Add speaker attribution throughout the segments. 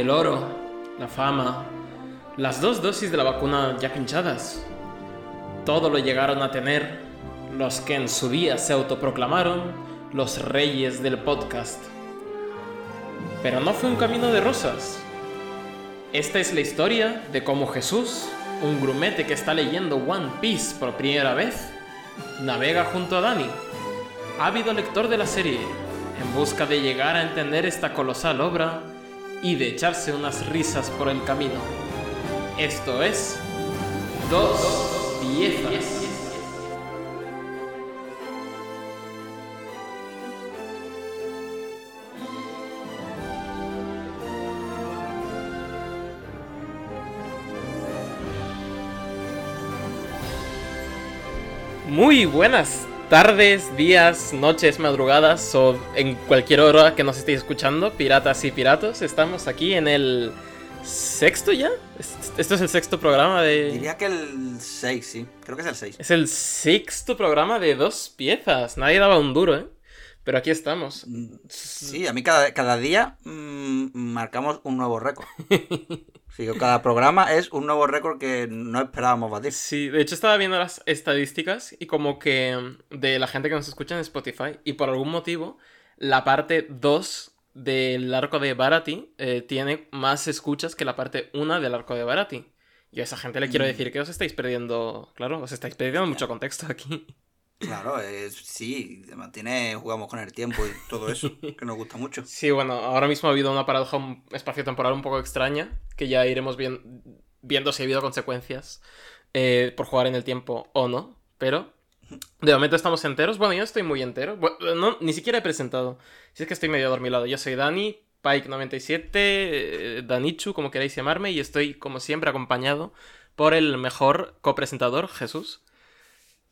Speaker 1: el oro, la fama, las dos dosis de la vacuna ya pinchadas. Todo lo llegaron a tener los que en su día se autoproclamaron los reyes del podcast. Pero no fue un camino de rosas. Esta es la historia de cómo Jesús, un grumete que está leyendo One Piece por primera vez, navega junto a Dani, ávido lector de la serie, en busca de llegar a entender esta colosal obra y de echarse unas risas por el camino. Esto es Dos Piezas. Muy buenas tardes, días, noches, madrugadas o en cualquier hora que nos estéis escuchando, piratas y piratos. Estamos aquí en el sexto ya. Esto es el sexto programa de...
Speaker 2: Diría que el 6, sí. Creo que es el 6.
Speaker 1: Es el sexto programa de dos piezas. Nadie daba un duro, ¿eh? Pero aquí estamos.
Speaker 2: Sí, a mí cada, cada día mmm, marcamos un nuevo récord. Sí, cada programa es un nuevo récord que no esperábamos batir.
Speaker 1: Sí, de hecho estaba viendo las estadísticas y como que mm, de la gente que nos escucha en Spotify y por algún motivo la parte 2 del arco de Barati eh, tiene más escuchas que la parte 1 del arco de Barati. Y a esa gente le quiero
Speaker 2: Mm.
Speaker 1: decir que os estáis perdiendo, claro, os estáis perdiendo mucho contexto aquí.
Speaker 2: Claro, es, sí, además tiene, jugamos con el tiempo y todo eso, que nos gusta mucho.
Speaker 1: Sí, bueno, ahora mismo ha habido una paradoja un- espacio-temporal un poco extraña, que ya iremos vien- viendo si ha habido consecuencias eh, por jugar en el tiempo o no, pero de momento estamos enteros. Bueno, yo estoy muy entero, no, ni siquiera he presentado, si es que estoy medio adormilado. Yo soy Dani, Pike97, eh, Danichu, como queráis llamarme, y estoy como siempre acompañado por el mejor copresentador, Jesús.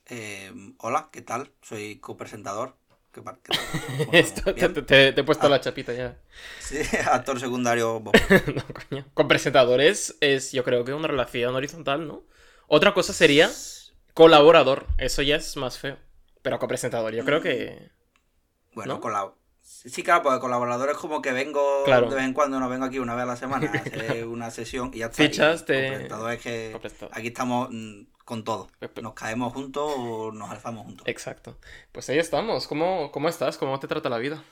Speaker 2: Eh, hola, ¿qué tal? Soy copresentador. ¿Qué, pa- qué tal? ¿Cómo
Speaker 1: Esto, te, te- te- te he puesto
Speaker 2: Ah.
Speaker 1: la chapita ya.
Speaker 2: Sí, actor secundario.
Speaker 1: No, coño. Con presentadores es, yo creo que una relación horizontal, ¿no? Otra cosa sería colaborador. Eso ya es más feo. Pero copresentador, yo creo que.
Speaker 2: Bueno,
Speaker 1: ¿No?
Speaker 2: Sí, claro, porque colaborador es como que vengo
Speaker 1: Claro.
Speaker 2: de vez en cuando, no vengo aquí una vez a la semana a hacer una sesión y ya está.
Speaker 1: Fichas
Speaker 2: copresentador es que aquí estamos mm, con todo. Nos caemos juntos o nos alzamos juntos.
Speaker 1: Exacto. Pues ahí estamos. ¿Cómo, ¿Cómo estás? ¿Cómo te trata la vida?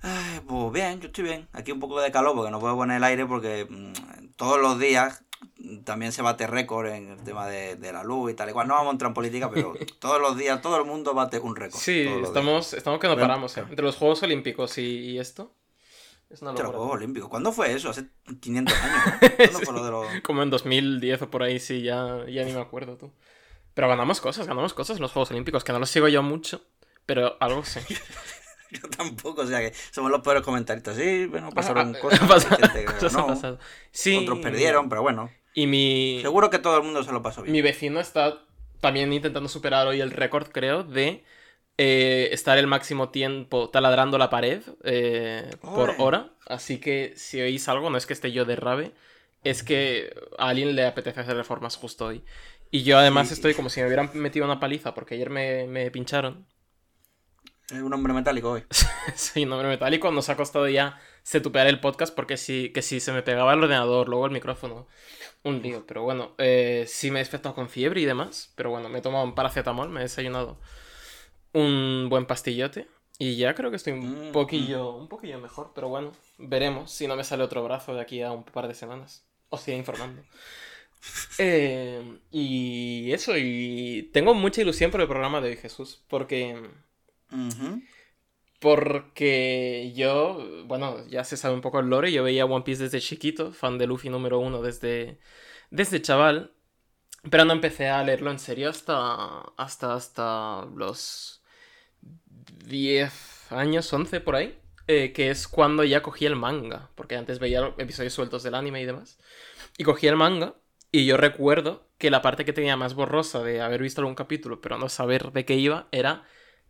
Speaker 2: Ay, pues bien, yo estoy bien. Aquí un poco de calor porque no puedo poner el aire porque mm, todos los días también se bate récord en el tema de, de la luz y tal y cual. No vamos a entrar en política, pero todos los días todo el mundo bate un récord.
Speaker 1: Sí,
Speaker 2: días.
Speaker 1: estamos, estamos que no
Speaker 2: Bueno,
Speaker 1: paramos, ¿eh? Entre los Juegos Olímpicos y, y esto. Es una locura.
Speaker 2: Juegos Olímpicos. ¿Cuándo fue eso? Hace 500 años. ¿no? ¿Cuándo fue lo de los.?
Speaker 1: Como en 2010 o por ahí, sí, ya, ya ni me acuerdo tú. Pero ganamos cosas, ganamos cosas en los Juegos Olímpicos, que no los sigo yo mucho, pero algo sí.
Speaker 2: Yo tampoco, o sea que somos los peores comentaristas. Sí, bueno, pasaron
Speaker 1: Ah,
Speaker 2: cosas.
Speaker 1: pasa-
Speaker 2: hay gente que
Speaker 1: cosas han
Speaker 2: ganó,
Speaker 1: pasado. Sí.
Speaker 2: Otros perdieron, pero bueno.
Speaker 1: Y mi,
Speaker 2: Seguro que todo el mundo se lo pasó bien.
Speaker 1: mi vecino está también intentando superar hoy el récord, creo, de eh, estar el máximo tiempo taladrando la pared eh, por hora. Así que si oís algo, no es que esté yo de rave, es que a alguien le apetece hacer reformas justo hoy. Y yo además
Speaker 2: Sí.
Speaker 1: estoy como si me hubieran metido una paliza porque ayer me, me pincharon.
Speaker 2: Es un hombre metálico hoy.
Speaker 1: Soy un hombre metálico, nos ha costado ya setupear el podcast porque si, que si se me pegaba el ordenador, luego el micrófono, un lío. Pero bueno, eh, sí me he despertado con fiebre y demás, pero bueno, me he tomado un paracetamol, me he desayunado un buen pastillote y ya creo que estoy un
Speaker 2: Mm,
Speaker 1: poquillo, un poquillo mejor, pero bueno, veremos si no me sale otro brazo de aquí a un par de semanas. Os iré informando. Eh, y eso, y tengo mucha ilusión por el programa de hoy, Jesús, porque... Porque yo, bueno, ya se sabe un poco el lore, yo veía One Piece desde chiquito, fan de Luffy número uno desde, desde chaval, pero no empecé a leerlo en serio hasta, hasta, hasta los 10 años, 11 por ahí, eh, que es cuando ya cogí el manga, porque antes veía episodios sueltos del anime y demás, y cogí el manga, y yo recuerdo que la parte que tenía más borrosa de haber visto algún capítulo, pero no saber de qué iba, era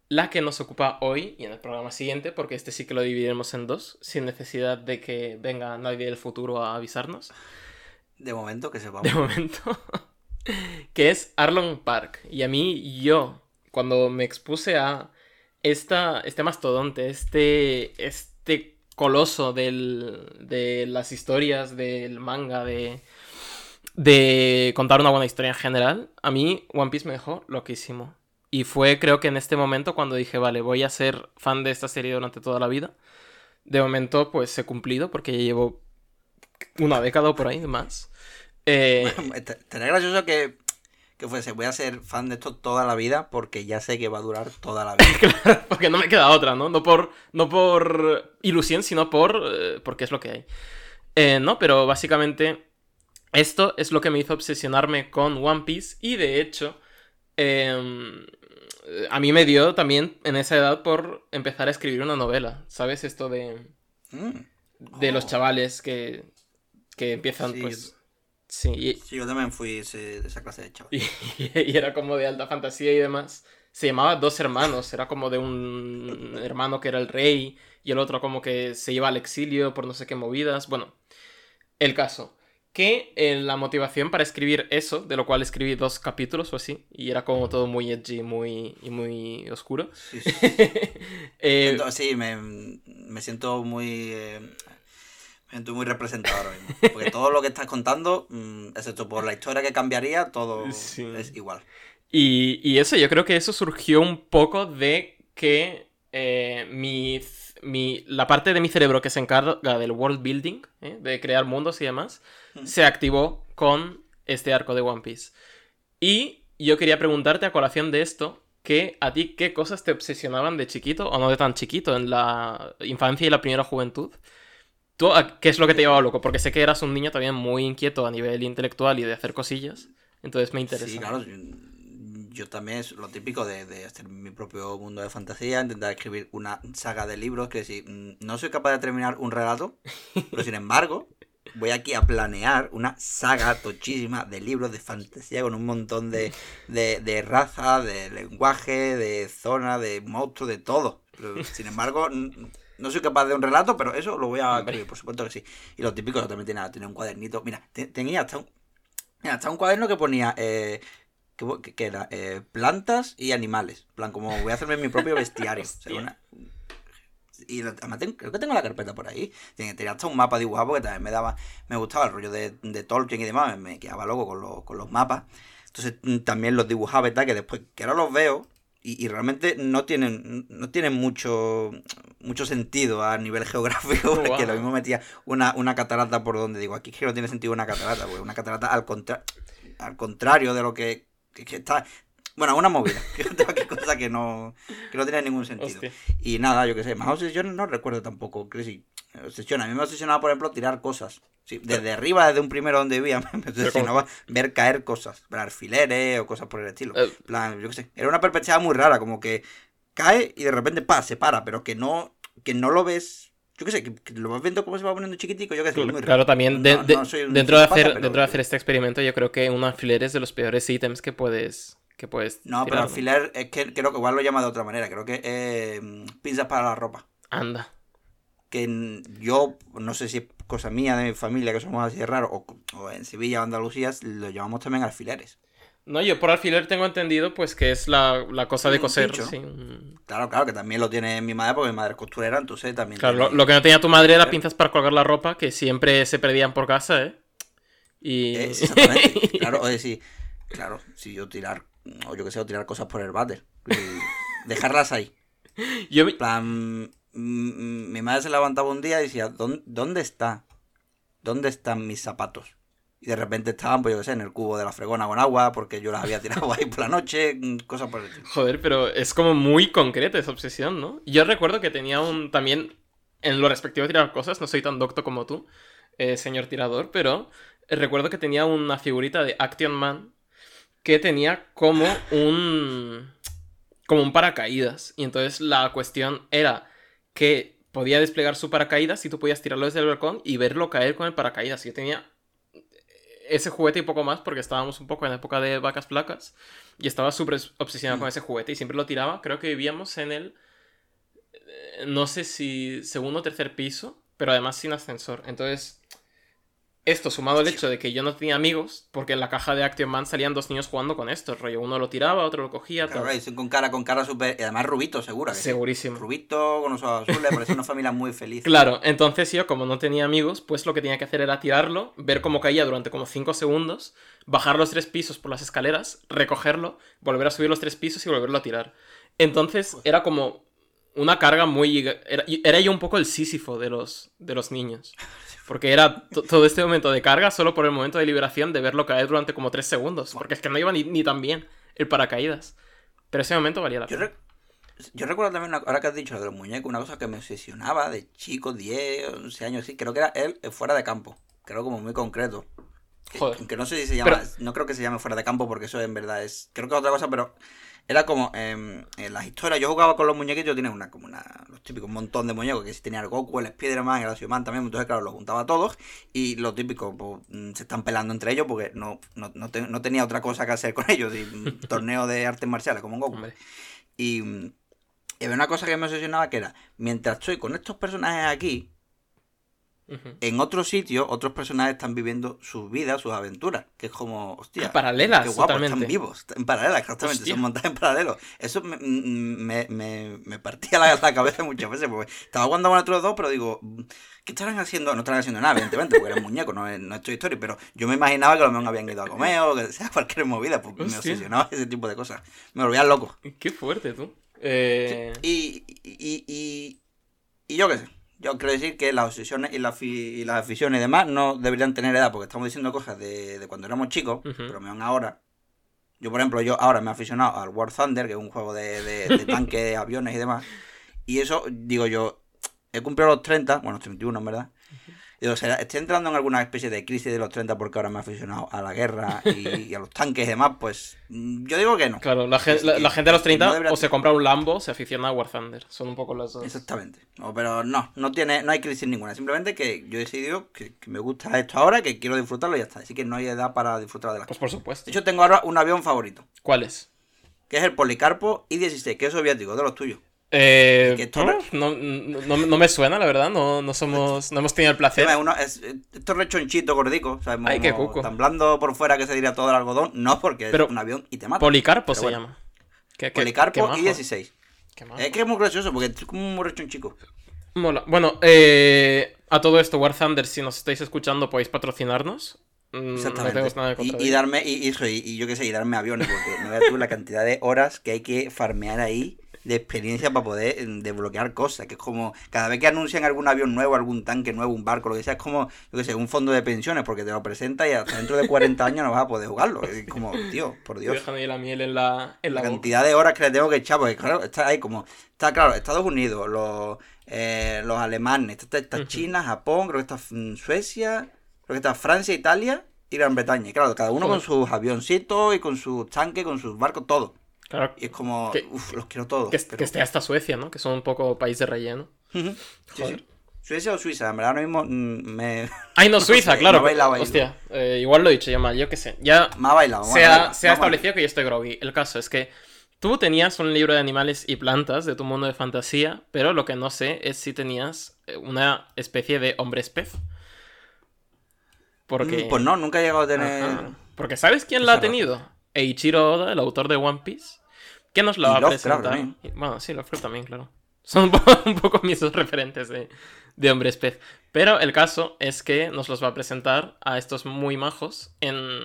Speaker 1: la que nos ocupa hoy y en el programa siguiente, porque este sí que lo dividiremos en dos, sin necesidad de que venga nadie del futuro a avisarnos,
Speaker 2: De momento que sepamos.
Speaker 1: de momento, que es Arlong Park. Y a mí, yo, cuando me expuse a esta, este mastodonte, este, este coloso del, de las historias, del manga, de, de contar una buena historia en general, a mí One Piece me dejó loquísimo. Y fue creo que en este momento cuando dije, vale, voy a ser fan de esta serie durante toda la vida. De momento pues he cumplido porque ya llevo una década o por ahí más. Eh...
Speaker 2: gracioso que, que fuese, voy a ser fan de esto toda la vida porque ya sé que va a durar toda la vida.
Speaker 1: claro, porque no me queda otra, ¿no? No por, no por ilusión, sino por... Eh, porque es lo que hay. Eh, no, pero básicamente esto es lo que me hizo obsesionarme con One Piece y de hecho... Em, a mí me dio también en esa edad por empezar a escribir una novela, ¿sabes? Esto de... Mm. De los oh. chavales que, que empiezan pues...
Speaker 2: Sí, sí, yo también fui de esa clase de chavales.
Speaker 1: Y, era como de alta fantasía y demás. Se llamaba Dos Hermanos, era como de un hermano que era el rey y el otro como que se iba al exilio por no sé qué movidas. Bueno, el caso que eh, la motivación para escribir eso, de lo cual escribí dos capítulos o así, y era como todo muy edgy muy, y muy oscuro. Sí, sí.
Speaker 2: eh, sí me, me, siento muy... Eh, me siento muy representado ahora mismo. Porque todo lo que estás contando, mm, excepto por la historia que cambiaría, todo es igual.
Speaker 1: Y, y, eso, yo creo que eso surgió un poco de que eh, mi la parte de mi cerebro que se encarga del world building, ¿eh? de crear mundos y demás, se activó con este arco de One Piece. Y yo quería preguntarte a colación de esto, que a ti qué cosas te obsesionaban de chiquito o no de tan chiquito en la infancia y la primera juventud. ¿Tú, ¿Qué es lo que te llevaba loco? Porque sé que eras un niño también muy inquieto a nivel intelectual y de hacer cosillas. Entonces me interesa.
Speaker 2: Sí, claro, yo también es lo típico de, hacer mi propio mundo de fantasía, intentar escribir una saga de libros que si mm, no soy capaz de terminar un relato, pero sin embargo voy aquí a planear una saga tochísima de libros de fantasía con un montón de, de, de raza, de lenguaje, de zona, de monstruos, de todo. Pero, sin embargo, no soy capaz de un relato, pero eso lo voy a escribir, por supuesto que sí. Y lo típico, yo también tenía, tenía un cuadernito. Mira, tenía hasta un, hasta un cuaderno que ponía eh, que, era eh, plantas y animales. plan, como voy a hacerme mi propio bestiario. Y además creo que tengo la carpeta por ahí. Tenía hasta un mapa dibujado porque también me daba, me gustaba el rollo de, de Tolkien y demás, me, quedaba loco con, los, con los mapas. Entonces mm, también los dibujaba y tal, que después, que ahora los veo y, y, realmente no tienen, no tienen mucho, mucho sentido a nivel geográfico, porque lo mismo metía una, una catarata por donde digo, aquí que no tiene sentido una catarata, porque una catarata al, contra al contrario de lo que que, está... Bueno, una movida. Que cosa que no, que no tiene ningún sentido. Y nada, yo qué sé, más obsesión no recuerdo tampoco. Que Obsesión. A mí me obsesionaba, por ejemplo, tirar cosas. Sí, desde arriba, desde un primero donde vivía, me obsesionaba ver caer cosas. Ver alfileres o cosas por el estilo. Eh. plan, yo qué sé. Era una perspectiva muy rara, como que cae y de repente pa, se para, pero que no, que no lo ves yo qué sé, que, lo vas viendo cómo se va poniendo chiquitico, yo qué sé.
Speaker 1: Claro, claro también dentro, de hacer, dentro de hacer este experimento, yo creo que un alfiler es de los peores ítems que puedes. Que puedes
Speaker 2: no, pero alfiler es que creo que igual lo llama de otra manera. Creo que eh, pinzas para la ropa.
Speaker 1: Anda.
Speaker 2: Que yo, no sé si es cosa mía, de mi familia, que somos así de raros, o, o en Sevilla o Andalucía, lo llamamos también alfileres.
Speaker 1: No, yo por alfiler tengo entendido pues que es la, cosa de coser. Sí.
Speaker 2: Claro, claro, que también lo tiene mi madre porque mi madre es costurera, entonces también...
Speaker 1: Claro, lo, que no tenía tu madre era pinzas para colgar la ropa, que siempre se perdían por casa, ¿eh? Y...
Speaker 2: exactamente. claro, oye, sí. Claro, si yo tirar, o yo que sé, tirar cosas por el váter. dejarlas ahí. Yo... plan, mi madre se levantaba un día y decía, ¿dónde está? ¿Dónde están mis zapatos? Y de repente estaban, pues yo qué sé, en el cubo de la fregona con agua, porque yo las había tirado ahí por la noche, mm, cosas por el estilo.
Speaker 1: Joder, pero es como muy concreta esa obsesión, ¿no? Yo recuerdo que tenía un. También, en lo respectivo a tirar cosas, no soy tan docto como tú, eh, señor tirador, pero recuerdo que tenía una figurita de Action Man que tenía como un. como un paracaídas. Y entonces la cuestión era que podía desplegar su paracaídas y tú podías tirarlo desde el balcón y verlo caer con el paracaídas. Yo tenía ese juguete y poco más porque estábamos un poco en época de vacas flacas y estaba súper obsesionado con ese juguete y siempre lo tiraba. Creo que vivíamos en el, eh, no sé si segundo o tercer piso, pero además sin ascensor. Entonces, Esto sumado al hecho de que yo no tenía amigos, porque en la caja de Action Man salían dos niños jugando con esto. Rollo, uno lo tiraba, otro lo cogía.
Speaker 2: Claro, con cara, con cara súper. Y además Rubito, seguro. que sí.
Speaker 1: Segurísimo.
Speaker 2: Rubito con los ojos azules, parece una familia muy feliz.
Speaker 1: Claro, entonces yo, como no tenía amigos, pues lo que tenía que hacer era tirarlo, ver cómo caía durante como 5 segundos, bajar los tres pisos por las escaleras, recogerlo, volver a subir los tres pisos y volverlo a tirar. Entonces era como una carga muy... Era, era yo un poco el sísifo de los, de los niños. Porque era to- todo este momento de carga solo por el momento de liberación de verlo caer durante como 3 segundos. Porque es que no iba ni, ni tan bien el paracaídas. Pero ese momento valía la
Speaker 2: Yo,
Speaker 1: pena.
Speaker 2: re- yo recuerdo también, una- ahora que has dicho lo de los muñecos, una cosa que me obsesionaba de chico, 10, 11 años, así. Creo que era él eh, fuera de campo. Creo como muy concreto. Que-
Speaker 1: Joder.
Speaker 2: Aunque no sé si se llama.
Speaker 1: Pero-
Speaker 2: No creo que se llame fuera de campo porque eso en verdad es. Creo que es otra cosa, pero. Era como em, en las historias. Yo jugaba con los muñequitos, yo tenía una, como una, los típicos un montón de muñecos. Que si tenía el Goku, el Spider-Man, el Asioman también. Entonces, claro, los juntaba todos. Y lo típico, pues, mm, se están pelando entre ellos porque no, no, no, te- no tenía otra cosa que hacer con ellos. Y, un torneo de artes marciales como un Goku.
Speaker 1: Hombre.
Speaker 2: Y, mm, y había una cosa que me obsesionaba que era, mientras estoy con estos personajes aquí, En otro sitio, otros personajes están viviendo sus vidas, sus aventuras. Que es como, hostia.
Speaker 1: Ah, paralelas,
Speaker 2: Qué guapo,
Speaker 1: totalmente.
Speaker 2: están vivos, en paralelo, exactamente,
Speaker 1: Hostia.
Speaker 2: son montajes en paralelo. Eso me, me, me, me partía la, la cabeza muchas veces, porque estaba jugando con otros dos, pero digo, ¿qué estarán haciendo? No estarán haciendo nada, evidentemente, porque eran muñecos, no no es Story, pero yo me imaginaba que a lo mejor habían ido a comer o que sea cualquier movida, pues me obsesionaba ese tipo de cosas. Me volvía loco.
Speaker 1: Qué fuerte, tú. Eh...
Speaker 2: Y, y, y, y yo qué sé. Yo quiero decir que las obsesiones y, las y las aficiones y demás no deberían tener edad, porque estamos diciendo cosas de, de cuando éramos chicos, pero me van ahora. Yo, por ejemplo, yo ahora me he aficionado al War Thunder, que es un juego de, de, de tanques, aviones y demás. Y eso, digo yo, he cumplido los 30, bueno, 31 en verdad. Digo, ¿será- estoy entrando en alguna especie de crisis de los 30 porque ahora me he aficionado a la guerra y, y a los tanques y demás, pues mm, yo digo que no.
Speaker 1: Claro, la, gen- la, gente a los 30
Speaker 2: no debería-
Speaker 1: o se compra un Lambo o se aficiona a War Thunder. Son un poco las dos.
Speaker 2: Exactamente. No, pero no, no tiene, no hay crisis ninguna. Simplemente que yo he decidido que, que me gusta esto ahora, que quiero disfrutarlo y ya está. Así que no hay edad para disfrutar de las
Speaker 1: Pues
Speaker 2: cosas.
Speaker 1: por supuesto.
Speaker 2: De hecho, tengo ahora un avión favorito,
Speaker 1: ¿Cuál es?
Speaker 2: que es el Policarpo I-16, que es soviético, de los tuyos.
Speaker 1: Eh,
Speaker 2: esto-
Speaker 1: no, no, no- no- no me suena, la verdad. No, no somos. No hemos tenido el placer.
Speaker 2: Es uno- es, esto es rechonchito, gordico. ¿sabes?
Speaker 1: Ay, qué cuco.
Speaker 2: Tan blando por fuera que se diría todo el algodón. No, porque
Speaker 1: Pero
Speaker 2: es un avión y te mata.
Speaker 1: Policarpo se
Speaker 2: bueno.
Speaker 1: llama. ¿Qué, qué-
Speaker 2: Policarpo
Speaker 1: qué majo,
Speaker 2: I-16.
Speaker 1: qué majo.
Speaker 2: Es que es muy gracioso porque es como un rechonchico.
Speaker 1: Mola. Bueno, eh, a todo esto, War Thunder, si nos estáis escuchando, podéis patrocinarnos. Mm, No
Speaker 2: Exactamente.
Speaker 1: tenemos nada
Speaker 2: y, y darme, y, y y, y yo qué sé, y darme aviones, porque no veas tú la cantidad de horas que hay que farmear ahí de experiencia para poder eh, desbloquear cosas, que es como cada vez que anuncian algún avión nuevo, algún tanque nuevo, un barco, lo que sea, es como, yo qué sé, un fondo de pensiones, porque te lo presenta y hasta dentro de 40 años no vas a poder jugarlo. Es como, tío, por Dios.
Speaker 1: Ahí la miel en la, en la,
Speaker 2: cantidad de horas que le tengo que echar, porque claro, está ahí como, está claro, Estados Unidos, los, eh, los alemanes, está, está. China, Japón, creo que está mm, Suecia, creo que está Francia, Italia y Gran Bretaña. Y claro, cada uno con sus avioncitos y con sus tanques, con sus barcos, todo.
Speaker 1: Claro,
Speaker 2: Y es como,
Speaker 1: Que-
Speaker 2: uff, los quiero todos.
Speaker 1: que,
Speaker 2: pero-
Speaker 1: que esté hasta Suecia, ¿no? Que son un poco país de relleno. Joder.
Speaker 2: sí. Suecia o Suiza, en verdad ahora mismo mm, me,
Speaker 1: Ay, no, Suiza,
Speaker 2: sé,
Speaker 1: claro.
Speaker 2: no bailaba ahí.
Speaker 1: Hostia, eh, igual lo he dicho yo mal, yo qué sé. Ya
Speaker 2: me ha bailado.
Speaker 1: se ha, se ha establecido que yo estoy groggy. El caso es que tú tenías un libro de animales y plantas de tu mundo de fantasía, pero lo que no sé es si tenías eh, una especie de hombres pez. Porque...
Speaker 2: Mm, Pues no, nunca he llegado a tener...
Speaker 1: Ajá. Porque ¿sabes quién la ha tenido? Eiichiro Oda, el autor de One Piece. ¿Quién nos lo
Speaker 2: Y
Speaker 1: va a
Speaker 2: Lovecraft
Speaker 1: presentar?
Speaker 2: también.
Speaker 1: Y- Bueno, sí, Lovecraft también, claro. Son un poco, un poco mis dos referentes de, de hombres pez. Pero el caso es que nos los va a presentar a estos muy majos en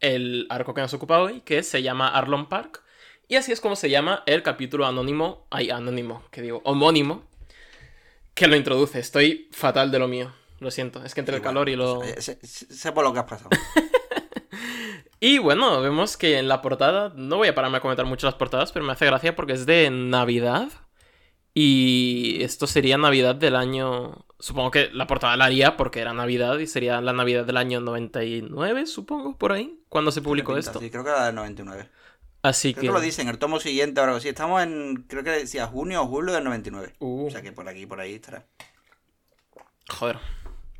Speaker 1: el arco que nos ocupa hoy, que se llama Arlon Park. Y así es como se llama el capítulo anónimo, ay, anónimo, que digo, homónimo, que lo introduce. Estoy fatal de lo mío. Lo siento, es que entre el calor y lo...
Speaker 2: sé- sé- sé por lo que has pasado.
Speaker 1: Y bueno, vemos que en la portada, no voy a pararme a comentar mucho las portadas, pero me hace gracia porque es de Navidad. Y esto sería Navidad del año... Supongo que la portada la haría porque era Navidad y sería la Navidad del año 99, supongo, por ahí, cuando se publicó
Speaker 2: Pinta,
Speaker 1: esto.
Speaker 2: Sí, creo que era del 99.
Speaker 1: Así
Speaker 2: Creo
Speaker 1: que...
Speaker 2: que lo dice en el tomo siguiente ahora sí. Estamos en, creo que decía junio o julio del 99.
Speaker 1: Uh,
Speaker 2: O sea que por aquí, por ahí estará.
Speaker 1: joder.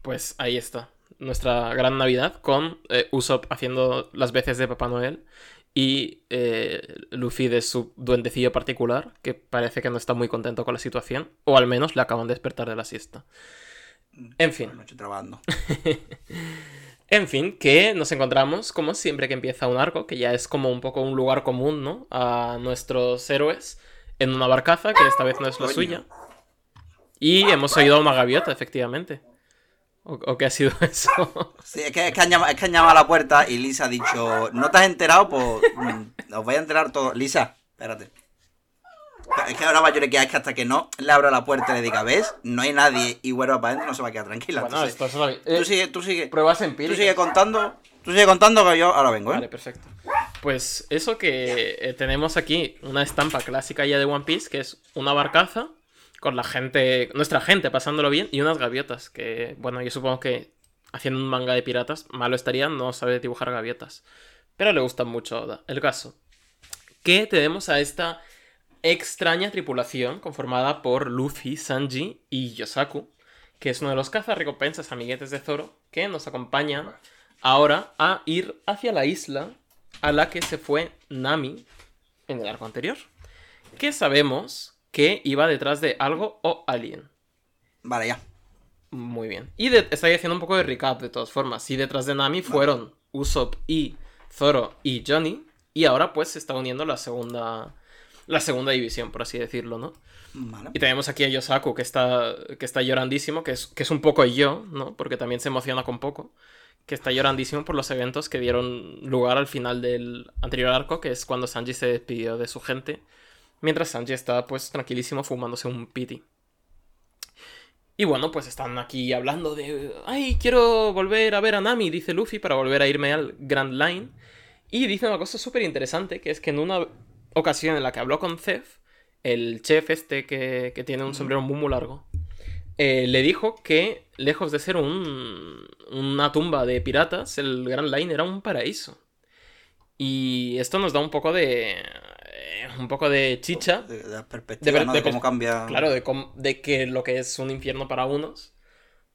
Speaker 1: Pues ahí está. Nuestra gran Navidad con eh, Usopp haciendo las veces de Papá Noel y eh, Luffy de su duendecillo particular, que parece que no está muy contento con la situación, o al menos le acaban de despertar de la siesta. En fin.
Speaker 2: Trabajando.
Speaker 1: En fin, que nos encontramos, como siempre que empieza un arco, que ya es como un poco un lugar común, ¿no? A nuestros héroes en una barcaza, que esta vez no es la suya. Y hemos oído a una gaviota, efectivamente. ¿O, o qué ha sido eso?
Speaker 2: Sí, es que, es, que han llamado, es que han llamado a la puerta y Lisa ha dicho, ¿no te has enterado? Pues mm, os vais a enterar todos. Lisa, espérate. Es que ahora mayor que es que hasta que no le abra la puerta y le diga, ¿ves? No hay nadie y vuelva para adentro, no se va a quedar tranquila.
Speaker 1: bueno,
Speaker 2: Entonces,
Speaker 1: esto es una-
Speaker 2: tú
Speaker 1: eh,
Speaker 2: sigue, tú sigue,
Speaker 1: Pruebas
Speaker 2: tú
Speaker 1: empíricas.
Speaker 2: sigue contando, tú sigue contando que yo ahora vengo, ¿eh?
Speaker 1: Vale, perfecto. Pues eso que eh, tenemos aquí, una estampa clásica ya de One Piece, que es una barcaza con la gente, nuestra gente pasándolo bien y unas gaviotas, que bueno, yo supongo que haciendo un manga de piratas, malo estaría no sabe dibujar gaviotas. Pero le gustan mucho a. El caso, que tenemos a esta extraña tripulación conformada por Luffy, Sanji y Yosaku, que es uno de los cazarrecompensas amiguetes de Zoro, que nos acompañan ahora a ir hacia la isla a la que se fue Nami en el arco anterior. Que sabemos que iba detrás de algo o alguien.
Speaker 2: Vale, ya.
Speaker 1: Muy bien. Y de- estoy haciendo un poco de recap de todas formas. Sí, detrás de Nami fueron Usopp y Zoro y Johnny. Y ahora pues se está uniendo la segunda. La segunda división, por así decirlo, ¿no?
Speaker 2: Vale.
Speaker 1: Y tenemos aquí a Yosaku que está, que está llorandísimo, que es, que es un poco yo, ¿no? Porque también se emociona con poco. Que está llorandísimo por los eventos que dieron lugar al final del anterior arco, que es cuando Sanji se despidió de su gente. Mientras Sanji está pues tranquilísimo fumándose un piti. Y bueno, pues están aquí hablando de... Ay, quiero volver a ver a Nami, dice Luffy, para volver a irme al Grand Line. Y dice una cosa súper interesante, que es que en una ocasión en la que habló con Zef, el chef este que, que tiene un sombrero muy, muy largo, eh, le dijo que, lejos de ser un- una tumba de piratas, el Grand Line era un paraíso. Y esto nos da un poco de... eh, un poco de chicha
Speaker 2: De, de la perspectiva,
Speaker 1: de
Speaker 2: De cómo cambia.
Speaker 1: Claro, de, cómo- de que lo que es un infierno para unos,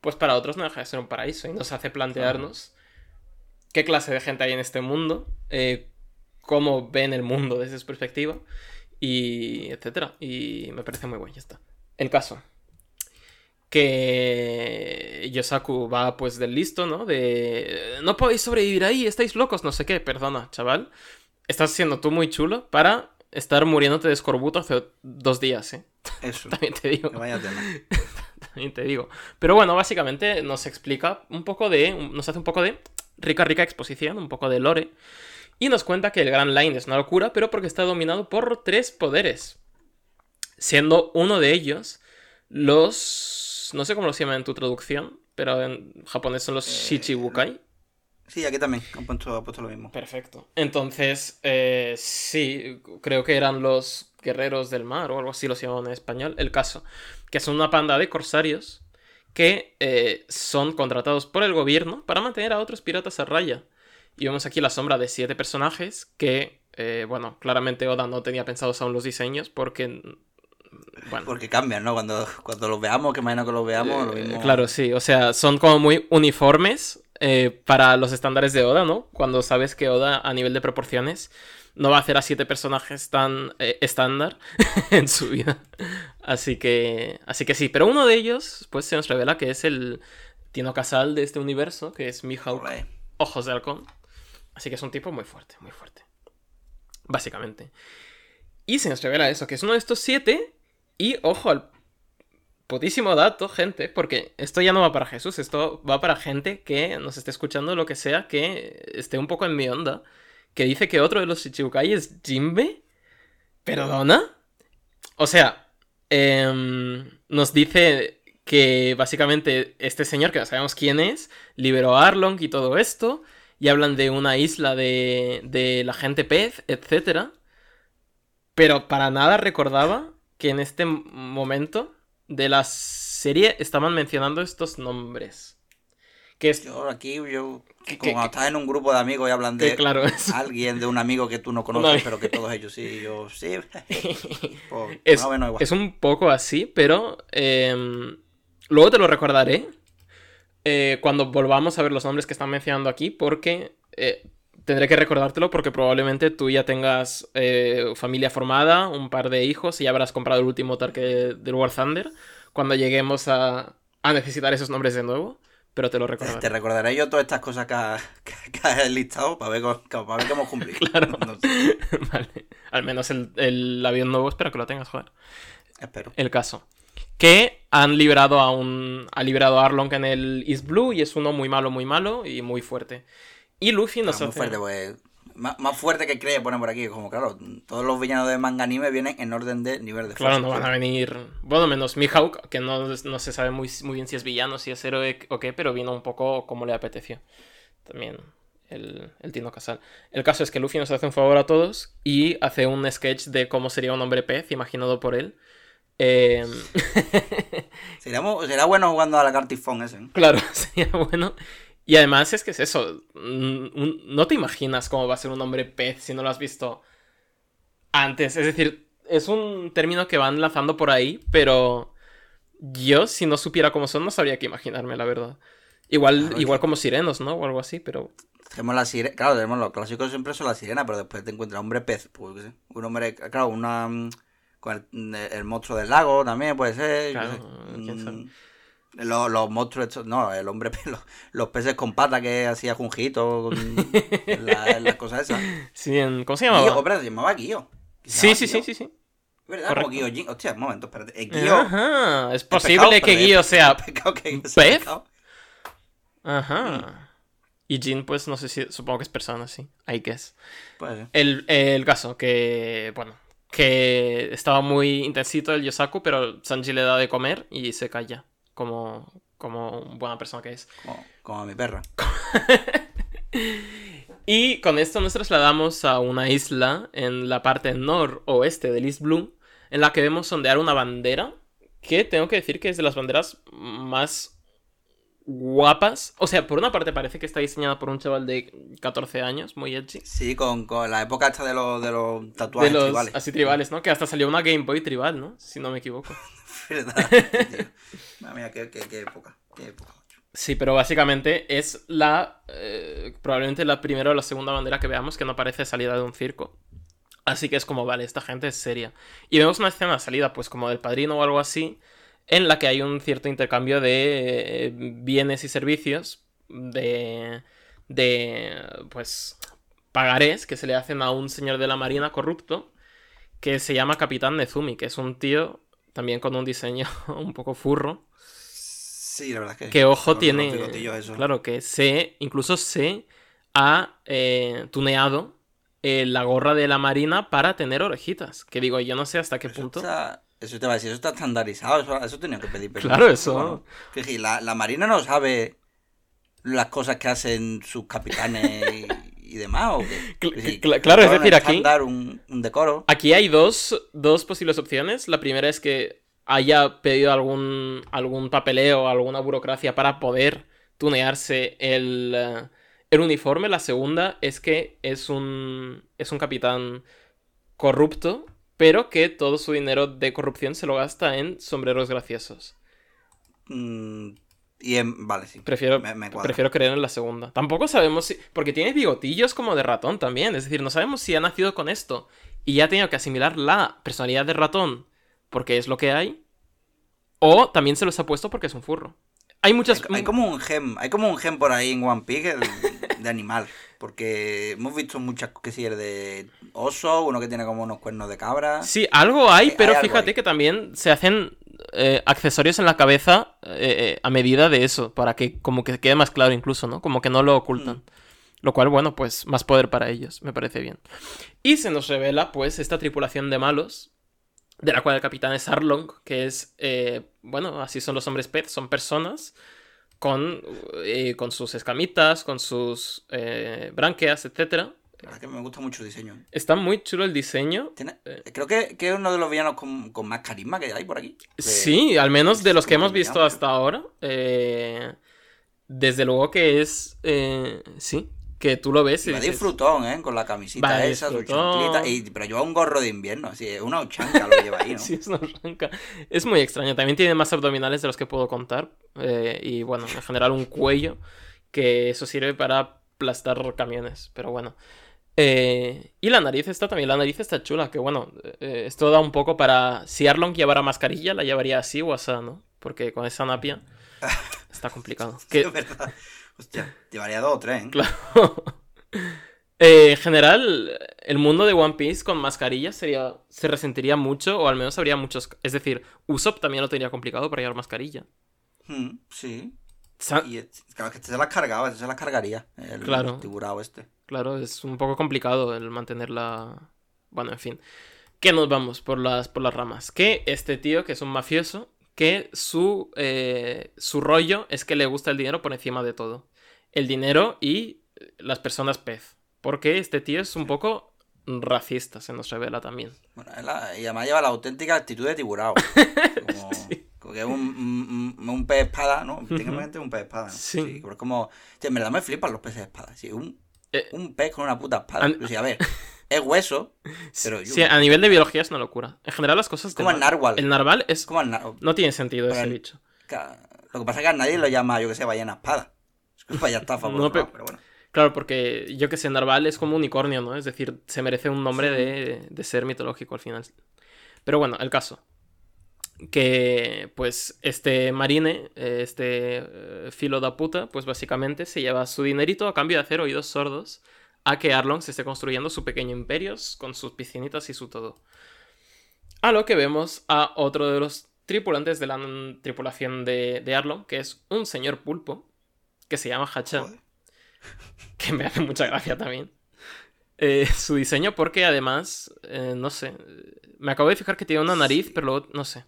Speaker 1: pues para otros no deja de ser un paraíso. Y nos hace plantearnos qué clase de gente hay en este mundo, eh, cómo ven el mundo desde su perspectiva, y etcétera. Y me parece muy bueno, ya está. El caso. Que Yosaku va pues del listo, ¿no? De... No podéis sobrevivir ahí, estáis locos, no sé qué. Perdona, chaval. Estás siendo tú muy chulo para estar muriéndote de escorbuto hace dos días, ¿eh?
Speaker 2: Eso.
Speaker 1: También te digo.
Speaker 2: Vaya tema.
Speaker 1: También te digo. Pero bueno, básicamente nos explica un poco de. Nos hace un poco de rica, rica exposición, un poco de lore. Y nos cuenta que el Grand Line es una locura, pero porque está dominado por tres poderes. Siendo uno de ellos los. No sé cómo los llaman en tu traducción, pero en japonés son los Shichibukai.
Speaker 2: Sí, aquí también han puesto, han puesto lo mismo.
Speaker 1: Perfecto. Entonces, eh, sí, creo que eran los guerreros del mar o algo así los llamaban en español. El caso, que son una panda de corsarios que eh, son contratados por el gobierno para mantener a otros piratas a raya. Y vemos aquí la sombra de siete personajes que, eh, bueno, claramente Oda no tenía pensados aún los diseños porque... Bueno,
Speaker 2: Porque cambian, ¿no? Cuando, cuando los veamos, que imagino que los veamos, lo
Speaker 1: eh,
Speaker 2: mismo.
Speaker 1: Claro, sí. O sea, son como muy uniformes eh, para los estándares de Oda, ¿no? Cuando sabes que Oda, a nivel de proporciones, no va a hacer a siete personajes tan eh, estándar en su vida. Así que. Así que sí. Pero uno de ellos, pues se nos revela que es el Tino Casal de este universo, que es Mihawk. Ojos de Halcón. Así que es un tipo muy fuerte, muy fuerte. Básicamente. Y se nos revela eso, que es uno de estos siete. Y ojo al putísimo dato, gente, porque esto ya no va para Jesús, esto va para gente que nos esté escuchando, lo que sea, que esté un poco en mi onda. Que dice que otro de los Shichibukai es Jinbe. ¿Perdona? O sea, em, nos dice que básicamente este señor, que no sabemos quién es, liberó a Arlong y todo esto, y hablan de una isla de, de la gente pez, etc. Pero para nada recordaba que en este momento de la serie estaban mencionando estos nombres. Que es...
Speaker 2: Yo aquí, yo.
Speaker 1: Que-
Speaker 2: Como
Speaker 1: que-
Speaker 2: estás en un grupo de amigos y hablan de
Speaker 1: claro, es-
Speaker 2: alguien, de un amigo que tú no conoces, pero que todos ellos sí, yo sí. Pues,
Speaker 1: Es,
Speaker 2: igual.
Speaker 1: es un poco así, pero em, luego te lo recordaré eh, cuando volvamos a ver los nombres que están mencionando aquí, porque eh, tendré que recordártelo porque probablemente tú ya tengas eh, familia formada, un par de hijos y ya habrás comprado el último tarque del War Thunder cuando lleguemos a, a necesitar esos nombres de nuevo, pero te lo recordaré.
Speaker 2: te recordaré yo todas estas cosas que, has- listado para ver, para ver cómo cumplir.
Speaker 1: Claro.
Speaker 2: No sé,
Speaker 1: vale. Al menos el, el avión nuevo espero que lo tengas, joder.
Speaker 2: espero.
Speaker 1: El caso. Que han liberado a un. Ha liberado a Arlong en el East Blue y es uno muy malo, muy malo y muy fuerte. Y Luffy
Speaker 2: Ah, muy
Speaker 1: hace.
Speaker 2: fuerte, pues. Más, más fuerte que cree poner por aquí. Como claro, todos los villanos de manga anime vienen en orden de nivel de
Speaker 1: Claro,
Speaker 2: fuerza.
Speaker 1: no van a venir. Bueno, menos Mihawk, que no, no se sabe muy, muy bien si es villano, si es héroe o qué, pero vino un poco como le apeteció. También el, el Tino Casal. El caso es que Luffy nos hace un favor a todos y hace un sketch de cómo sería un hombre pez, imaginado por él. Eh,
Speaker 2: mu- sería bueno jugando a la cartifón ese. ¿eh?
Speaker 1: claro, sería bueno. Y además es que es eso. mm, No te imaginas cómo va a ser un hombre pez si no lo has visto antes. Es decir, es un término que van lanzando por ahí, pero yo, si no supiera cómo son, no sabría qué imaginarme, la verdad. Igual,
Speaker 2: Claro,
Speaker 1: igual como sirenos, ¿no? O algo así, pero.
Speaker 2: Tenemos la sirena, claro, tenemos los clásicos siempre son la sirena, pero después te encuentras hombre pez, pues sé, un hombre, claro, una mm, con el, el monstruo del lago también puede ser,
Speaker 1: Claro,
Speaker 2: sé.
Speaker 1: quién sabe.
Speaker 2: Mm, Los, los monstruos, estos- no, el hombre los, los peces con pata que hacía Junjito, con en la- en las cosas esas.
Speaker 1: Sí, en- ¿cómo se
Speaker 2: Guío,
Speaker 1: llamaba?
Speaker 2: espérate, se llamaba Guío. ¿Se
Speaker 1: Sí, sí,
Speaker 2: Guío?
Speaker 1: sí, sí, sí.
Speaker 2: ¿Verdad?
Speaker 1: correcto.
Speaker 2: Como Guío Jin. Hostia, un momento, espérate. El Guío.
Speaker 1: Ajá, es posible que Guío sea. ¿Pez? Ajá. Y Jin, pues no sé si. Supongo que es persona, sí. I guess.
Speaker 2: Puede ser.
Speaker 1: El, el caso, que. Bueno. Que estaba muy intensito el Yosaku, pero Sanji le da de comer y se calla. Como. Como buena persona que es.
Speaker 2: Como, como mi perra.
Speaker 1: Y con esto nos trasladamos a una isla en la parte noroeste del East Blue, en la que vemos ondear una bandera que tengo que decir que es de las banderas más guapas. O sea, por una parte parece que está diseñada por un chaval de 14 años, muy edgy.
Speaker 2: Sí, con, con la época esta de los, de los
Speaker 1: De
Speaker 2: tatuajes
Speaker 1: los
Speaker 2: tribales.
Speaker 1: así tribales, ¿no? Que hasta salió una Game Boy tribal, ¿no? Si no me equivoco.
Speaker 2: ¿Verdad? tío. Qué, qué, qué época. Qué época.
Speaker 1: Sí, pero básicamente es la. eh, probablemente la primera o la segunda bandera que veamos que no parece salida de un circo. Así que es como, vale, esta gente es seria. Y vemos una escena salida, pues como del padrino o algo así, en la que hay un cierto intercambio de eh, bienes y servicios, de. de. pues. pagarés que se le hacen a un señor de la marina corrupto que se llama Capitán Nezumi, que es un tío también con un diseño un poco furro.
Speaker 2: Sí, la verdad es que.
Speaker 1: Que ojo tiene. Claro, que se. Incluso se ha eh, tuneado eh, la gorra de la marina para tener orejitas. Que digo, yo no sé hasta qué punto.
Speaker 2: está- Eso te va a decir, eso está estandarizado, eso, eso tenía que pedir permiso.
Speaker 1: Claro, eso.
Speaker 2: Bueno, que sí, la, la Marina no sabe las cosas que hacen sus capitanes y, y demás, ¿o Que
Speaker 1: claro, es decir, aquí-
Speaker 2: Un, un decoro.
Speaker 1: Aquí hay dos, dos posibles opciones. La primera es que haya pedido algún, algún papeleo, alguna burocracia para poder tunearse el, eh, el uniforme. La segunda es que es un, es un capitán corrupto, pero que todo su dinero de corrupción se lo gasta en sombreros graciosos.
Speaker 2: Mm, y en. Vale, sí.
Speaker 1: Prefiero,
Speaker 2: Me- me cuadra.
Speaker 1: prefiero creer en la segunda. Tampoco sabemos si... Porque tiene bigotillos como de ratón también. Es decir, no sabemos si ha nacido con esto y ya ha tenido que asimilar la personalidad de ratón porque es lo que hay. O también se los ha puesto porque es un furro. Hay muchas...
Speaker 2: Hay, hay como un gen, hay como un gen por ahí en One Piece de, de animal. Porque hemos visto muchas que sí, el de oso, uno que tiene como unos cuernos de cabra.
Speaker 1: Sí, algo hay,
Speaker 2: Hay-
Speaker 1: pero
Speaker 2: hay algo
Speaker 1: fíjate
Speaker 2: ahí.
Speaker 1: que también se hacen eh, accesorios en la cabeza eh, eh, a medida de eso, para que como que quede más claro incluso, ¿no? Como que no lo ocultan.
Speaker 2: Mm.
Speaker 1: Lo cual, bueno, pues más poder para ellos, me parece bien. Y se nos revela, pues, esta tripulación de malos, de la cual el capitán es Arlong, que es, eh, bueno, así son los hombres pez, son personas con, eh, con sus escamitas, con sus eh, branquias, etc.
Speaker 2: Es que me gusta mucho el diseño.
Speaker 1: Está muy chulo el diseño.
Speaker 2: Tiene-
Speaker 1: Eh.
Speaker 2: creo que, que es uno de los villanos con, con más carisma que hay por aquí.
Speaker 1: Sí, al menos de los que hemos visto hasta ahora. eh, desde luego que es. eh, sí, que tú lo ves y dices,
Speaker 2: disfrutón, ¿eh? Con la camisita
Speaker 1: Va
Speaker 2: esa, su chanclita. Y, pero lleva un gorro de invierno, así, es una uchanca lo lleva ahí, ¿no?
Speaker 1: Sí, es una blanca. Es muy extraño. También tiene más abdominales de los que puedo contar. eh, y bueno, en general un cuello. Que eso sirve para aplastar camiones. Pero bueno. Eh, y la nariz está también. La nariz está chula. Que bueno, eh, esto da un poco para. Si Arlong llevara mascarilla, la llevaría así o así, ¿no? Porque con esa napia. está complicado.
Speaker 2: Que... Hostia, llevaría dos o tres, ¿eh?
Speaker 1: Claro. Eh, en general, el mundo de One Piece con mascarillas sería, se resentiría mucho, o al menos habría muchos. Es decir, Usopp también lo tendría complicado para llevar mascarilla.
Speaker 2: Hmm, sí. y claro, que este se las cargaba, este se las cargaría. El
Speaker 1: claro.
Speaker 2: tiburado este.
Speaker 1: Claro, es un poco complicado el mantenerla. Bueno, en fin. Que nos vamos por las, por las ramas. Que este tío, que es un mafioso, que su, eh, su rollo es que le gusta el dinero por encima de todo. El dinero y las personas pez. Porque este tío es un poco racista, se nos revela también.
Speaker 2: Bueno, y además lleva la auténtica actitud de tiburado. Como, que es un, un, pez espada, ¿no? Técnicamente es un pez espada. ¿no? Sí. sí. como. en verdad me flipan los peces espada. Sí, un, eh, un pez con una puta espada. a ver, es hueso. Pero
Speaker 1: sí, a nivel de biología es una locura. En general, las cosas.
Speaker 2: Como el narwhal.
Speaker 1: El narval es. Como el nar... No tiene sentido ese bicho.
Speaker 2: Lo que pasa es que a nadie lo llama, yo que sé, ballena espada. Es que vaya estafa, no, pero bueno.
Speaker 1: Claro, porque yo que sé, Narval es como unicornio, ¿no? Es decir, se merece un nombre de, ser mitológico al final. Pero bueno, el caso. Que pues este marine, este eh, filo da puta, pues básicamente se lleva su dinerito a cambio de hacer oídos sordos a que Arlong se esté construyendo su pequeño imperio con sus piscinitas y su todo. A lo que vemos a otro de los tripulantes de la tripulación de, de Arlong, que es un señor pulpo, que se llama Hachan que me hace mucha gracia también. Eh, su diseño porque además, eh, no sé, me acabo de fijar que tiene una nariz, pero luego, no sé.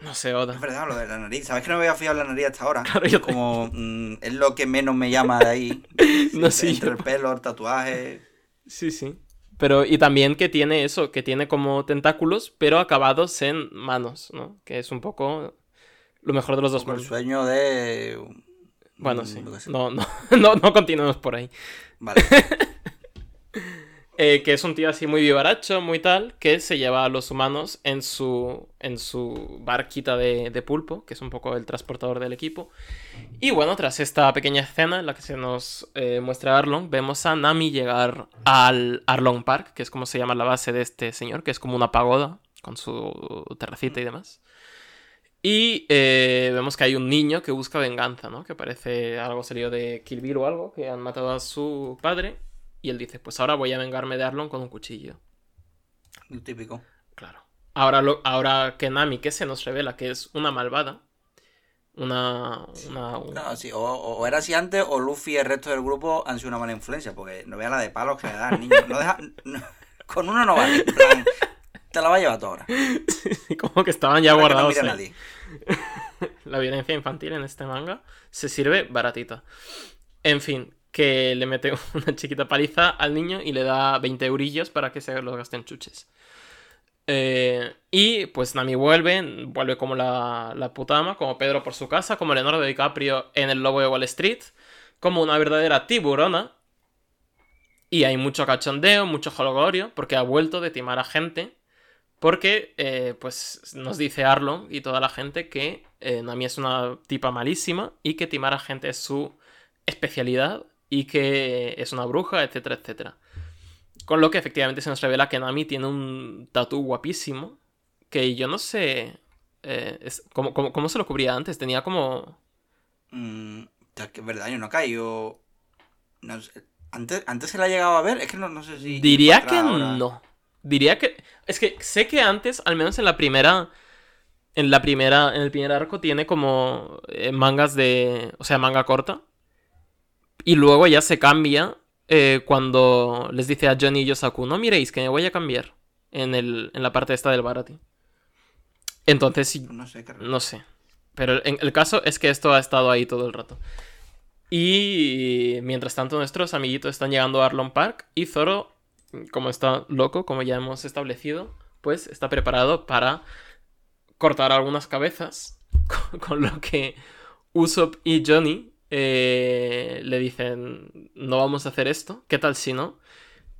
Speaker 1: No sé, Oda.
Speaker 2: Es verdad, lo de la nariz. ¿Sabes que no me había fijado en la nariz hasta ahora? Como mm, es lo que menos me llama de ahí. no sé. Entre el pelo, el tatuaje.
Speaker 1: Sí, sí. Pero, y también que tiene eso, que tiene como tentáculos, pero acabados en manos, ¿no? Que es un poco lo mejor de los dos
Speaker 2: mundos. El sueño de
Speaker 1: bueno, sí. No, no, no, no continuemos por ahí. Vale. Eh, que es un tío así muy vivaracho, muy tal, que se lleva a los humanos en su, en su barquita de, pulpo, que es un poco el transportador del equipo. Y bueno, tras esta pequeña escena en la que se nos eh, muestra Arlong, vemos a Nami llegar al Arlong Park, que es como se llama la base de este señor, que es como una pagoda con su terracita y demás. Y eh, vemos que hay un niño que busca venganza, ¿no? Que parece algo salido de Kill Bill o algo, que han matado a su padre. Y él dice, pues ahora voy a vengarme de Arlon con un cuchillo.
Speaker 2: Lo típico.
Speaker 1: Claro. Ahora, lo, ahora que Nami, que se nos revela que es una malvada. Una...
Speaker 2: No, sí, o, era así antes, o Luffy y el resto del grupo han sido una mala influencia, porque no vea la de palos que le da al niño. No deja, con uno no vale. te la va a llevar toda ahora.
Speaker 1: como que estaban ya guardados. la violencia infantil en este manga se sirve baratita. En fin, que le mete una chiquita paliza al niño y le da 20 eurillos para que se los gasten chuches. Eh, y pues Nami vuelve, vuelve como la, la puta ama, como Pedro por su casa, como Leonardo DiCaprio en El Lobo de Wall Street, como una verdadera tiburona. Y hay mucho cachondeo, mucho jolgorio, porque ha vuelto de timar a gente porque, eh, pues, nos dice Arlong y toda la gente que eh, Nami es una tipa malísima y que timar a gente es su especialidad y que es una bruja, etcétera, etcétera. Con lo que efectivamente se nos revela que Nami tiene un tatú guapísimo que yo no sé eh, ¿cómo, se lo cubría antes. Tenía como...
Speaker 2: Mm, verdad, yo no caigo... No antes, antes se la ha llegado a ver, es que no, sé si...
Speaker 1: Diría que no. Diría que. Es que sé que antes, al menos en la primera. En la primera. En el primer arco tiene como eh, mangas de. O sea, manga corta. Y luego ya se cambia. Eh, cuando les dice a Johnny y Yosaku, no miréis que me voy a cambiar. En, el, en la parte esta del Barati. Entonces.
Speaker 2: No sé,
Speaker 1: no sé. Pero el caso es que esto ha estado ahí todo el rato. Y mientras tanto, nuestros amiguitos están llegando a Arlon Park y Zoro como está loco, como ya hemos establecido, pues está preparado para cortar algunas cabezas, con, lo que Usopp y Johnny eh, le dicen, no vamos a hacer esto, ¿qué tal si no?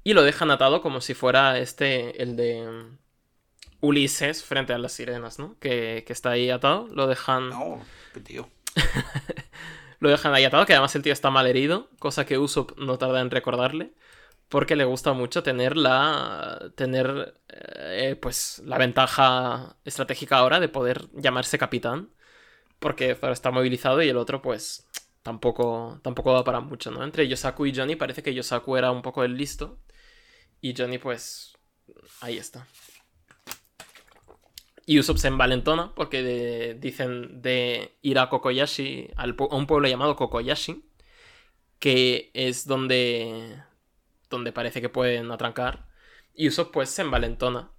Speaker 1: Y lo dejan atado como si fuera este, el de Ulises frente a las sirenas, ¿no? Que, está ahí atado, lo dejan...
Speaker 2: No, qué tío.
Speaker 1: lo dejan ahí atado, que además el tío está mal herido, cosa que Usopp no tarda en recordarle porque le gusta mucho tener la tener eh, pues la ventaja estratégica ahora de poder llamarse capitán porque está movilizado y el otro, pues, tampoco, tampoco da para mucho, ¿no? Entre Yosaku y Johnny parece que Yosaku era un poco el listo y Johnny, pues, ahí está. Y Usopp se envalentona porque dicen de ir a Kokoyashi, a un pueblo llamado Kokoyashi, que es donde, donde parece que pueden atrancar. Y Usopp pues se envalentona.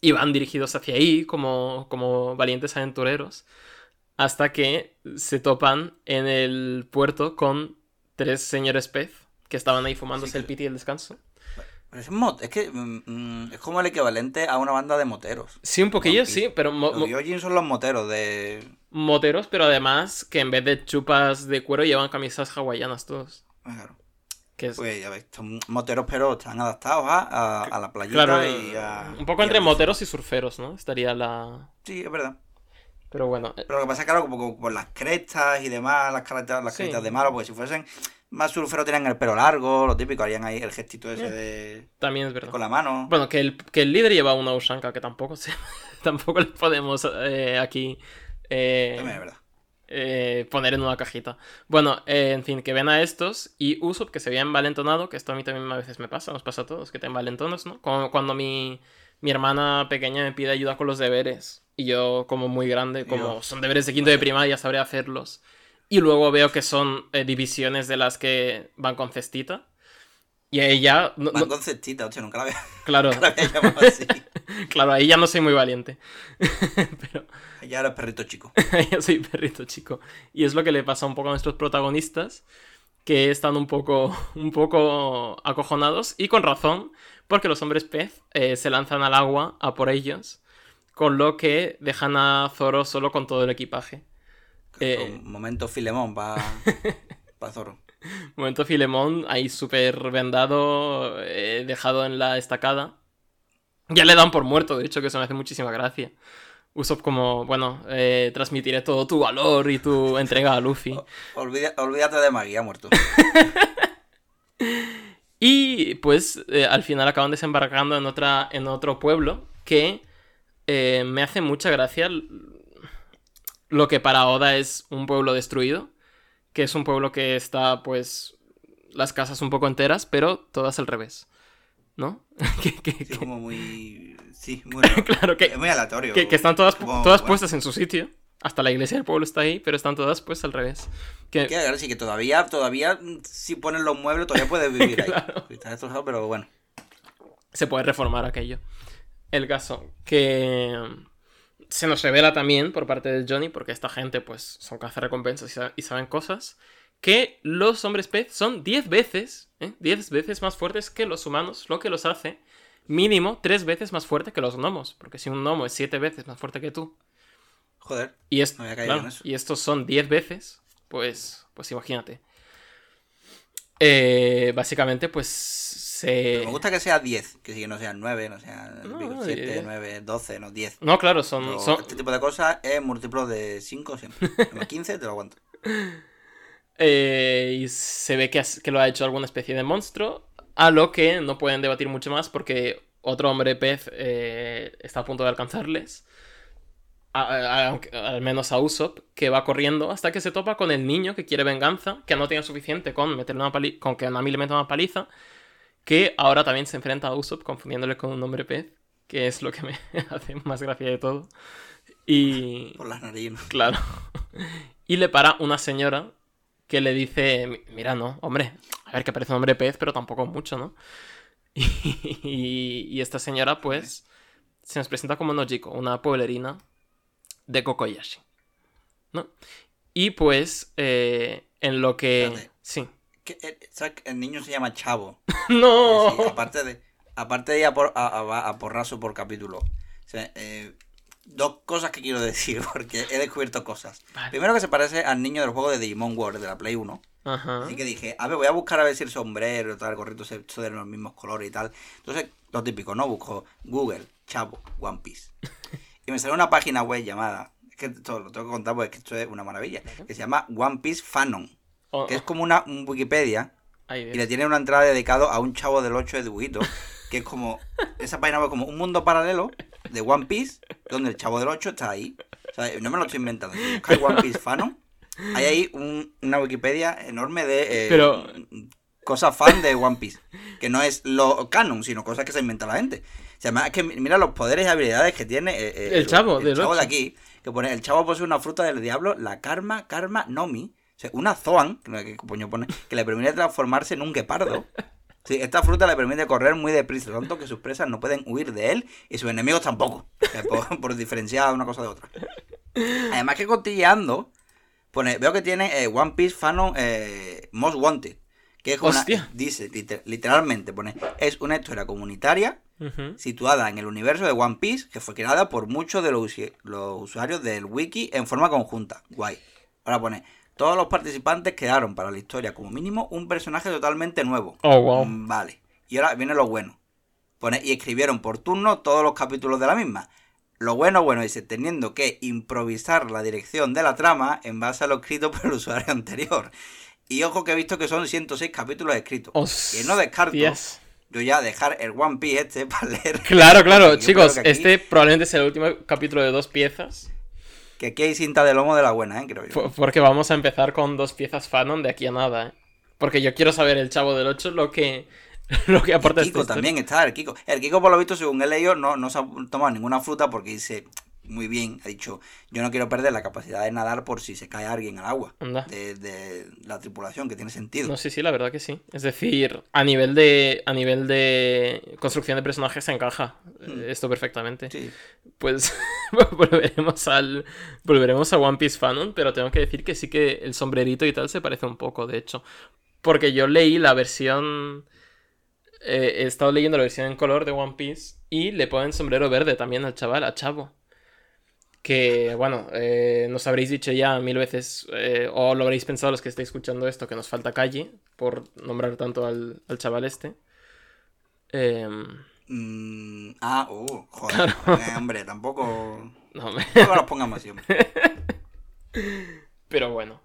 Speaker 1: Y van dirigidos hacia ahí como, como valientes aventureros. Hasta que se topan en el puerto con tres señores pez que estaban ahí fumándose
Speaker 2: Sí,
Speaker 1: el piti y el descanso.
Speaker 2: Es, mot- es que mm, mm, es como el equivalente a una banda de moteros.
Speaker 1: Sí, un poquillo, sí, pero
Speaker 2: Los Gyojin son los moteros de.
Speaker 1: moteros, pero además que en vez de chupas de cuero llevan camisas hawaianas todos.
Speaker 2: Ah, Claro.
Speaker 1: Que es,
Speaker 2: Pues ya ves, son moteros, pero están adaptados a, a, a la playita
Speaker 1: claro,
Speaker 2: y a.
Speaker 1: un poco
Speaker 2: y
Speaker 1: entre moteros y surferos, ¿no? Estaría la...
Speaker 2: Sí, es verdad.
Speaker 1: Pero bueno, eh,
Speaker 2: Pero lo que pasa es que, claro, como, como por las crestas y demás, las caretas, las
Speaker 1: Sí.
Speaker 2: crestas de malo, porque si fuesen más surferos tenían el pelo largo, lo típico, harían ahí el gestito ese
Speaker 1: Eh.
Speaker 2: de.
Speaker 1: también es verdad.
Speaker 2: con la mano.
Speaker 1: Bueno, que el, que el líder lleva una Ushanka, que tampoco se, tampoco le podemos eh, aquí eh,
Speaker 2: También es verdad.
Speaker 1: eh, poner en una cajita. Bueno, eh, en fin, que ven a estos y Usopp que se había envalentonado, que esto a mí también a veces me pasa, nos pasa a todos, que te envalentonas, ¿no? Como cuando mi, mi hermana pequeña me pide ayuda con los deberes y yo como muy grande, como son deberes de quinto de primaria, sabré hacerlos. Y luego veo que son eh, divisiones de las que van con cestita. Y ahí ya, no-
Speaker 2: Van
Speaker 1: no-
Speaker 2: con cestita, hostia, nunca la había,
Speaker 1: claro,
Speaker 2: nunca la había llamado así.
Speaker 1: claro, ahí ya no soy muy valiente. Pero
Speaker 2: Ya eres perrito chico.
Speaker 1: yo soy perrito chico. Y es lo que le pasa un poco a nuestros protagonistas, que están un poco, un poco acojonados, y con razón, porque los hombres pez eh, se lanzan al agua a por ellos, con lo que dejan a Zoro solo con todo el equipaje. Eh.
Speaker 2: Un momento Filemón para pa Zorro.
Speaker 1: Momento Filemón, ahí súper vendado, eh, dejado en la estacada. Ya le dan por muerto, de hecho, que eso me hace muchísima gracia. Usopp como, bueno, eh, transmitiré todo tu valor y tu entrega a Luffy.
Speaker 2: Olvida- olvídate de Maggie, ha muerto.
Speaker 1: Y pues eh, al final acaban desembarcando en, otra, en otro pueblo que eh, me hace mucha gracia lo que para Oda es un pueblo destruido, que es un pueblo que está pues las casas un poco enteras, pero todas al revés, ¿no? que, que-
Speaker 2: Sí,
Speaker 1: que-
Speaker 2: como muy. Sí,
Speaker 1: claro, que,
Speaker 2: Es muy aleatorio.
Speaker 1: que- están todas,
Speaker 2: Como-
Speaker 1: todas
Speaker 2: bueno.
Speaker 1: puestas en su sitio. Hasta la iglesia del pueblo está ahí, pero están todas pues al revés. Que,
Speaker 2: claro, sí, que todavía, todavía, mm, si pones los muebles, todavía puedes vivir ahí.
Speaker 1: Claro.
Speaker 2: Está destrozado, pero bueno.
Speaker 1: se puede reformar aquello. El caso que se nos revela también por parte de Johnny, porque esta gente pues son cazarrecompensas y, sa- y saben cosas, que los hombres pez son 10 veces, ¿eh? 10 veces más fuertes que los humanos, lo que los hace mínimo 3 veces más fuerte que los gnomos, porque si un gnomo es 7 veces más fuerte que tú,
Speaker 2: Joder.
Speaker 1: y, es-
Speaker 2: No había caído
Speaker 1: claro,
Speaker 2: en eso.
Speaker 1: y estos son 10 veces, pues, pues imagínate. Eh, básicamente, pues se...
Speaker 2: Me gusta que sea 10, que sí que no sean 9, no sean
Speaker 1: No,
Speaker 2: 7,
Speaker 1: eh.
Speaker 2: 9, 12, no 10.
Speaker 1: No, claro, son,
Speaker 2: Pero
Speaker 1: son,
Speaker 2: Este tipo de cosas es múltiplo de 5 siempre. Más 15 te lo aguanto.
Speaker 1: Eh, y se ve que, has- que lo ha hecho alguna especie de monstruo, a lo que no pueden debatir mucho más porque otro hombre pez eh, está a punto de alcanzarles. A- a- aunque- al menos a Usopp, que va corriendo hasta que se topa con el niño que quiere venganza, que no tiene suficiente con meterle una pali- con que Nami le meta una paliza, que ahora también se enfrenta a Usopp confundiéndole con un hombre pez, que es lo que me hace más gracia de todo. Y,
Speaker 2: Por las narices. ¿no?
Speaker 1: Claro. Y le para una señora que le dice, "Mi- mira, no, hombre, a ver que parece un hombre pez, pero tampoco mucho, ¿no? Y, y esta señora, pues, se nos presenta como Nojiko, una pueblerina de Kokoyashi, ¿no? Y pues, eh, en lo que...
Speaker 2: Espérate.
Speaker 1: Sí.
Speaker 2: Que el, ¿sabes que el niño se llama Chavo.
Speaker 1: ¡No!
Speaker 2: Sí, aparte de aparte de ir a, por, a, a- a porrazo por capítulo. O sea, eh, dos cosas que quiero decir, porque he descubierto cosas.
Speaker 1: Vale.
Speaker 2: Primero que se parece al niño del juego de Digimon World, de la Play 1.
Speaker 1: Ajá.
Speaker 2: Así que dije, a ver, voy a buscar a ver si el sombrero, tal, gorrito se de los mismos colores y tal. Entonces, lo típico, ¿no? Busco Google, Chavo, One Piece. Y me sale una página web llamada, es que esto lo tengo que contar porque es que esto es una maravilla, que se llama One Piece Fanon,
Speaker 1: Oh,
Speaker 2: que es como una un Wikipedia y le tiene una entrada dedicado a un chavo del 8 de dibujito, que es como, esa página web como un mundo paralelo de One Piece, donde el chavo del 8 está ahí. O sea, no me lo estoy inventando. Si buscáis One Piece Fanon, hay ahí un- una Wikipedia enorme de eh,
Speaker 1: Pero-
Speaker 2: cosas fan de One Piece. Que no es lo canon, sino cosas que se inventa la gente. O sea, además es que mira los poderes y habilidades que tiene eh, eh,
Speaker 1: El chavo
Speaker 2: el
Speaker 1: del
Speaker 2: chavo de aquí. Que pone, el chavo posee una fruta del diablo, la Karma, Karma Nomi. O sea, una Zoan, que coño pone, le permite transformarse en un guepardo. Sí, esta fruta le permite correr muy deprisa, tanto que sus presas no pueden huir de él y sus enemigos tampoco. Por, por diferenciar una cosa de otra. Además que cotilleando, pone, veo que tiene eh, One Piece Fanon eh, Most Wanted. Que es una, dice, liter- literalmente, pone, es una historia comunitaria situada en el universo de One Piece, que fue creada por muchos de los usuarios del wiki en forma conjunta. Guay. Ahora pone, todos los participantes crearon para la historia como mínimo un personaje totalmente nuevo.
Speaker 1: Oh, wow.
Speaker 2: Mm, Vale. Y ahora viene lo bueno. Pone, y escribieron por turno todos los capítulos de la misma. Lo bueno, bueno, dice, teniendo que improvisar la dirección de la trama en base a lo escrito por el usuario anterior. Y ojo que he visto que son 106 capítulos escritos. Que no descarto yo ya dejar el One Piece este para leer.
Speaker 1: Claro, claro, chicos,
Speaker 2: aquí-
Speaker 1: este probablemente sea el último capítulo de dos piezas.
Speaker 2: Que aquí hay cinta de lomo de la buena, ¿eh? Creo yo.
Speaker 1: po- Porque vamos a empezar con dos piezas fanon de aquí a nada, ¿eh? Porque yo quiero saber el chavo del 8 lo que, lo que aporta
Speaker 2: El Kiko también está, el Kiko. El Kiko, por lo visto, según he leído, no, no se ha tomado ninguna fruta porque dice muy bien, ha dicho, yo no quiero perder la capacidad de nadar por si se cae alguien al agua de la tripulación, que tiene sentido.
Speaker 1: No, sí, sí, la verdad que sí. Es decir, a nivel de, a nivel de construcción de personajes se encaja eh,
Speaker 2: Mm.
Speaker 1: esto perfectamente.
Speaker 2: Sí.
Speaker 1: Pues volveremos al volveremos a One Piece Fanon, pero tengo que decir que sí que el sombrerito y tal se parece un poco, de hecho. Porque yo leí la versión eh, he estado leyendo la versión en color de One Piece y le ponen sombrero verde también al chaval, a Chavo. Que, bueno, eh, nos habréis dicho ya mil veces, eh, o lo habréis pensado los que estáis escuchando esto, que nos falta calle por nombrar tanto al, al chaval este. Em,
Speaker 2: Mm, ah, oh, joder. Eh, hombre, tampoco.
Speaker 1: no, me-
Speaker 2: Tampoco nos pongamos hombre.
Speaker 1: Pero bueno.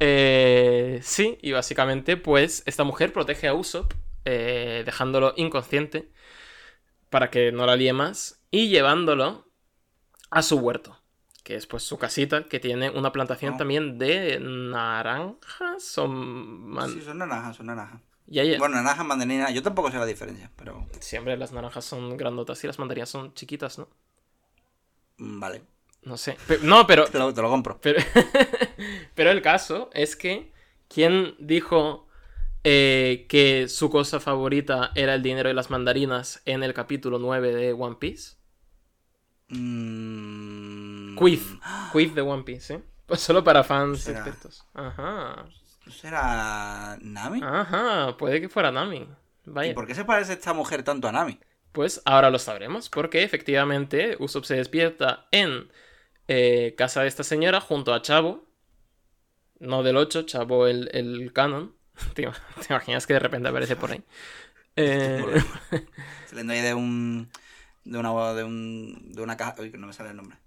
Speaker 1: Eh, sí, y básicamente, pues, esta mujer protege a Usopp, dejándolo inconsciente para que no la líe más y llevándolo a su huerto, que es pues su casita, que tiene una plantación
Speaker 2: Oh.
Speaker 1: también de naranjas man-
Speaker 2: Sí, son naranjas, son naranjas.
Speaker 1: Ya.
Speaker 2: Bueno, naranjas, mandarinas, yo tampoco sé la diferencia, pero.
Speaker 1: Siempre las naranjas son grandotas y las mandarinas son chiquitas, ¿no?
Speaker 2: mm, Vale.
Speaker 1: No sé. Pe- no, pero
Speaker 2: Te lo, te lo compro.
Speaker 1: Pero, pero el caso es que, ¿quién dijo eh, que su cosa favorita era el dinero y las mandarinas en el capítulo 9 de One Piece?
Speaker 2: Mm,
Speaker 1: Quiz. Quiz de One Piece, ¿eh? Pues solo para fans
Speaker 2: Será.
Speaker 1: expertos. Ajá.
Speaker 2: ¿No será Nami?
Speaker 1: Ajá, puede que fuera Nami.
Speaker 2: ¿Y
Speaker 1: Vaya.
Speaker 2: por qué se parece esta mujer tanto a Nami?
Speaker 1: Pues ahora lo sabremos, porque efectivamente Usopp se despierta en eh, casa de esta señora junto a Chavo. No del 8, Chavo el, el canon. ¿Te, ima- te imaginas que de repente aparece por ahí? Eh,
Speaker 2: Saliendo ahí de un. De una. De, un, de una caja. Uy, que no me sale el nombre.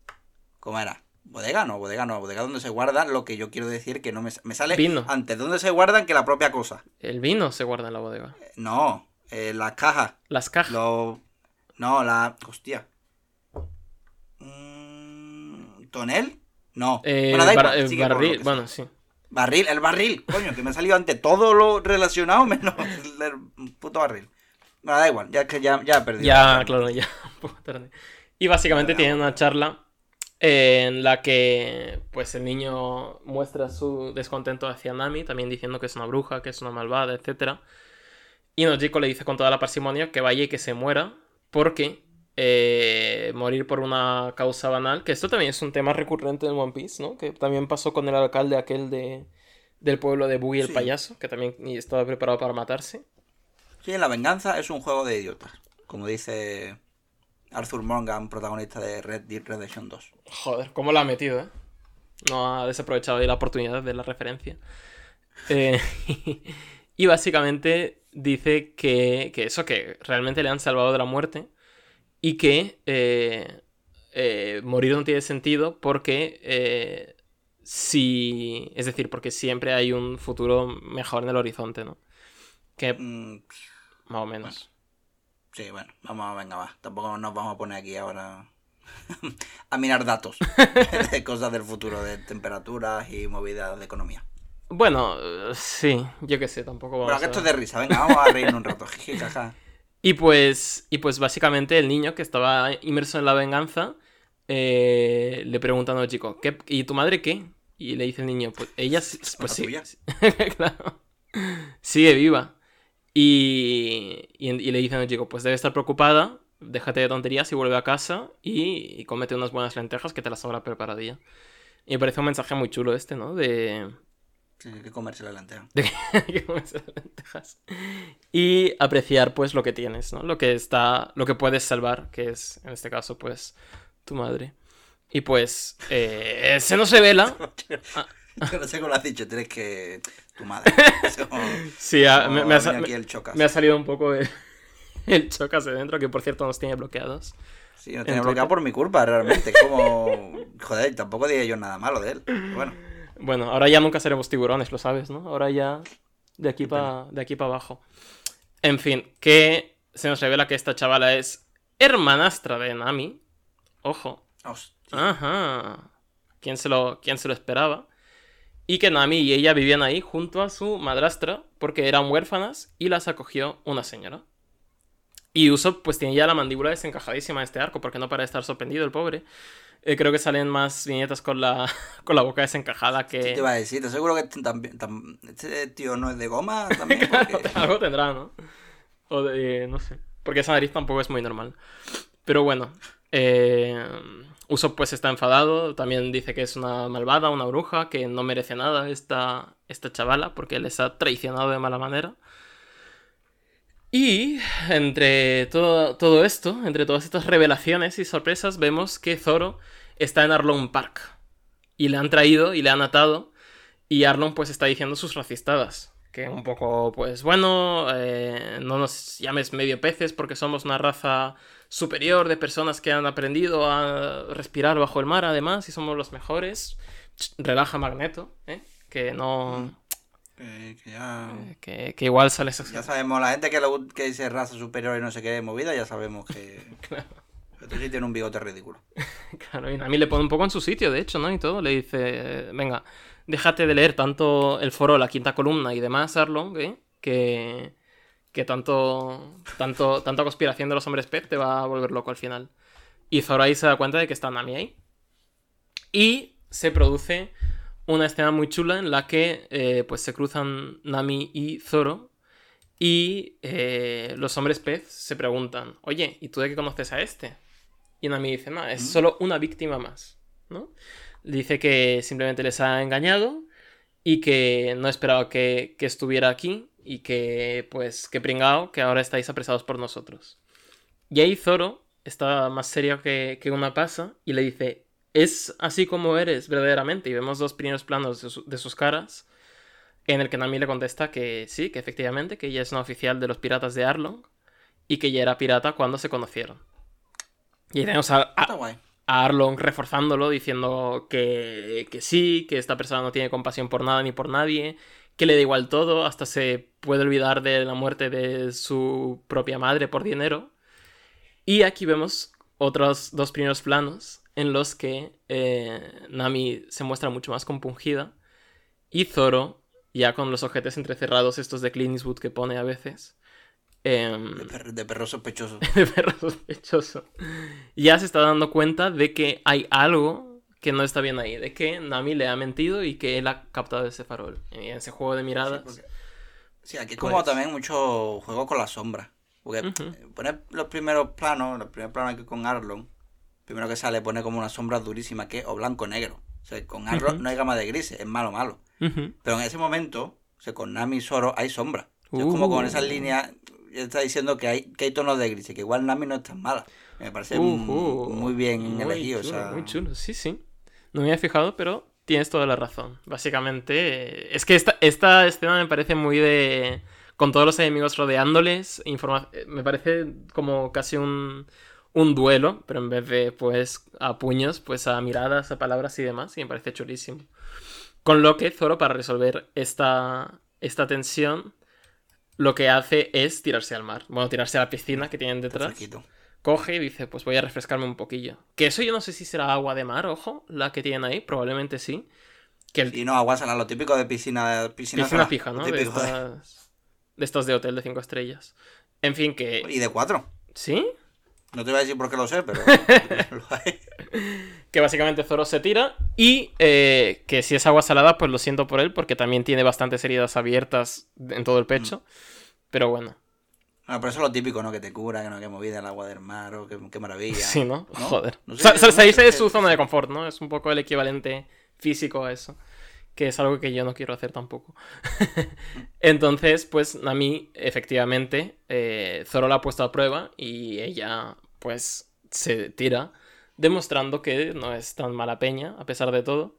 Speaker 2: ¿Cómo era? Bodega, no, bodega no, bodega donde se guarda lo que yo quiero decir que no me, me sale
Speaker 1: Vino.
Speaker 2: antes donde se guardan que la propia cosa.
Speaker 1: el vino se guarda en la bodega.
Speaker 2: No, eh, las cajas.
Speaker 1: Las cajas.
Speaker 2: No, la. Hostia. Mm, ¿Tonel? No.
Speaker 1: Eh,
Speaker 2: bueno, da
Speaker 1: bar-
Speaker 2: igual,
Speaker 1: eh,
Speaker 2: sigue por lo
Speaker 1: barril, bueno, sí.
Speaker 2: Barril, el barril, coño, que me ha salido ante todo lo relacionado menos el puto barril. Bueno, da igual, ya que ya, ya he perdido.
Speaker 1: Ya, claro, ya. un poco tarde. Y básicamente
Speaker 2: Pero-
Speaker 1: tienen una charla en la que pues el niño muestra su descontento hacia Nami, también diciendo que es una bruja, que es una malvada, etc. Y Nojiko le dice con toda la parsimonia que vaya y que se muera, porque eh, morir por una causa banal, que esto también es un tema recurrente en One Piece, ¿no? Que también pasó con el alcalde aquel de, del pueblo de Bui el
Speaker 2: Sí.
Speaker 1: payaso, que también estaba preparado para matarse.
Speaker 2: Sí, la venganza es un juego de idiotas, como dice Arthur Morgan, protagonista de Red Dead Redemption 2.
Speaker 1: Joder, ¿cómo lo ha metido, eh? No ha desaprovechado ahí la oportunidad de la referencia. Eh, y básicamente dice que, que eso, que realmente le han salvado de la muerte y que eh, eh, morir no tiene sentido porque si... Es decir, porque siempre hay un futuro mejor en el horizonte, ¿no? Que
Speaker 2: Mm,
Speaker 1: más o menos.
Speaker 2: sí, bueno, vamos, venga, va. Tampoco nos vamos a poner aquí ahora a mirar datos de cosas del futuro, de temperaturas y movidas de economía.
Speaker 1: Bueno, sí, yo qué sé, tampoco vamos
Speaker 2: Bueno, que esto es de risa, venga, vamos a reírnos un rato. jaja.
Speaker 1: Y pues, y pues básicamente el niño que estaba inmerso en la venganza eh, le preguntan al chico, ¿qué, ¿y tu madre qué? Y le dice el niño, pues ella pues sí, claro, sigue viva. Y, y, y le dicen al chico, pues debe estar preocupada, déjate de tonterías y vuelve a casa y, y cómete unas buenas lentejas que te las habrá preparadilla. Y me parece un mensaje muy chulo este, ¿no? De,
Speaker 2: Sí, hay que comerse la lenteja.
Speaker 1: de que comes las lentejas. Y apreciar pues lo que tienes, ¿no? Lo que está, lo que puedes salvar, que es en este caso pues tu madre. Y pues eh, se nos revela.
Speaker 2: No sé cómo lo has dicho, tienes que... Tu madre.
Speaker 1: Sí, ah, me, me ha,
Speaker 2: aquí el chocas.
Speaker 1: me ha salido un poco el, el chocas de dentro, que por cierto nos tiene bloqueados.
Speaker 2: Sí, no
Speaker 1: en
Speaker 2: tiene bloqueado por mi culpa, realmente. Como... Joder, tampoco dije yo nada malo de él. Bueno,
Speaker 1: Bueno, ahora ya nunca seremos tiburones, lo sabes, ¿no? Ahora ya de aquí para para abajo. En fin, que se nos revela que esta chavala es hermanastra de Nami. Ojo.
Speaker 2: hostia.
Speaker 1: Ajá. ¿Quién se lo, quién se lo esperaba? Y que Nami y ella vivían ahí junto a su madrastra porque eran huérfanas y las acogió una señora. Y Usopp pues tiene ya la mandíbula desencajadísima en este arco porque no para de estar sorprendido el pobre. Eh, creo que salen más viñetas con la, con la boca desencajada
Speaker 2: ¿Qué
Speaker 1: que...
Speaker 2: te iba a decir? ¿Te seguro que también, tam- este tío no es de goma también? Porque...
Speaker 1: Algo tendrá, ¿no? O de... no sé. Porque esa nariz tampoco es muy normal. Pero bueno. Eh, Usopp pues está enfadado. También dice que es una malvada, una bruja, que no merece nada esta, esta chavala porque les ha traicionado de mala manera. Y entre todo, todo esto, entre todas estas revelaciones y sorpresas, vemos que Zoro está en Arlong Park. Y le han traído y le han atado. Y Arlong pues está diciendo sus racistadas. Que un poco, pues bueno, eh, no nos llames medio peces porque somos una raza superior de personas que han aprendido a respirar bajo el mar además y somos los mejores. Relaja Magneto, ¿eh? Que no...
Speaker 2: Que, que ya...
Speaker 1: Que, que igual sale esa...
Speaker 2: Ya sabemos, la gente que, lo- que dice raza superior y no sé qué movida, ya sabemos que... Esto sí tiene un bigote ridículo.
Speaker 1: Claro, y Nami le pone un poco en su sitio, de hecho, ¿no? Y todo, le dice, venga, déjate de leer tanto el foro, la quinta columna y demás, Arlong, ¿eh? Que, que tanto, tanto, tanta conspiración de los hombres pez te va a volver loco al final. Y Zoro ahí se da cuenta de que está Nami ahí. Y se produce una escena muy chula en la que eh, pues se cruzan Nami y Zoro. Y eh, los hombres pez se preguntan, oye, ¿y tú de qué conoces a este? Y Nami dice, no, es solo una víctima más, ¿no? Dice que simplemente les ha engañado y que no esperaba que, que estuviera aquí y que, pues, que pringao, que ahora estáis apresados por nosotros. Y ahí Zoro está más serio que, que una pasa y le dice, es así como eres verdaderamente. Y vemos dos primeros planos de, su- de sus caras en el que Nami le contesta que sí, que efectivamente, que ella es una oficial de los piratas de Arlong y que ella era pirata cuando se conocieron. Y ahí tenemos a, a- a Arlong reforzándolo, diciendo que, que sí, que esta persona no tiene compasión por nada ni por nadie, que le da igual todo, hasta se puede olvidar de la muerte de su propia madre por dinero. Y aquí vemos otros dos primeros planos en los que eh, Nami se muestra mucho más compungida y Zoro, ya con los ojetes entrecerrados estos de Clint Eastwood que pone a veces, em,
Speaker 2: De, per- de perro sospechoso.
Speaker 1: de perro sospechoso, ya se está dando cuenta de que hay algo que no está bien ahí, de que Nami le ha mentido y que él ha captado ese farol. Y ese juego de miradas.
Speaker 2: Sí, porque- Sí, aquí es
Speaker 1: Pues-
Speaker 2: como también mucho juego con la sombra. Porque
Speaker 1: Ujú.
Speaker 2: eh, pone los primeros planos, los primeros planos aquí con Arlon, primero que sale pone como una sombra durísima que es o blanco o negro. O sea, con Arlon
Speaker 1: Ujú.
Speaker 2: no hay gama de grises, es malo malo.
Speaker 1: Ujú.
Speaker 2: Pero en ese momento, o sea, con Nami y Zoro hay sombra. O sea, Es como con esas
Speaker 1: Uh.
Speaker 2: líneas, ya está diciendo que hay, que hay tonos de grises, que igual Nami no es tan mala. Me parece
Speaker 1: Ujú.
Speaker 2: muy, muy bien
Speaker 1: Muy
Speaker 2: elegido.
Speaker 1: chulo,
Speaker 2: o sea,
Speaker 1: Muy chulo, sí, sí. No me había fijado, pero tienes toda la razón. Básicamente, eh, es que esta, esta escena me parece muy de... Con todos los enemigos rodeándoles, informa- eh, me parece como casi un, un duelo, pero en vez de pues a puños, pues a miradas, a palabras y demás, y me parece chulísimo. Con lo que Zoro, para resolver esta, esta tensión, lo que hace es tirarse al mar. Bueno, tirarse a la piscina que tienen detrás
Speaker 2: fresquito.
Speaker 1: Coge y dice, pues voy a refrescarme un poquillo. Que eso yo no sé si será agua de mar, ojo, la que tienen ahí, probablemente sí. Que el...
Speaker 2: Y no, agua salada, lo típico de piscina. Piscina,
Speaker 1: piscina fija, ¿no? De estas... de estos de hotel de cinco estrellas. En fin, que.
Speaker 2: Y de cuatro.
Speaker 1: ¿Sí?
Speaker 2: No te voy a decir por qué lo sé, pero. lo hay.
Speaker 1: Que básicamente Zoro se tira y eh, que si es agua salada, pues lo siento por él, porque también tiene bastantes heridas abiertas en todo el pecho. Pero bueno.
Speaker 2: Bueno, pero eso es lo típico, ¿no? Que te cura, que no que movida el agua del mar, o qué, qué maravilla.
Speaker 1: Sí, ¿no?
Speaker 2: ¿No?
Speaker 1: Joder.
Speaker 2: No
Speaker 1: O
Speaker 2: sé,
Speaker 1: sea,
Speaker 2: no
Speaker 1: se, se
Speaker 2: sé
Speaker 1: dice de su zona de confort, ¿no? Es un poco el equivalente físico a eso. Que es algo que yo no quiero hacer tampoco. Entonces, pues Nami, efectivamente, eh, Zoro la ha puesto a prueba y ella, pues, se tira, demostrando que no es tan mala peña, a pesar de todo.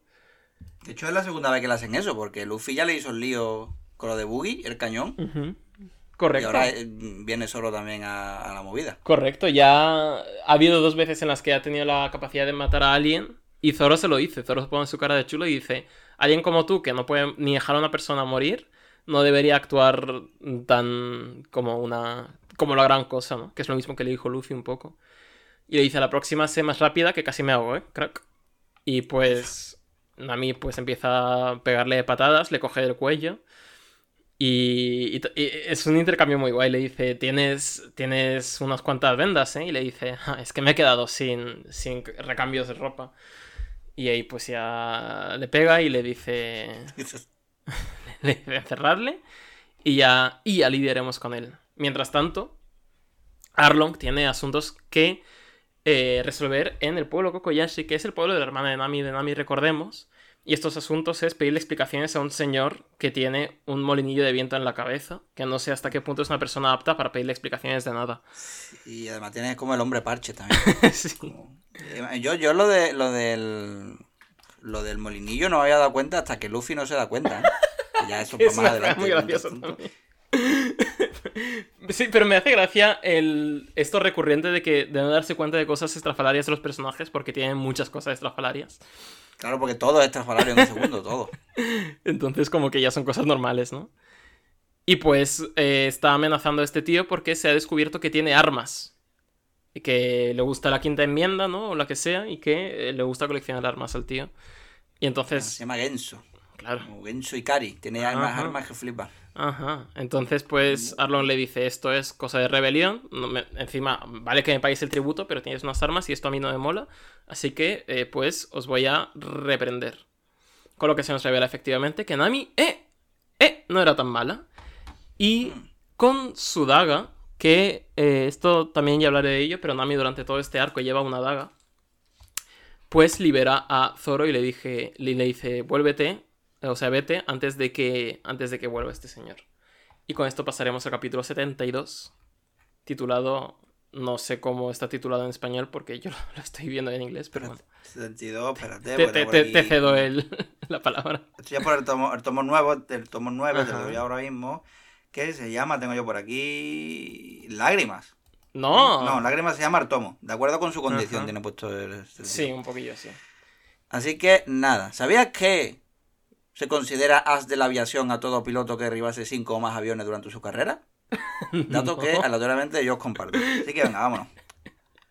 Speaker 2: De hecho, es la segunda vez que le hacen eso, porque Luffy ya le hizo el lío con lo de Boogie, el cañón.
Speaker 1: Ujú.
Speaker 2: Y
Speaker 1: Correcto.
Speaker 2: ahora eh, viene solo también a, a la movida.
Speaker 1: Correcto, ya ha habido dos veces en las que ha tenido la capacidad de matar a alguien y Zoro se lo dice. Zoro se pone su cara de chulo y dice: Alguien como tú, que no puede ni dejar a una persona morir, no debería actuar tan como una. como la gran cosa, ¿no? Que es lo mismo que le dijo Luffy un poco. Y le dice: La próxima sé más rápida que casi me hago, ¿eh? Crack. Y pues. Nami pues empieza a pegarle patadas, le coge del cuello. Y, y es un intercambio muy guay. Le dice, tienes, tienes unas cuantas vendas, ¿eh? Y le dice, "Ah, es que me he quedado sin, sin recambios de ropa. Y ahí pues ya le pega y le dice, le dice encerrarle y ya, y ya lidiaremos con él. Mientras tanto, Arlong tiene asuntos que eh, resolver en el pueblo Kokoyashi, que es el pueblo de la hermana de Nami, de Nami, recordemos. Y estos asuntos es pedirle explicaciones a un señor que tiene un molinillo de viento en la cabeza, que no sé hasta qué punto es una persona apta para pedirle explicaciones de nada.
Speaker 2: Y además tienes como el hombre parche también.
Speaker 1: sí.
Speaker 2: Eh, Yo, yo lo de lo del lo del molinillo no me había dado cuenta hasta que Luffy no se da cuenta. ¿eh? Ya eso
Speaker 1: Es
Speaker 2: más adelante.
Speaker 1: muy gracioso también. Sí, pero me hace gracia el, esto recurrente de que de no darse cuenta de cosas estrafalarias de los personajes porque tienen muchas cosas estrafalarias.
Speaker 2: Claro, porque todo es estrafalario en un segundo, todo.
Speaker 1: Entonces como que ya son cosas normales, ¿no? Y pues eh, está amenazando a este tío porque se ha descubierto que tiene armas. Y que le gusta la quinta enmienda, ¿no? O la que sea. Y que eh, le gusta coleccionar armas al tío. Y
Speaker 2: Se
Speaker 1: entonces,
Speaker 2: llama Genso.
Speaker 1: Claro.
Speaker 2: Como Genso Ikari. Tiene armas,
Speaker 1: Ajá.
Speaker 2: armas que flipa.
Speaker 1: Ajá. Entonces, pues Arlon le dice, esto es cosa de rebelión. no me- encima, vale que me paguéis el tributo, pero tienes unas armas y esto a mí no me mola. Así que, eh, pues, os voy a reprender. Con lo que se nos revela efectivamente que Nami, eh, eh, no era tan mala. Y con su daga, que eh, esto también ya hablaré de ello, pero Nami durante todo este arco lleva una daga. Pues libera a Zoro y le dije, le, le dice, vuélvete, o sea, vete antes de que antes de que vuelva este señor. Y con esto pasaremos al capítulo 72, titulado no sé cómo está titulado en español porque yo lo estoy viendo en inglés, pero bueno.
Speaker 2: 72, espérate.
Speaker 1: Te, cedo el, la palabra.
Speaker 2: Estoy ya por el tomo, el tomo nuevo, el tomo 9, te lo doy ahora mismo. Que se llama, tengo yo por aquí. Lágrimas.
Speaker 1: No.
Speaker 2: No, Lágrimas se llama el tomo. De acuerdo con su condición,
Speaker 1: Ajá.
Speaker 2: tiene puesto el. el
Speaker 1: Sí, un poquillo así.
Speaker 2: Así que nada. ¿Sabías que se considera as de la aviación a todo piloto que derribase cinco o más aviones durante su carrera? Dato
Speaker 1: No.
Speaker 2: que aleatoriamente yo os comparto. Así que venga, vámonos.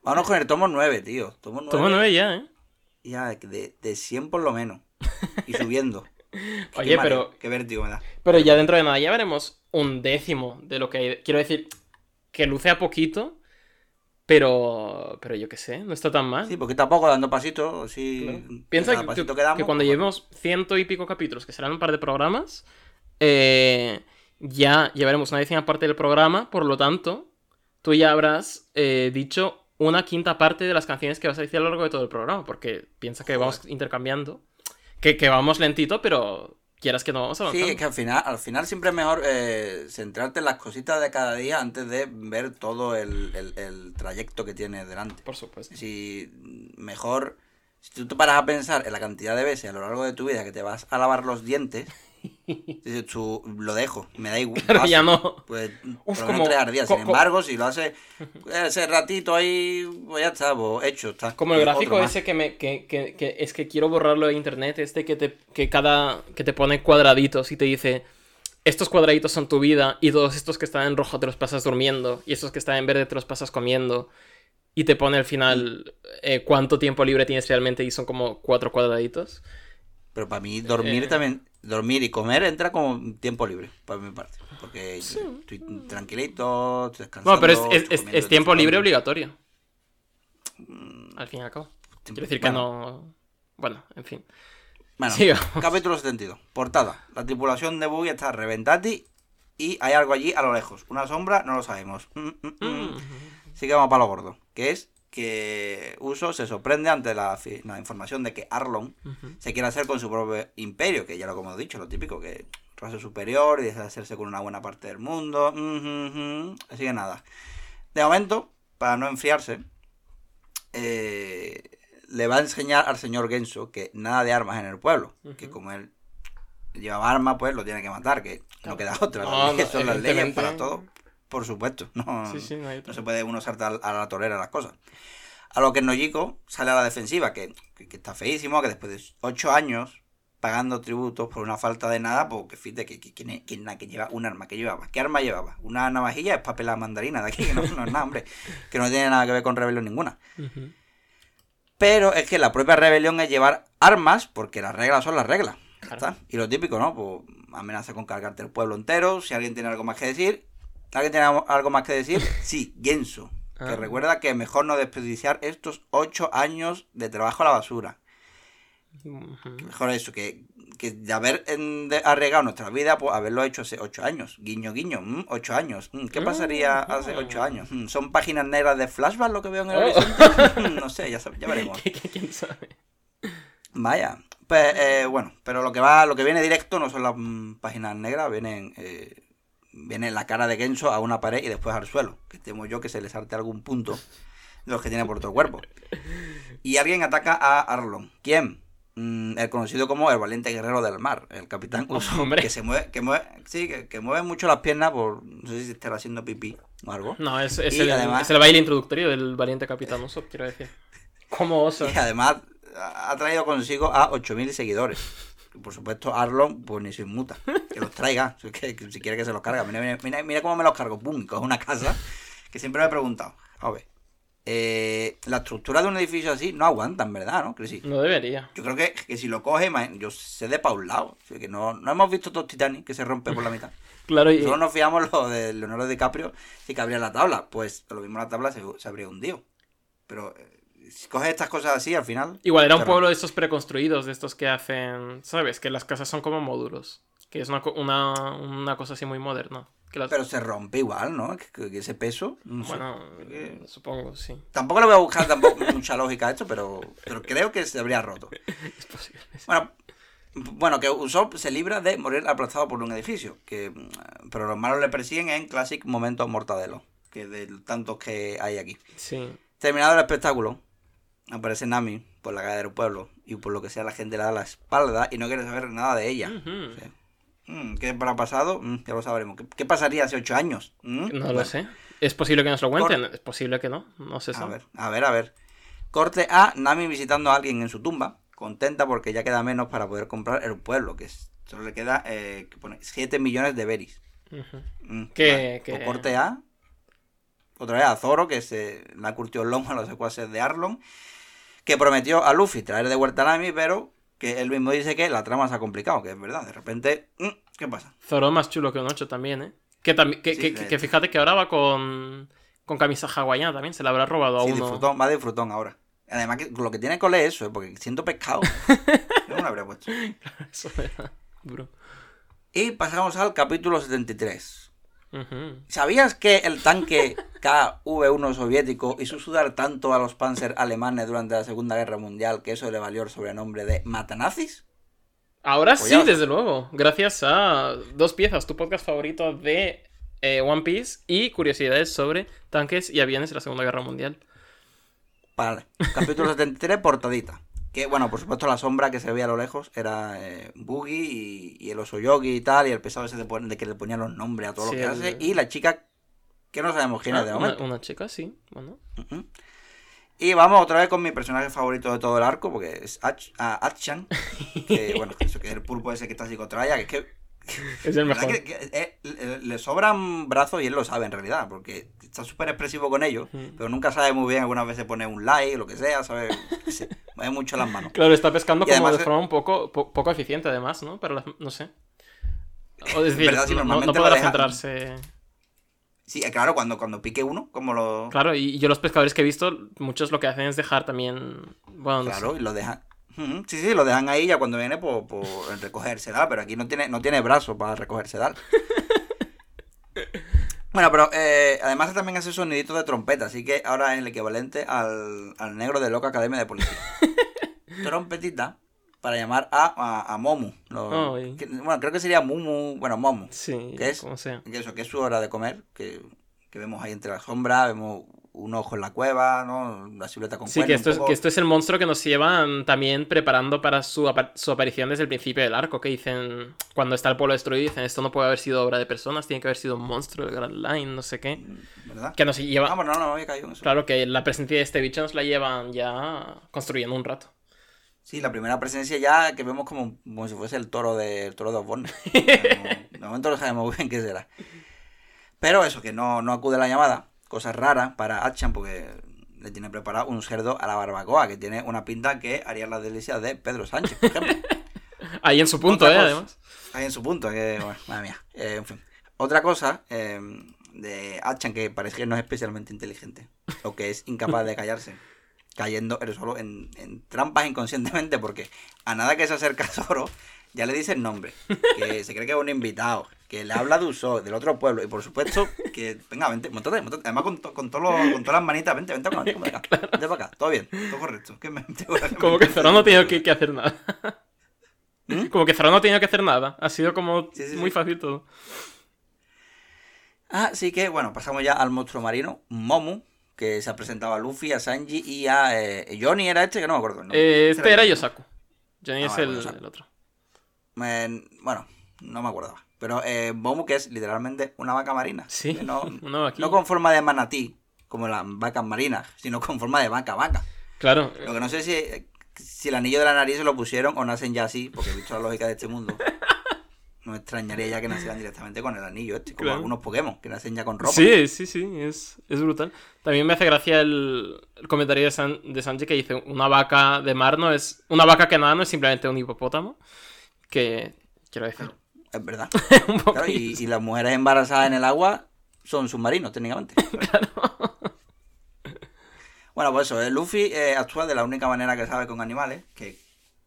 Speaker 2: Vámonos con el tomo 9, tío. Tomo 9.
Speaker 1: Tomo nueve ya, ¿eh?
Speaker 2: Ya, de, de 100 por lo menos. Y subiendo. Qué
Speaker 1: Oye,
Speaker 2: mareo,
Speaker 1: pero,
Speaker 2: Qué vértigo me da.
Speaker 1: pero ya dentro de nada ya veremos un décimo de lo que hay. Quiero decir, que luce a poquito, pero, pero yo qué sé, no está tan mal.
Speaker 2: Sí, porque tampoco dando pasitos.
Speaker 1: Claro.
Speaker 2: cada
Speaker 1: Piensa que,
Speaker 2: pasito
Speaker 1: que-
Speaker 2: que damos,
Speaker 1: que cuando
Speaker 2: pues,
Speaker 1: llevemos ciento y pico capítulos, que serán un par de programas, eh, ya llevaremos una décima parte del programa, por lo tanto, tú ya habrás eh, dicho una quinta parte de las canciones que vas a decir a lo largo de todo el programa, porque piensa que
Speaker 2: Joder.
Speaker 1: vamos intercambiando, que, que vamos lentito, pero quieras que no vamos
Speaker 2: Sí,
Speaker 1: avanzando.
Speaker 2: es que al final, al final siempre es mejor eh, centrarte en las cositas de cada día antes de ver todo el, el- el trayecto que tienes delante.
Speaker 1: Por supuesto.
Speaker 2: Si mejor, si tú te paras a pensar en la cantidad de veces a lo largo de tu vida que te vas a lavar los dientes, tú, lo dejo, me da igual. Paso".
Speaker 1: ya no.
Speaker 2: Pues
Speaker 1: Uf,
Speaker 2: por
Speaker 1: como-
Speaker 2: tres al día.
Speaker 1: co-
Speaker 2: Sin embargo, si lo haces ese ratito ahí, pues ya está, pues hecho está.
Speaker 1: Como el gráfico ese que me que, que- que es que quiero borrarlo de internet, este que te que cada que te pone cuadraditos y te dice estos cuadraditos son tu vida y todos estos que están en rojo te los pasas durmiendo y estos que están en verde te los pasas comiendo y te pone al final eh, cuánto tiempo libre tienes realmente y son como cuatro cuadraditos.
Speaker 2: Pero para mí dormir
Speaker 1: Eh.
Speaker 2: también, dormir y comer entra como tiempo libre, por mi parte. Porque estoy tranquilito, estoy descansando.
Speaker 1: Bueno, pero es, es- es-
Speaker 2: comiendo,
Speaker 1: es tiempo libre obligatorio. Al fin y al cabo. Quiero decir que
Speaker 2: Bueno,
Speaker 1: no... Bueno, en fin.
Speaker 2: Bueno,
Speaker 1: Sigamos.
Speaker 2: capítulo 72. Portada. La tripulación de Buggy está reventati y hay algo allí a lo lejos. Una sombra, no lo sabemos. Mm, mm, mm.
Speaker 1: Mm.
Speaker 2: Así que vamos para lo gordo. Que es que Uso se sorprende ante la, información de que Arlon se quiere hacer con su propio imperio, que ya lo como he dicho, lo típico, que raza superior y desea hacerse con una buena parte del mundo. ujú, ujú. Así que nada. De momento, para no enfriarse, eh, le va a enseñar al señor Genso que nada de armas en el pueblo. Que como él llevaba armas, pues lo tiene que matar, que no queda otra.
Speaker 1: No, no,
Speaker 2: son las leyes para todo, por supuesto. No,
Speaker 1: Sí, sí, no hay
Speaker 2: no
Speaker 1: otra.
Speaker 2: se puede uno saltar a la torera las cosas. A lo que Nojiko sale a la defensiva, que, que- que está feísimo, que después de ocho años pagando tributos por una falta de nada, pues que fíjate que, que, que, que lleva un arma, que llevaba. ¿Qué arma llevaba? Una navajilla es papel a mandarina de aquí, que no, no es nada, hombre. Que no tiene nada que ver con rebelión ninguna. Pero es que la propia rebelión es llevar armas, porque las reglas son las reglas.
Speaker 1: Claro.
Speaker 2: Y lo típico, ¿no? Pues amenaza con cargarte el pueblo entero. Si alguien tiene algo más que decir. ¿Alguien tiene algo más que decir? Sí, Genso. Que
Speaker 1: Ah.
Speaker 2: recuerda que mejor no desperdiciar estos ocho años de trabajo a la basura. Mejor eso, que, que de haber arriesgado nuestra vida, pues haberlo hecho hace ocho años. Guiño, guiño, mm, ocho años. Mm, ¿Qué pasaría
Speaker 1: Mm,
Speaker 2: hace ocho años? Mm, ¿Son páginas negras de flashback lo que veo en el
Speaker 1: Oh.
Speaker 2: horizonte? No sé, ya, veremos.
Speaker 1: ¿Qué- qué- ¿Quién sabe?
Speaker 2: Vaya. Pues eh, bueno, pero lo que va, lo que viene directo no son las páginas negras, vienen eh, viene la cara de Genso a una pared y después al suelo. Que temo yo que se le salte algún punto de los que tiene por todo el cuerpo. Y alguien ataca a Arlon. ¿Quién? Mm, el conocido como el valiente guerrero del mar, el capitán Uso,
Speaker 1: Hombre.
Speaker 2: que se mueve, que mueve, sí, que, que mueve mucho las piernas por, no sé si estará haciendo pipí o algo.
Speaker 1: No, es, es el,
Speaker 2: además-
Speaker 1: es el baile introductorio del valiente capitán Usopp, quiero decir. ¿Cómo osa?
Speaker 2: Y además ha traído consigo a 8.000 seguidores. Y por supuesto, Arlon, pues ni se inmuta. Que los traiga. Si, que- que si quiere que se los carga. Mira, mira, mira, cómo me los cargo. Pum, y coge una casa. Que siempre me he preguntado. A ver. eh, la estructura de un edificio así no aguanta, en verdad, ¿no? Que sí.
Speaker 1: No debería.
Speaker 2: Yo creo que, que si lo coge, yo sé de pa' un lado. O sea, que no, no hemos visto todos Titanic que se rompe por la mitad.
Speaker 1: Claro, y,
Speaker 2: Solo nos fiamos lo de Leonardo DiCaprio si que abría la tabla. Pues lo mismo la tabla se, se habría hundido. Pero eh, si coges estas cosas así, al final.
Speaker 1: igual era un pueblo de estos preconstruidos, de estos que hacen, ¿sabes? Que las casas son como módulos. Que es una, una, una cosa así muy moderna. Que las-
Speaker 2: Pero se rompe igual, ¿no? Que, que- que ese peso. no sé.
Speaker 1: bueno, supongo, sí.
Speaker 2: Tampoco le voy a buscar tampoco mucha lógica a esto, pero, pero creo que se habría roto.
Speaker 1: Es posible.
Speaker 2: Bueno, bueno, que Usopp se libra de morir aplastado por un edificio. Que, pero los malos le persiguen en Classic Momento Mortadelo. Que de tantos que hay aquí.
Speaker 1: Sí.
Speaker 2: Terminado el espectáculo, aparece Nami por la calle del pueblo. Y por lo que sea, la gente le da la espalda y no quiere saber nada de ella. Mm, ¿Qué habrá pasado? Mm, ya lo sabremos. ¿Qué, pasaría hace ocho años? Mm,
Speaker 1: No
Speaker 2: bueno.
Speaker 1: lo sé. Es posible que nos lo cuenten, es posible que no. No sé.
Speaker 2: A ver, a ver, a ver. Corte A, Nami visitando a alguien en su tumba, contenta porque ya queda menos para poder comprar el pueblo, que es- solo le queda, eh, que pone 7 millones de berries. Mm,
Speaker 1: Que-
Speaker 2: vale.
Speaker 1: que-
Speaker 2: Pues corte A, otra vez a Zoro, que se la curtió el lomo a los secuaces de Arlon, que prometió a Luffy traer de vuelta a Nami, pero que él mismo dice que la trama se ha complicado, que es verdad, de repente, mm, ¿qué pasa?
Speaker 1: Zoro más chulo que un 8 también, ¿eh? Que, que,
Speaker 2: Sí,
Speaker 1: que- fíjate que ahora va con, con camisa hawaiana también. Se la habrá robado a
Speaker 2: Sí,
Speaker 1: uno.
Speaker 2: disfrutón, va de disfrutón ahora. Además, que lo que tiene cole es eso, ¿eh? porque siento pescado. No lo habría puesto.
Speaker 1: Eso era duro.
Speaker 2: Y pasamos al capítulo 73. ¿Sabías que el tanque KV-1 soviético hizo sudar tanto a los panzer alemanes durante la Segunda Guerra Mundial que eso le valió el sobrenombre de matanazis?
Speaker 1: Ahora
Speaker 2: Pues
Speaker 1: sí,
Speaker 2: ya-
Speaker 1: desde luego. Gracias a Dos Piezas, tu podcast favorito de eh, One Piece y curiosidades sobre tanques y aviones de la Segunda Guerra Mundial.
Speaker 2: Vale. Capítulo 73, portadita. Que bueno, por supuesto la sombra que se veía a lo lejos era eh, Boogie y, y el oso yogi y tal, y el pesado ese de, de que le ponían los nombres a todo
Speaker 1: Sí,
Speaker 2: lo que
Speaker 1: el-
Speaker 2: hace, y la chica que no sabemos quién
Speaker 1: Ah,
Speaker 2: es de
Speaker 1: una,
Speaker 2: momento.
Speaker 1: una chica, sí. Bueno.
Speaker 2: Y vamos otra vez con mi personaje favorito de todo el arco, porque es Ach- ah, Achan. Que bueno, eso que es el pulpo ese que está psicotraya, que es que
Speaker 1: Es el
Speaker 2: La
Speaker 1: mejor.
Speaker 2: que- que, eh, le- sobran brazos y él lo sabe en realidad, porque está súper expresivo con ellos, pero nunca sabe muy bien, algunas veces pone un like, lo que sea, ¿sabes? Qué sé, mueve mucho las manos.
Speaker 1: Claro, está pescando
Speaker 2: Y
Speaker 1: como
Speaker 2: además
Speaker 1: de
Speaker 2: es-
Speaker 1: forma un poco, po- poco eficiente, además, ¿no? Pero las- no sé. O es decir,
Speaker 2: verdad,
Speaker 1: no- no, podrá
Speaker 2: deja-
Speaker 1: centrarse.
Speaker 2: Sí, eh, claro, cuando, cuando pique uno, como lo...
Speaker 1: Claro, y yo los pescadores que he visto, muchos lo que hacen es dejar también. Bueno, no
Speaker 2: Claro,
Speaker 1: sé.
Speaker 2: y lo dejan. Sí, sí, lo dejan ahí ya cuando viene por, por recoger sedal, pero aquí no tiene, no tiene brazo para recoger sedal. bueno, pero eh, además también hace soniditos de trompeta, así que ahora es el equivalente al, al negro de Loca Academia de Policía. Trompetita para llamar a, a, a Momu. Que- bueno, creo que sería Mumu, bueno, Momu.
Speaker 1: Sí,
Speaker 2: ¿Qué es?
Speaker 1: como sea.
Speaker 2: Que eso, que es su hora de comer, que, que vemos ahí entre la sombra, vemos un ojo en la cueva, ¿no? La silueta con
Speaker 1: Sí,
Speaker 2: cuerno,
Speaker 1: que esto, es, que esto es el monstruo que nos llevan también preparando para su, apa- su aparición desde el principio del arco, que dicen, cuando está el pueblo destruido, dicen, esto no puede haber sido obra de personas, tiene que haber sido un monstruo del Grand Line, no sé qué.
Speaker 2: ¿Verdad?
Speaker 1: Que nos lleva...
Speaker 2: Ah, bueno, no, no había caído en eso.
Speaker 1: Claro que la presencia de este bicho nos la llevan ya construyendo un rato.
Speaker 2: Sí, la primera presencia ya que vemos como, como si fuese el toro de, el toro de Osborne. de momento no sabemos bien qué será. Pero eso, que no, no acude a la llamada, cosa rara para Achan porque le tiene preparado un cerdo a la barbacoa, que tiene una pinta que haría las delicias de Pedro Sánchez, por ejemplo.
Speaker 1: Ahí en su punto,
Speaker 2: Otra
Speaker 1: ¿eh?
Speaker 2: cosa.
Speaker 1: Además.
Speaker 2: Ahí en su punto, que, bueno, madre mía. Eh, en fin. Otra cosa eh, de Achan que parece que no es especialmente inteligente, o que es incapaz de callarse, cayendo él solo en, en trampas inconscientemente, porque a nada que se acerca a Zoro, ya le dice el nombre, que se cree que es un invitado, que le habla de Uso, del otro pueblo, y por supuesto que, venga, vente, montate, montate. además con, to- con, con todas las manitas, vente, vente, vente, vente, acá, vente para acá, todo bien, todo correcto. Que me-
Speaker 1: Como que Zoro no tiene que, que hacer nada.
Speaker 2: ¿Mm?
Speaker 1: Como que Zoro no tiene que hacer nada. Ha sido como
Speaker 2: Sí, sí,
Speaker 1: muy
Speaker 2: sí.
Speaker 1: fácil todo.
Speaker 2: Así que, bueno, pasamos ya al monstruo marino, Momu, que se ha presentado a Luffy, a Sanji y a eh, Johnny, era este que no me acuerdo.
Speaker 1: Eh, este era
Speaker 2: Johnny.
Speaker 1: Yosaku. Johnny
Speaker 2: Ah,
Speaker 1: es el, el otro.
Speaker 2: Eh, bueno, no me acordaba. Pero eh, que es literalmente una vaca marina.
Speaker 1: Sí,
Speaker 2: No,
Speaker 1: una
Speaker 2: no con forma de manatí, como las vacas marinas, sino con forma de vaca vaca.
Speaker 1: Claro.
Speaker 2: Lo que no sé si, si el anillo de la nariz se lo pusieron o nacen ya así, porque visto la lógica de este mundo. No me extrañaría ya que nacieran directamente con el anillo este, como
Speaker 1: Claro.
Speaker 2: algunos Pokémon, que nacen ya con ropa.
Speaker 1: Sí, sí, sí, es, es brutal. También me hace gracia el, el comentario de, San- de Sanji que dice, una vaca de mar no es... Una vaca que nada no es simplemente un hipopótamo. Que, quiero decir,
Speaker 2: Es verdad.
Speaker 1: un poco...
Speaker 2: Claro, y, y las mujeres embarazadas en el agua son submarinos, técnicamente. Bueno, pues eso, eh, Luffy eh, actúa de la única manera que sabe con animales, que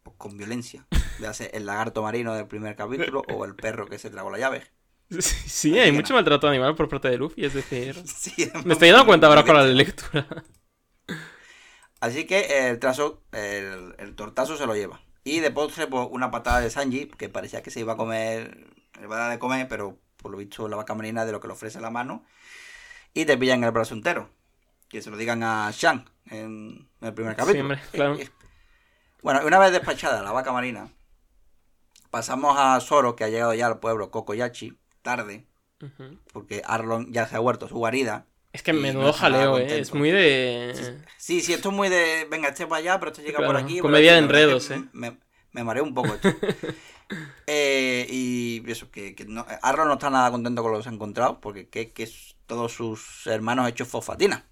Speaker 2: pues, con violencia. Véase el lagarto marino del primer capítulo o el perro que se tragó la llave.
Speaker 1: Sí, sí, hay mucho maltrato animal por parte de Luffy, es decir...
Speaker 2: Sí,
Speaker 1: Me estoy dando cuenta ahora con la lectura.
Speaker 2: Así que el trazo, el, el tortazo se lo lleva. Y de postre, pues, una patada de Sanji, que parecía que se iba a comer, le iba a dar de comer, pero por lo visto la vaca marina de lo que le ofrece la mano. Y te pillan el brazo entero. Que se lo digan a Shang en, en el primer capítulo.
Speaker 1: hombre, claro.
Speaker 2: Eh, eh. Bueno, una vez despachada la vaca marina, pasamos a Zoro, que ha llegado ya al pueblo Kokoyachi, tarde, porque Arlon ya se ha vuelto su guarida.
Speaker 1: Es que menudo jaleo, ¿eh?
Speaker 2: contento.
Speaker 1: Es muy de...
Speaker 2: Sí, sí, esto es muy de. Venga, este para allá, pero este llega por aquí.
Speaker 1: comedia
Speaker 2: pero
Speaker 1: de
Speaker 2: la verdad es
Speaker 1: enredos,
Speaker 2: que Me, me mareo un poco esto. Eh, y eso, que, que no, Arlo no está nada contento con lo que se ha encontrado, porque que, que todos sus hermanos hechos fosfatina.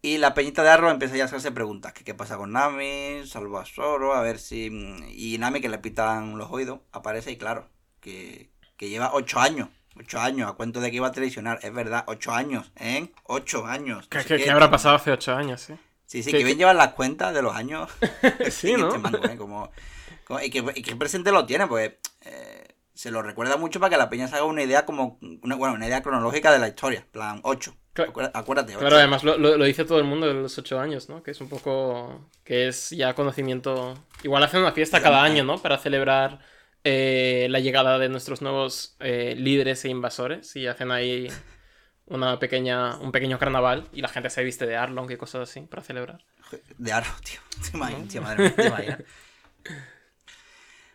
Speaker 2: Y la peñita de Arlo empieza ya a hacerse preguntas: que qué pasa con Nami, salvo a Zoro, a ver si. Y Nami, que le pitan los oídos, aparece y claro, que, que lleva ocho años. Ocho años, a cuento de que iba a traicionar. Es verdad, ocho años, ¿eh? Ocho años.
Speaker 1: ¿Qué,
Speaker 2: no sé
Speaker 1: qué-
Speaker 2: qué.
Speaker 1: qué habrá pasado hace ocho años, eh?
Speaker 2: Sí, sí,
Speaker 1: ¿Qué-
Speaker 2: que bien llevan las cuentas de los años
Speaker 1: Sí, ¿no?
Speaker 2: este mango, ¿eh? Como, como- y, que, y que presente lo tiene, pues eh, se lo recuerda mucho para que la peña se haga una idea como, una, bueno, una idea cronológica de la historia, plan 8.
Speaker 1: Claro.
Speaker 2: Acuérdate, ocho.
Speaker 1: Claro, además lo, lo- lo dice todo el mundo de los ocho años, ¿no? Que es un poco... que es ya conocimiento... Igual hacen una fiesta cada año, ¿no? Para celebrar eh, la llegada de nuestros nuevos eh, líderes e invasores y hacen ahí una pequeña, un pequeño carnaval y la gente se viste de Arlong y cosas así para celebrar.
Speaker 2: De Arrow, tío. Te imaginas, tío, madre mía, te.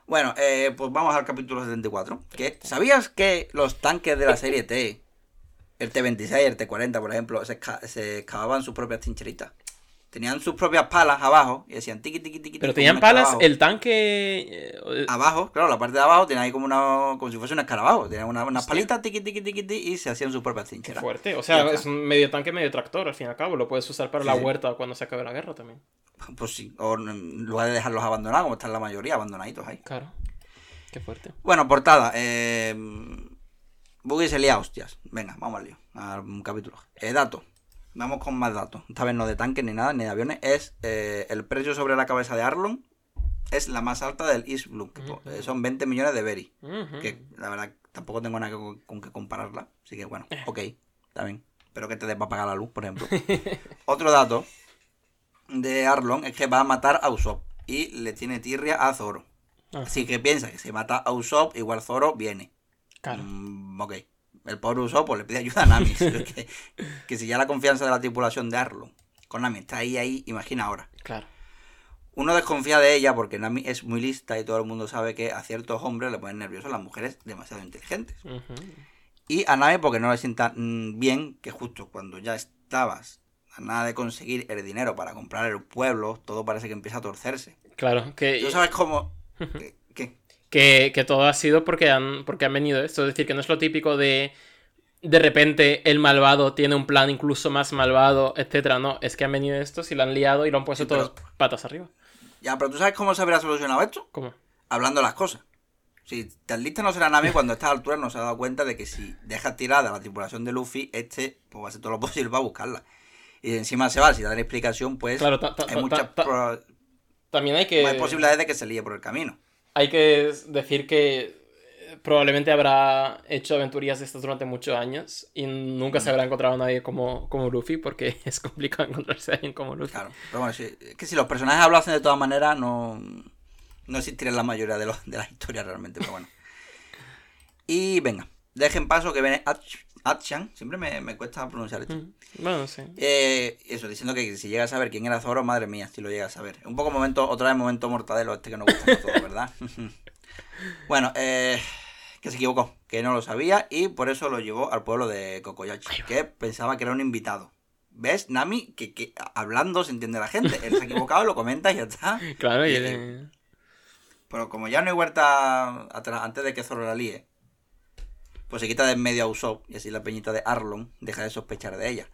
Speaker 2: Bueno, eh, pues vamos al capítulo 74. Que, ¿Sabías que los tanques de la serie T, el T-26, el T-40, por ejemplo, se, se excavaban sus propias trincheritas? Tenían sus propias palas abajo y decían tiki tiki tiki.
Speaker 1: Pero tenían palas,
Speaker 2: escarabajo.
Speaker 1: el tanque... eh,
Speaker 2: Abajo, claro, la parte de abajo tenía ahí como una. como si fuese un escarabajo. Tenían una- unas palitas tiki tiki tiki tiki y se hacían sus propias
Speaker 1: Qué
Speaker 2: trincheras.
Speaker 1: fuerte. O sea, es un medio tanque, medio tractor, al fin y al cabo. Lo puedes usar para
Speaker 2: Sí,
Speaker 1: la huerta cuando se acabe la guerra también.
Speaker 2: Pues sí, o en lugar de dejarlos abandonados, como están la mayoría, abandonaditos ahí.
Speaker 1: Claro. Qué fuerte.
Speaker 2: Bueno, portada. Eh, Buggy se lía a hostias. Venga, vamos al lío. A un capítulo. Eh, datos. Vamos con más datos. Esta vez no de tanques ni nada, ni de aviones. Es eh, el precio sobre la cabeza de Arlon. Es la más alta del East Blue. que son 20 millones de Berry. Que la verdad tampoco tengo nada con, con que compararla. Así que bueno,
Speaker 1: Eh.
Speaker 2: ok. Está bien. Pero que te dé para pagar la luz, por ejemplo. Otro dato de Arlon es que va a matar a Usopp. Y le tiene tirria a Zoro. Así que piensa que si mata a Usopp, igual Zoro viene.
Speaker 1: Claro.
Speaker 2: Mm, ok. El pobre Usopp pues, le pide ayuda a Nami. que, que si ya la confianza de la tripulación de Arlon con Nami está ahí, ahí, imagina ahora.
Speaker 1: Claro.
Speaker 2: Uno desconfía de ella porque Nami es muy lista y todo el mundo sabe que a ciertos hombres le ponen nerviosos las mujeres demasiado inteligentes. Y a Nami porque no le sienta mm, bien que justo cuando ya estabas a nada de conseguir el dinero para comprar el pueblo, todo parece que empieza a torcerse.
Speaker 1: Claro. Que,
Speaker 2: ¿Tú sabes cómo?
Speaker 1: que, que todo ha sido porque han, porque han venido esto. Es decir, que no es lo típico de. De repente el malvado tiene un plan incluso más malvado, etcétera. No, es que han venido estos y lo han liado y lo han puesto
Speaker 2: Sí, pero-
Speaker 1: todos patas arriba.
Speaker 2: Ya, pero ¿tú sabes cómo se habría solucionado esto?
Speaker 1: ¿Cómo?
Speaker 2: hablando las cosas. Si tan lista no será Nami cuando a estas alturas no se ha dado cuenta de que si deja tirada la tripulación de Luffy, este pues va a hacer todo lo posible para buscarla. Y encima se va, si dan explicación, pues
Speaker 1: Claro, ta- ta-
Speaker 2: hay
Speaker 1: ta-
Speaker 2: muchas pro-
Speaker 1: También hay que.
Speaker 2: hay posibilidades de que se líe por el camino.
Speaker 1: Hay que decir que eh, probablemente habrá hecho aventurías de estas durante muchos años y nunca se habrá encontrado a nadie como, como Luffy porque es complicado encontrarse a alguien como Luffy.
Speaker 2: Claro. Pero bueno, si- es que si los personajes hablasen de todas maneras, no, no existiría la mayoría de, los, de las historias realmente, pero bueno. Y venga, dejen paso que viene Achan. Siempre me, me cuesta pronunciar esto.
Speaker 1: Mm, Bueno, sí.
Speaker 2: Eh, eso, diciendo que si llegas a saber quién era Zoro, madre mía, si lo llegas a saber. Un poco momento, otra vez momento mortadelo este que nos gusta a todos, ¿verdad? bueno, eh, que se equivocó, que no lo sabía y por eso lo llevó al pueblo de Kokoyachi, que pensaba que era un invitado. ¿Ves, Nami? Que, que hablando se entiende la gente. Él se ha equivocado, lo comenta y ya está.
Speaker 1: Claro, y
Speaker 2: Y- Pero como ya no hay vuelta atrás antes de que Zoro la líe, pues se quita de en medio a Usopp y así la peñita de Arlon deja de sospechar de ella.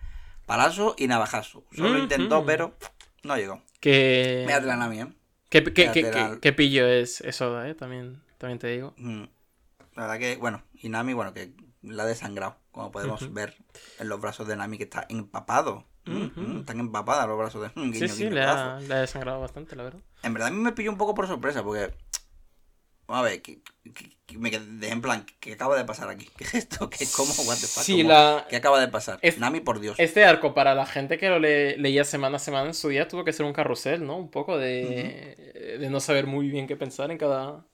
Speaker 2: Palazo y navajazo. Usopp lo intentó,
Speaker 1: Ujú.
Speaker 2: pero no llegó.
Speaker 1: que...
Speaker 2: Mírate la Nami, ¿eh?
Speaker 1: ¿Qué, qué, qué,
Speaker 2: Lateral.
Speaker 1: qué- qué pillo es eso, eh? También, también te digo.
Speaker 2: Mm. La verdad que, bueno, y Nami, bueno, que la ha desangrado, como podemos ver en los brazos de Nami, que está empapado. Mm, mm, Están empapadas los brazos de mm,
Speaker 1: Sí,
Speaker 2: guiño,
Speaker 1: sí,
Speaker 2: guiño,
Speaker 1: le ha, le ha desangrado bastante, la verdad.
Speaker 2: En verdad a mí me pilló un poco por sorpresa, porque. A ver, que, que- que me quedé en plan, ¿qué acaba de pasar aquí? ¿Qué es esto? ¿Qué, ¿Cómo? What the fuck?
Speaker 1: Sí,
Speaker 2: ¿Cómo?
Speaker 1: la-
Speaker 2: ¿Qué acaba de pasar?
Speaker 1: Es-
Speaker 2: Nami, por Dios.
Speaker 1: Este arco para la gente que lo le- leía semana a semana en su día tuvo que ser un carrusel, ¿no? Un poco de, de no saber muy bien qué pensar en cada...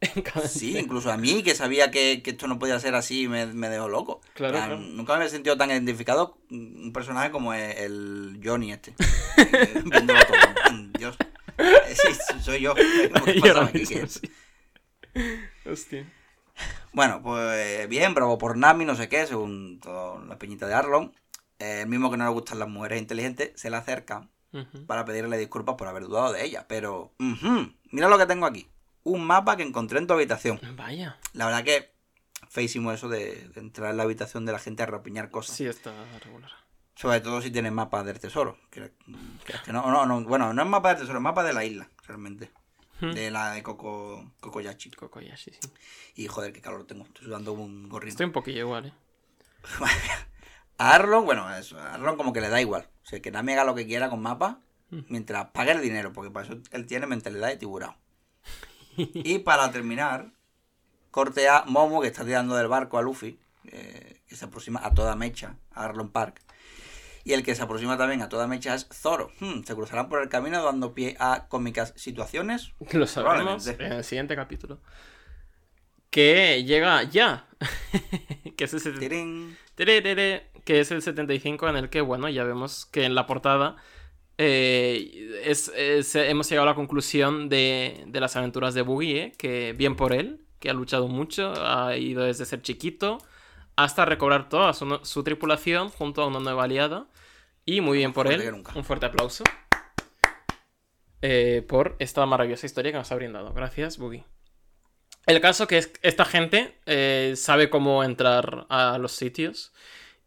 Speaker 1: En cada
Speaker 2: Sí, incluso a mí, que sabía que, que esto no podía ser así, me, me dejó loco.
Speaker 1: Claro,
Speaker 2: En plan,
Speaker 1: claro.
Speaker 2: Nunca me había sentido tan identificado un personaje como el, el Johnny este. Eh, Dios. Eh, Sí, soy yo. ¿Qué pasa aquí? ¿Qué?
Speaker 1: sí. Hostia.
Speaker 2: Bueno, pues bien, bravo por Nami, no sé qué, según toda la peñita de Arlon. Eh, el mismo que no le gustan las mujeres inteligentes, se le acerca para pedirle disculpas por haber dudado de ella. Pero, mira lo que tengo aquí. Un mapa que encontré en tu habitación.
Speaker 1: Vaya.
Speaker 2: La verdad que feísimo eso de, de entrar en la habitación de la gente a rapiñar cosas.
Speaker 1: Sí, está regular.
Speaker 2: Sobre todo si tienes mapas del tesoro. Que, que no, no, no, bueno, no es mapa del tesoro, es mapa de la isla, realmente.
Speaker 1: Hmm.
Speaker 2: De la de Coco, Cocoyachi.
Speaker 1: Kokoyashi, sí.
Speaker 2: Y joder, qué calor tengo. Estoy sudando un gorrino.
Speaker 1: Estoy un poquillo igual, ¿eh?
Speaker 2: A Arlon, bueno, eso, a Arlon como que le da igual. O sea, que Nami haga lo que quiera con mapas
Speaker 1: Mm.
Speaker 2: mientras pague el dinero, porque para eso él tiene mentalidad de tiburón. y para terminar, corte a Momo, que está tirando del barco a Luffy, eh, que se aproxima a toda mecha, a Arlon Park. Y el que se aproxima también a toda mecha es Zoro. Hmm, se cruzarán por el camino dando pie a cómicas situaciones.
Speaker 1: Lo sabremos en el siguiente capítulo. Que llega ya. que es el que es el 75 en el que, bueno, ya vemos que en la portada eh, es, es- hemos llegado a la conclusión de, de las aventuras de Boogie, ¿eh? que bien por él, que ha luchado mucho, ha ido desde ser chiquito hasta recobrar toda su, su tripulación junto a una nueva aliada. Y muy bien por él. Un fuerte aplauso. eh, por esta maravillosa historia que nos ha brindado. Gracias, Boogie. El caso que es esta gente eh, sabe cómo entrar a los sitios.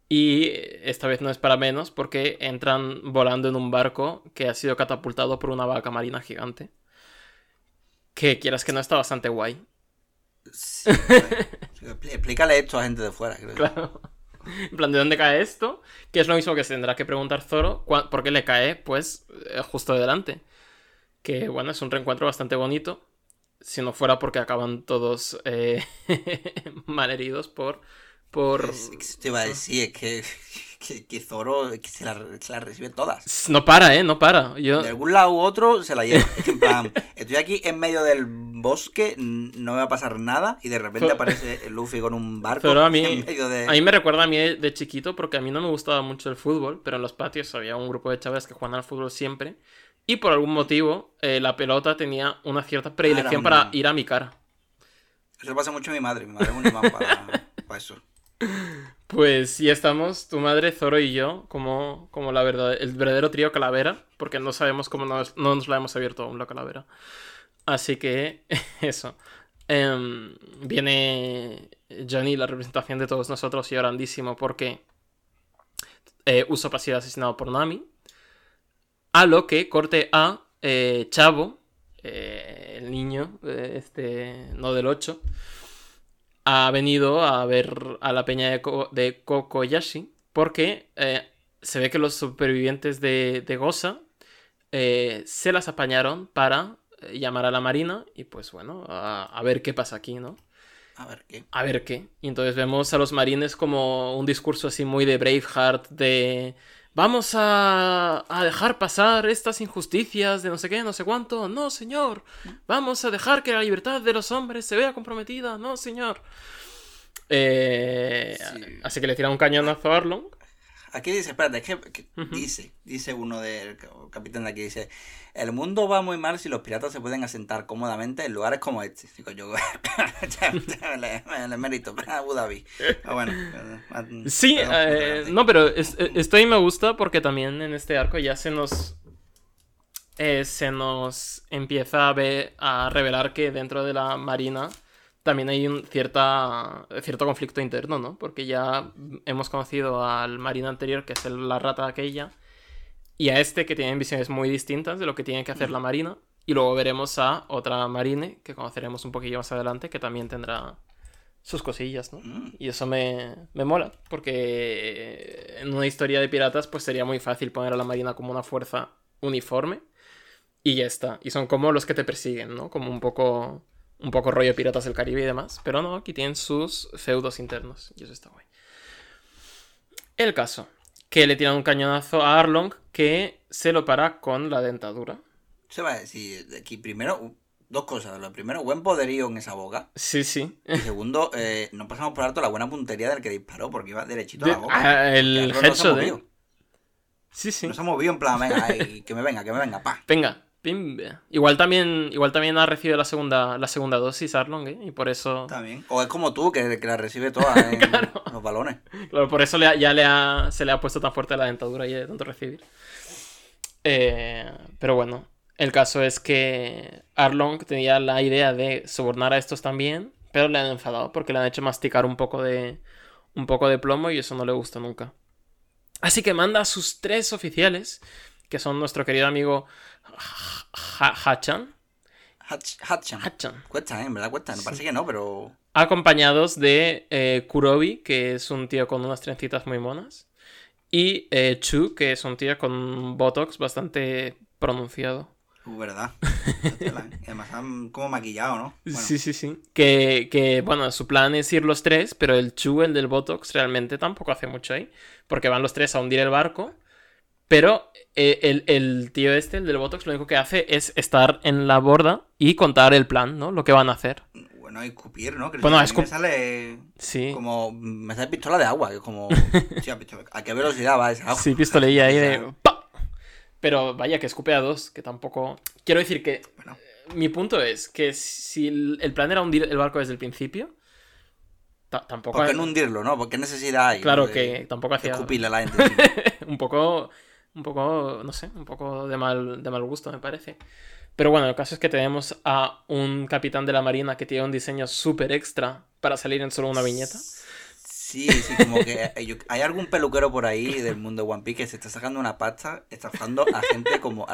Speaker 1: Y esta vez no es para menos porque entran volando en un barco que ha sido catapultado por una vaca marina gigante. Que quieras que no está bastante guay.
Speaker 2: Sí, Explícale esto a gente de fuera. creo.
Speaker 1: Claro. En plan, ¿de dónde cae esto? Que es lo mismo que se tendrá que preguntar Zoro. ¿Por qué le cae? Pues eh, justo delante. Que bueno, es un reencuentro bastante bonito. Si no fuera porque acaban todos eh, malheridos por. Por.
Speaker 2: Te iba a decir, es que, que, que Zoro que se, la, se la recibe todas.
Speaker 1: No para, ¿eh? No para. Yo.
Speaker 2: De algún lado u otro se la lleva. En plan, estoy aquí en medio del bosque, no me va a pasar nada, y de repente
Speaker 1: Zoro-
Speaker 2: aparece Luffy con un barco
Speaker 1: Zoro a mí-
Speaker 2: en medio de.
Speaker 1: A mí me recuerda a mí de, chiquito porque a mí no me gustaba mucho el fútbol, pero en los patios había un grupo de chavales que jugaban al fútbol siempre. Y por algún motivo, eh, la pelota tenía una cierta predilección
Speaker 2: un-
Speaker 1: para ir a mi cara.
Speaker 2: Eso pasa mucho a mi madre. Mi madre es un imán para, para eso.
Speaker 1: Pues sí estamos, tu madre, Zoro y yo, como, como la verdad, el verdadero trío calavera, porque no sabemos cómo nos, no nos la hemos abierto aún la calavera. Así que eso. Em, viene Johnny, la representación de todos nosotros, y grandísimo porque eh, Usopp ha sido asesinado por Nami. A lo que corte a eh, Chavo, eh, el niño, eh, este, no del 8, ha venido a ver a la peña de, Ko- de Kokoyashi porque eh, se ve que los supervivientes de, de Goza eh, se las apañaron para eh, llamar a la marina y pues bueno, a, a ver qué pasa aquí, ¿no?
Speaker 2: A ver qué.
Speaker 1: A ver qué. Y entonces vemos a los marines como un discurso así muy de Braveheart, de vamos a, a dejar pasar estas injusticias de no sé qué, no sé cuánto. No, señor. Vamos a dejar que la libertad de los hombres se vea comprometida. No, señor. Eh,
Speaker 2: Sí.
Speaker 1: Así que le tiran un cañonazo a Arlong.
Speaker 2: Aquí dice, espérate, es que, que dice, dice uno del ca- capitán de aquí, dice, el mundo va muy mal si los piratas se pueden asentar cómodamente en lugares como este. Digo yo, le, le mérito, Abu Dhabi. Ah, bueno. eh,
Speaker 1: Sí,
Speaker 2: perdón,
Speaker 1: eh, no, pero es- eh, esto ahí me gusta porque también en este arco ya se nos. eh, se nos empieza a, ver, a revelar que dentro de la marina también hay un cierta, cierto conflicto interno, ¿no? Porque ya hemos conocido al marina anterior, que es el- la rata aquella, y a este que tienen visiones muy distintas de lo que tiene que hacer la marina. Y luego veremos a otra marine, que conoceremos un poquillo más adelante, que también tendrá sus cosillas, ¿no?
Speaker 2: Mm.
Speaker 1: Y eso me, me mola, porque en una historia de piratas pues sería muy fácil poner a la marina como una fuerza uniforme y ya está. Y son como los que te persiguen, ¿no? Como un poco, un poco rollo piratas del Caribe y demás. Pero no, aquí tienen sus feudos internos y eso está guay. El caso, que le tiran un cañonazo a Arlong que se lo para con la dentadura.
Speaker 2: Se va a decir, aquí primero, dos cosas. Lo primero, buen poderío en esa boca.
Speaker 1: Sí, sí.
Speaker 2: Y segundo, eh, no pasamos por alto la buena puntería del que disparó, porque iba derechito
Speaker 1: De-
Speaker 2: a la boca.
Speaker 1: ah, el
Speaker 2: Arlong no se ha
Speaker 1: headshot, ¿eh? Sí, sí.
Speaker 2: No se ha movido en plan, venga, ay, que me venga, que me venga, pa.
Speaker 1: Venga, pim. Igual también, igual también ha recibido la segunda, la segunda dosis Arlong, ¿eh? Y por eso.
Speaker 2: También. O es como tú, que, que la recibe toda en los balones.
Speaker 1: Claro, por eso le ya le ha, se le ha puesto tan fuerte la dentadura y de tanto recibir. Eh, pero bueno, el caso es que Arlong tenía la idea de sobornar a estos también, pero le han enfadado porque le han hecho masticar un poco de, un poco de plomo y eso no le gusta nunca. Así que manda a sus tres oficiales, que son nuestro querido amigo Ha- Hachan,
Speaker 2: Hatchan.
Speaker 1: Hachan,
Speaker 2: Cuesta, ¿eh? En verdad cuesta. Me parece que no, pero.
Speaker 1: acompañados de eh, Kurobi, que es un tío con unas trencitas muy monas, y eh, Chu, que es un tío con un botox bastante pronunciado.
Speaker 2: Uh, verdad. ¿eh? Además han como maquillado, ¿no? Bueno,
Speaker 1: Sí, sí, sí. Que, que, bueno, su plan es ir los tres, pero el Chu, el del botox, realmente tampoco hace mucho ahí, porque van los tres a hundir el barco, pero eh, el, el tío este, el del botox, lo único que hace es estar en la borda y contar el plan, ¿no? Lo que van a hacer.
Speaker 2: Bueno, escupir, ¿no? Que
Speaker 1: Bueno,
Speaker 2: a
Speaker 1: escup-
Speaker 2: me sale
Speaker 1: Sí.
Speaker 2: como. Me sale pistola de agua, que es como. ¿A qué velocidad va esa agua?
Speaker 1: Sí, pistolilla ahí de.
Speaker 2: sea,
Speaker 1: ¡pa! Pero vaya, que escupe a dos, que tampoco. Quiero decir que.
Speaker 2: Bueno.
Speaker 1: eh, Mi punto es que si el plan era hundir el barco desde el principio. ta- tampoco.
Speaker 2: ¿Por qué no hundirlo, no? ¿Por qué necesidad hay?
Speaker 1: Claro
Speaker 2: de-
Speaker 1: que tampoco hacía.
Speaker 2: escupirle a la gente.
Speaker 1: un poco. Un poco, no sé, un poco de mal, de mal gusto, me parece. Pero bueno, el caso es que tenemos a un capitán de la marina que tiene un diseño súper extra para salir en solo una viñeta.
Speaker 2: Sí, sí, como que hay algún peluquero por ahí del mundo de One Piece que se está sacando una pasta estafando a gente como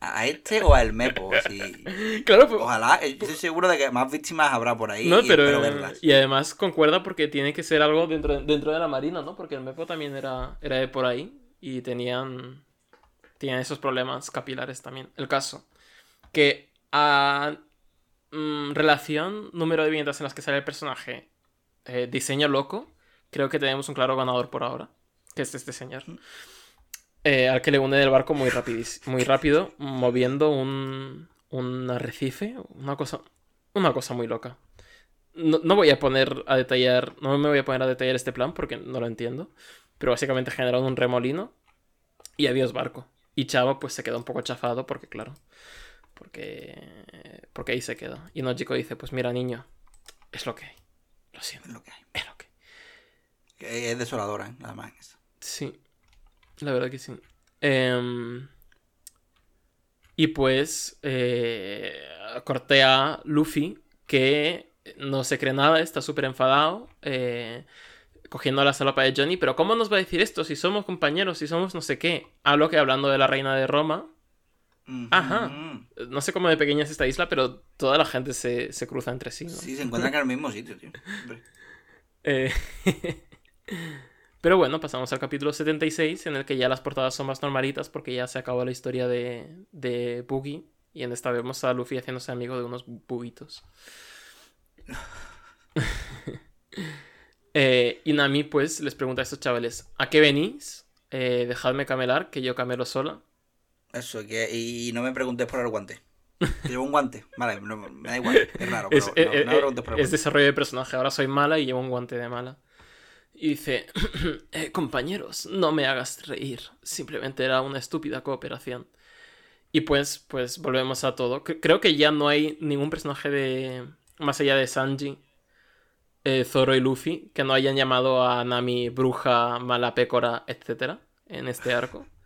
Speaker 2: a este o al Mepo. Claro, pues, Ojalá, eh, estoy seguro de que más víctimas habrá por ahí. No, pero,
Speaker 1: y además concuerda porque tiene que ser algo dentro, dentro de la marina, ¿no? Porque el Mepo también era, era de por ahí y tenían, tenían esos problemas capilares también. El caso, que a mm, relación, número de viñetas en las que sale el personaje, eh, diseño loco, creo que tenemos un claro ganador por ahora, que es este señor. Eh, al que le une el barco muy, muy rápido, moviendo un, un arrecife, una cosa, una cosa muy loca. No, no, voy a poner a detallar, no me voy a poner a detallar este plan porque no lo entiendo, pero básicamente generaron un remolino y adiós barco. Y Chavo pues se quedó un poco chafado porque claro, porque porque ahí se quedó. Y Nojiko dice, pues mira niño, es lo que hay. Lo siento.
Speaker 2: Es lo que hay.
Speaker 1: Es lo que
Speaker 2: Es desoladora, ¿eh? nada más.
Speaker 1: Sí, la verdad que sí. Em, y pues eh, cortea Luffy que no se cree nada, está súper enfadado, eh, cogiendo la salopa de Johnny, pero ¿cómo nos va a decir esto si somos compañeros, si somos no sé qué? Hablo que hablando de la reina de Roma. Ajá. No sé cómo de pequeña es esta isla, pero toda la gente se, cruza entre sí.
Speaker 2: Sí, se encuentran en el mismo sitio, tío.
Speaker 1: Eh, pero bueno, pasamos al capítulo 76, en el que ya las portadas son más normalitas porque ya se acabó la historia de, de Boogie. Y en esta vemos a Luffy haciéndose amigo de unos buguitos. eh, y Nami, pues, les pregunta a estos chavales: ¿A qué venís? Eh, dejadme camelar, que yo camelo sola.
Speaker 2: Eso, que, y no me preguntes por el guante. Llevo un guante. Vale, me da igual. Es raro, pero
Speaker 1: es, no, me preguntes por el guante. Es desarrollo de personaje. Ahora soy mala y llevo un guante de mala. Y dice, eh, compañeros, no me hagas reír, simplemente era una estúpida cooperación. Y pues, pues volvemos a todo. creo que ya no hay ningún personaje de... Más allá de Sanji, eh, Zoro y Luffy, que no hayan llamado a Nami bruja, mala pécora, etc. en este arco.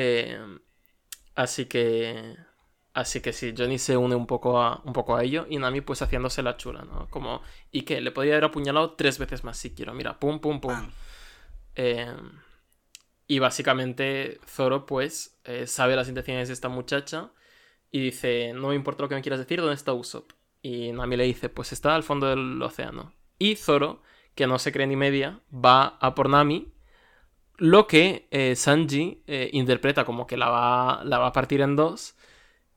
Speaker 1: Eh, así que... Así que sí, Johnny se une un poco, a, un poco a ello y Nami pues haciéndose la chula, ¿no? Como, ¿y qué? Le podría haber apuñalado tres veces más si quiero, mira, pum, pum, pum. Eh, y básicamente Zoro pues eh, sabe las intenciones de esta muchacha y dice, no me importa lo que me quieras decir, ¿dónde está Usopp? Y Nami le dice, pues está al fondo del océano. Y Zoro, que no se cree ni media, va a por Nami, lo que eh, Sanji interpreta como que la va, a partir en dos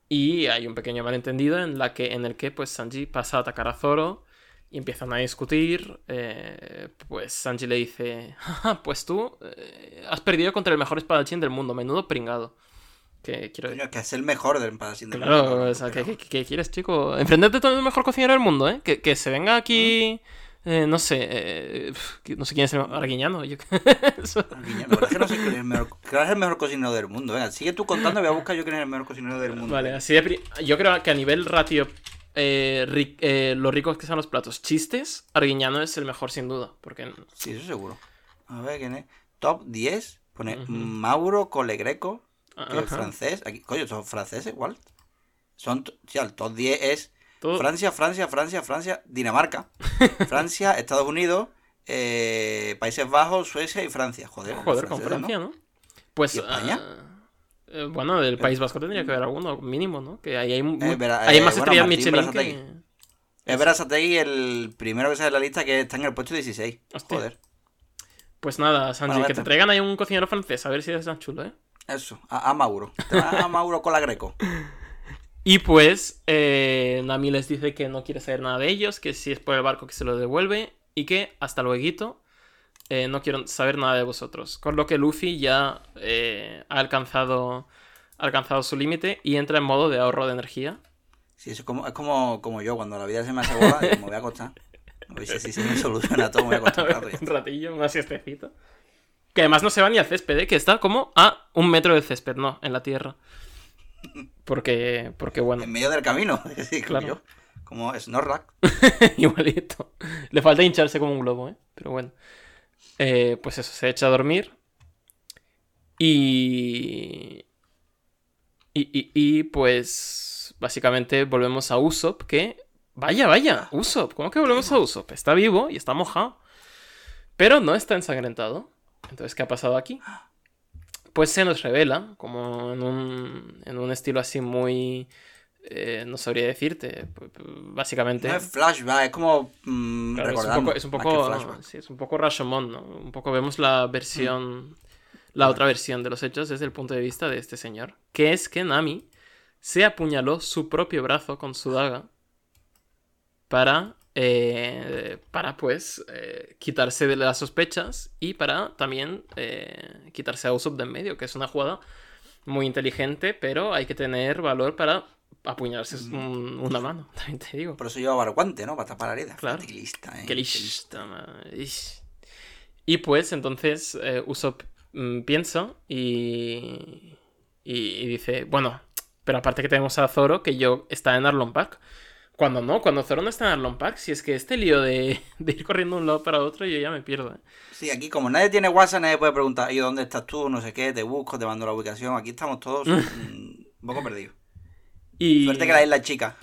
Speaker 1: y hay un pequeño malentendido en, la que, en el que pues, Sanji pasa a atacar a Zoro y empiezan a discutir. Eh, pues Sanji le dice: Pues tú eh, has perdido contra el mejor espadachín del mundo, menudo pringado. Que, quiero...
Speaker 2: que es el mejor del
Speaker 1: mundo. Claro, o sea, ¿qué, quieres, chico? Enfrentarte con el mejor cocinero del mundo, ¿eh? Que, que se venga aquí. Eh, no sé, eh, no sé quién es el Arguiñano. Yo...
Speaker 2: Arguiñano, es que no sé quién es el mejor, es el mejor cocinero del mundo. Venga, sigue tú contando, voy a buscar yo quién es el mejor cocinero del mundo.
Speaker 1: Vale, así de yo creo que a nivel ratio, eh, eh, los ricos que son los platos, chistes, Arguiñano es el mejor sin duda. Porque...
Speaker 2: Sí, eso seguro. A ver quién es. Top 10, pone Mauro Colegreco, que francés. Aquí, coño, son franceses igual. Son, sí, el top 10 es Francia, Francia, Francia, Francia, Dinamarca, Francia, Estados Unidos, eh, Países Bajos, Suecia y Francia. Joder,
Speaker 1: Joder con Francia, ¿no? Pues. España? Uh, eh, bueno, del País Vasco tendría que haber alguno mínimo, ¿no? Que ahí hay, eh, hay más estrellas Michelin que...
Speaker 2: Es Berasategui el primero que sale de la lista que está en el puesto 16. Joder.
Speaker 1: Pues nada, Sanji, que te traigan ahí un cocinero francés, a ver si es tan chulo, ¿eh?
Speaker 2: Eso, a, a Mauro. A Mauro con la Greco.
Speaker 1: Y pues eh, Nami les dice que no quiere saber nada de ellos, que si es por el barco que se lo devuelve y que hasta luego eh, no quiero saber nada de vosotros. Con lo que Luffy ya eh, ha alcanzado, alcanzado su límite y entra en modo de ahorro de energía.
Speaker 2: Sí, es como, es como, como yo, cuando la vida se me hace bola, me voy a acostar. si se me soluciona todo, me voy a acostar
Speaker 1: un ratillo, un siestecito. Que además no se va ni al césped, ¿eh? que está como a un metro de césped, no, en la tierra. Porque, porque bueno.
Speaker 2: En medio del camino, claro. Como Snorlax.
Speaker 1: Igualito. Le falta hincharse como un globo, ¿eh? Pero bueno. Eh, pues eso, se echa a dormir. Y... Y, y, y, pues básicamente volvemos a Usopp que... Vaya, vaya, Usopp, ¿cómo que volvemos a Usopp? Está vivo y está mojado. Pero no está ensangrentado. Entonces, ¿qué ha pasado aquí? Pues se nos revela, como en un, en un estilo así muy... Eh, no sabría decirte, básicamente...
Speaker 2: No es flashback, es como... Mm,
Speaker 1: Claro, es un poco, es un
Speaker 2: que
Speaker 1: poco, sí, es un poco Rashomon, ¿no? Un poco vemos la versión, la otra versión de los hechos desde el punto de vista de este señor, que es que Nami se apuñaló su propio brazo con su daga para, eh, para pues, eh, quitarse de las sospechas y para también eh, quitarse a Usopp de en medio, que es una jugada muy inteligente, pero hay que tener valor para apuñalarse un- una mano, también te digo.
Speaker 2: Por eso llevaba el guante, ¿no? Para tapar la herida.
Speaker 1: Claro.
Speaker 2: Qué lista, ¿eh?
Speaker 1: Qué lista, man. Y pues entonces eh, Usopp mm, piensa y, y, y dice, bueno, pero aparte que tenemos a Zoro que yo está en Arlong Park. Cuando no, cuando Zoro no está en Arlong Park, si es que este lío de, de ir corriendo de un lado para otro, yo ya me pierdo. ¿eh?
Speaker 2: Sí, aquí como nadie tiene WhatsApp, nadie puede preguntar, ¿y dónde estás tú? No sé qué, te busco, te mando la ubicación. Aquí estamos todos un poco perdidos.
Speaker 1: Y,
Speaker 2: Suerte que la es chica,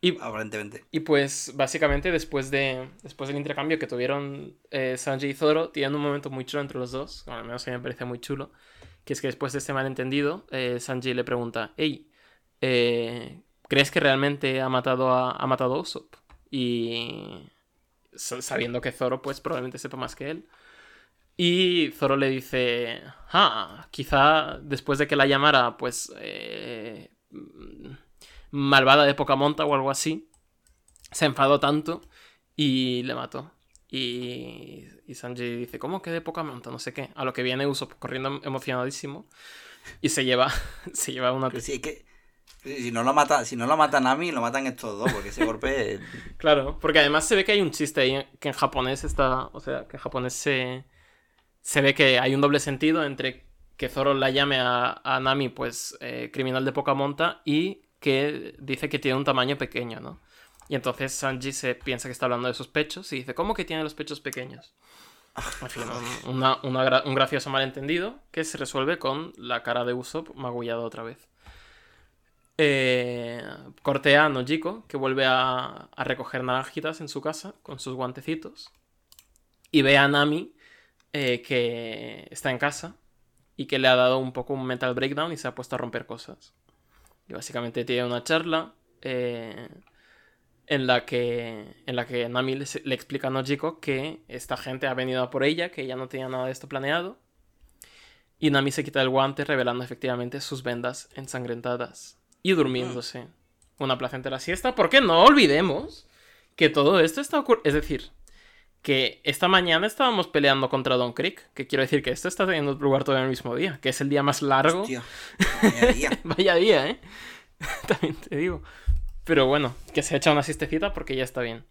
Speaker 1: y,
Speaker 2: aparentemente.
Speaker 1: y pues básicamente después, de, después del intercambio que tuvieron eh, Sanji y Zoro, tienen un momento muy chulo entre los dos, bueno, al menos a mí me parece muy chulo, que es que después de este malentendido, eh, Sanji le pregunta, hey, eh, ¿crees que realmente ha matado a, ha matado a Usopp? Y sa- sabiendo que Zoro pues probablemente sepa más que él. Y Zoro le dice, ah, quizá después de que la llamara pues eh, mm, malvada de poca monta o algo así, se enfadó tanto y le mató. Y, y Sanji dice, ¿cómo que de poca monta? No sé qué. A lo que viene Usopp corriendo emocionadísimo y se lleva, se lleva una...
Speaker 2: Sí, que si no lo mata, si no lo mata Nami, lo matan estos dos, porque ese golpe es-
Speaker 1: Claro, porque además se ve que hay un chiste ahí que en japonés está, o sea, que en japonés se, se ve que hay un doble sentido entre que Zoro la llame a, a Nami, pues, eh, criminal de poca monta y que dice que tiene un tamaño pequeño, ¿no? Y entonces Sanji se piensa que está hablando de sus pechos y dice, ¿cómo que tiene los pechos pequeños? En fin, un, una- una gra- un gracioso malentendido que se resuelve con la cara de Usopp magullada otra vez. Eh, cortea a Nojiko, que vuelve a, a recoger naranjitas en su casa con sus guantecitos. Y ve a Nami, eh, que está en casa y que le ha dado un poco un mental breakdown y se ha puesto a romper cosas. Y básicamente tiene una charla eh, en, la que, en la que Nami le, le explica a Nojiko que esta gente ha venido a por ella, que ella no tenía nada de esto planeado. Y Nami se quita el guante revelando efectivamente sus vendas ensangrentadas y durmiéndose una placentera siesta, porque no olvidemos que todo esto está ocurriendo. Es decir, que esta mañana estábamos peleando contra Don Creek, que quiero decir que esto está teniendo lugar todavía el mismo día, que es el día más largo.
Speaker 2: Hostia, vaya día.
Speaker 1: Vaya día, ¿eh? También te digo. Pero bueno, que se echa una siestecita porque ya está bien.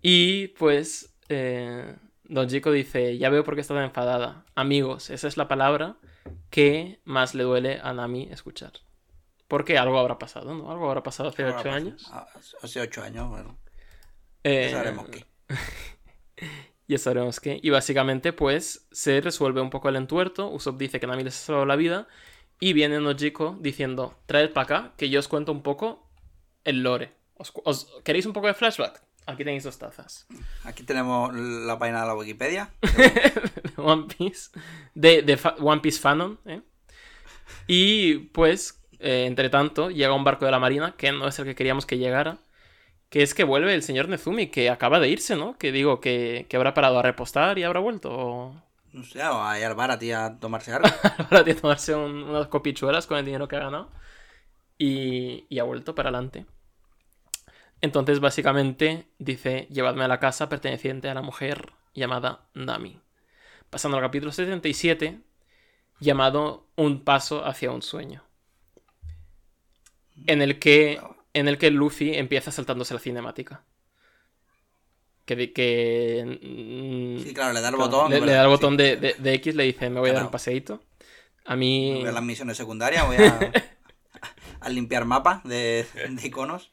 Speaker 1: Y pues, eh, Don Chico dice, ya veo por qué está tan enfadada. Amigos, esa es la palabra que más le duele a Nami escuchar. Porque algo habrá pasado, ¿no? Algo habrá pasado hace ocho años.
Speaker 2: Ah, Hace ocho años, bueno.
Speaker 1: Eh,
Speaker 2: Ya sabremos qué.
Speaker 1: Ya sabremos qué. Y básicamente, pues, se resuelve un poco el entuerto. Usopp dice que Nami les ha salvado la vida. Y viene Nojiko diciendo, traed para acá, que yo os cuento un poco el lore. ¿Os, ¿Queréis un poco de flashback? Aquí tenéis dos tazas.
Speaker 2: Aquí tenemos la página de la Wikipedia.
Speaker 1: de One Piece. De, de One Piece Fanon, ¿eh? Y pues, eh, entre tanto, llega un barco de la marina, que no es el que queríamos que llegara. Que es que vuelve el señor Nezumi, que acaba de irse, ¿no? Que digo, que, que habrá parado a repostar y habrá vuelto. O...
Speaker 2: No sé, o a ir al bar a ti a tomarse algo.
Speaker 1: de tomarse un- unas copichuelas con el dinero que ha ganado. Y, y ha vuelto para adelante. Entonces, básicamente, dice: Llevadme a la casa perteneciente a la mujer llamada Nami. Pasando al capítulo 77, llamado Un paso hacia un sueño. En el que, en el que Luffy empieza saltándose la cinemática. Que, que mm,
Speaker 2: Sí, claro, le da el
Speaker 1: Claro,
Speaker 2: botón.
Speaker 1: Le, da el
Speaker 2: Sí.
Speaker 1: botón de, de- de X, le dice, me voy a dar un paseíto. A mí...
Speaker 2: Voy a las misiones secundarias, voy a, a limpiar mapas de, de iconos.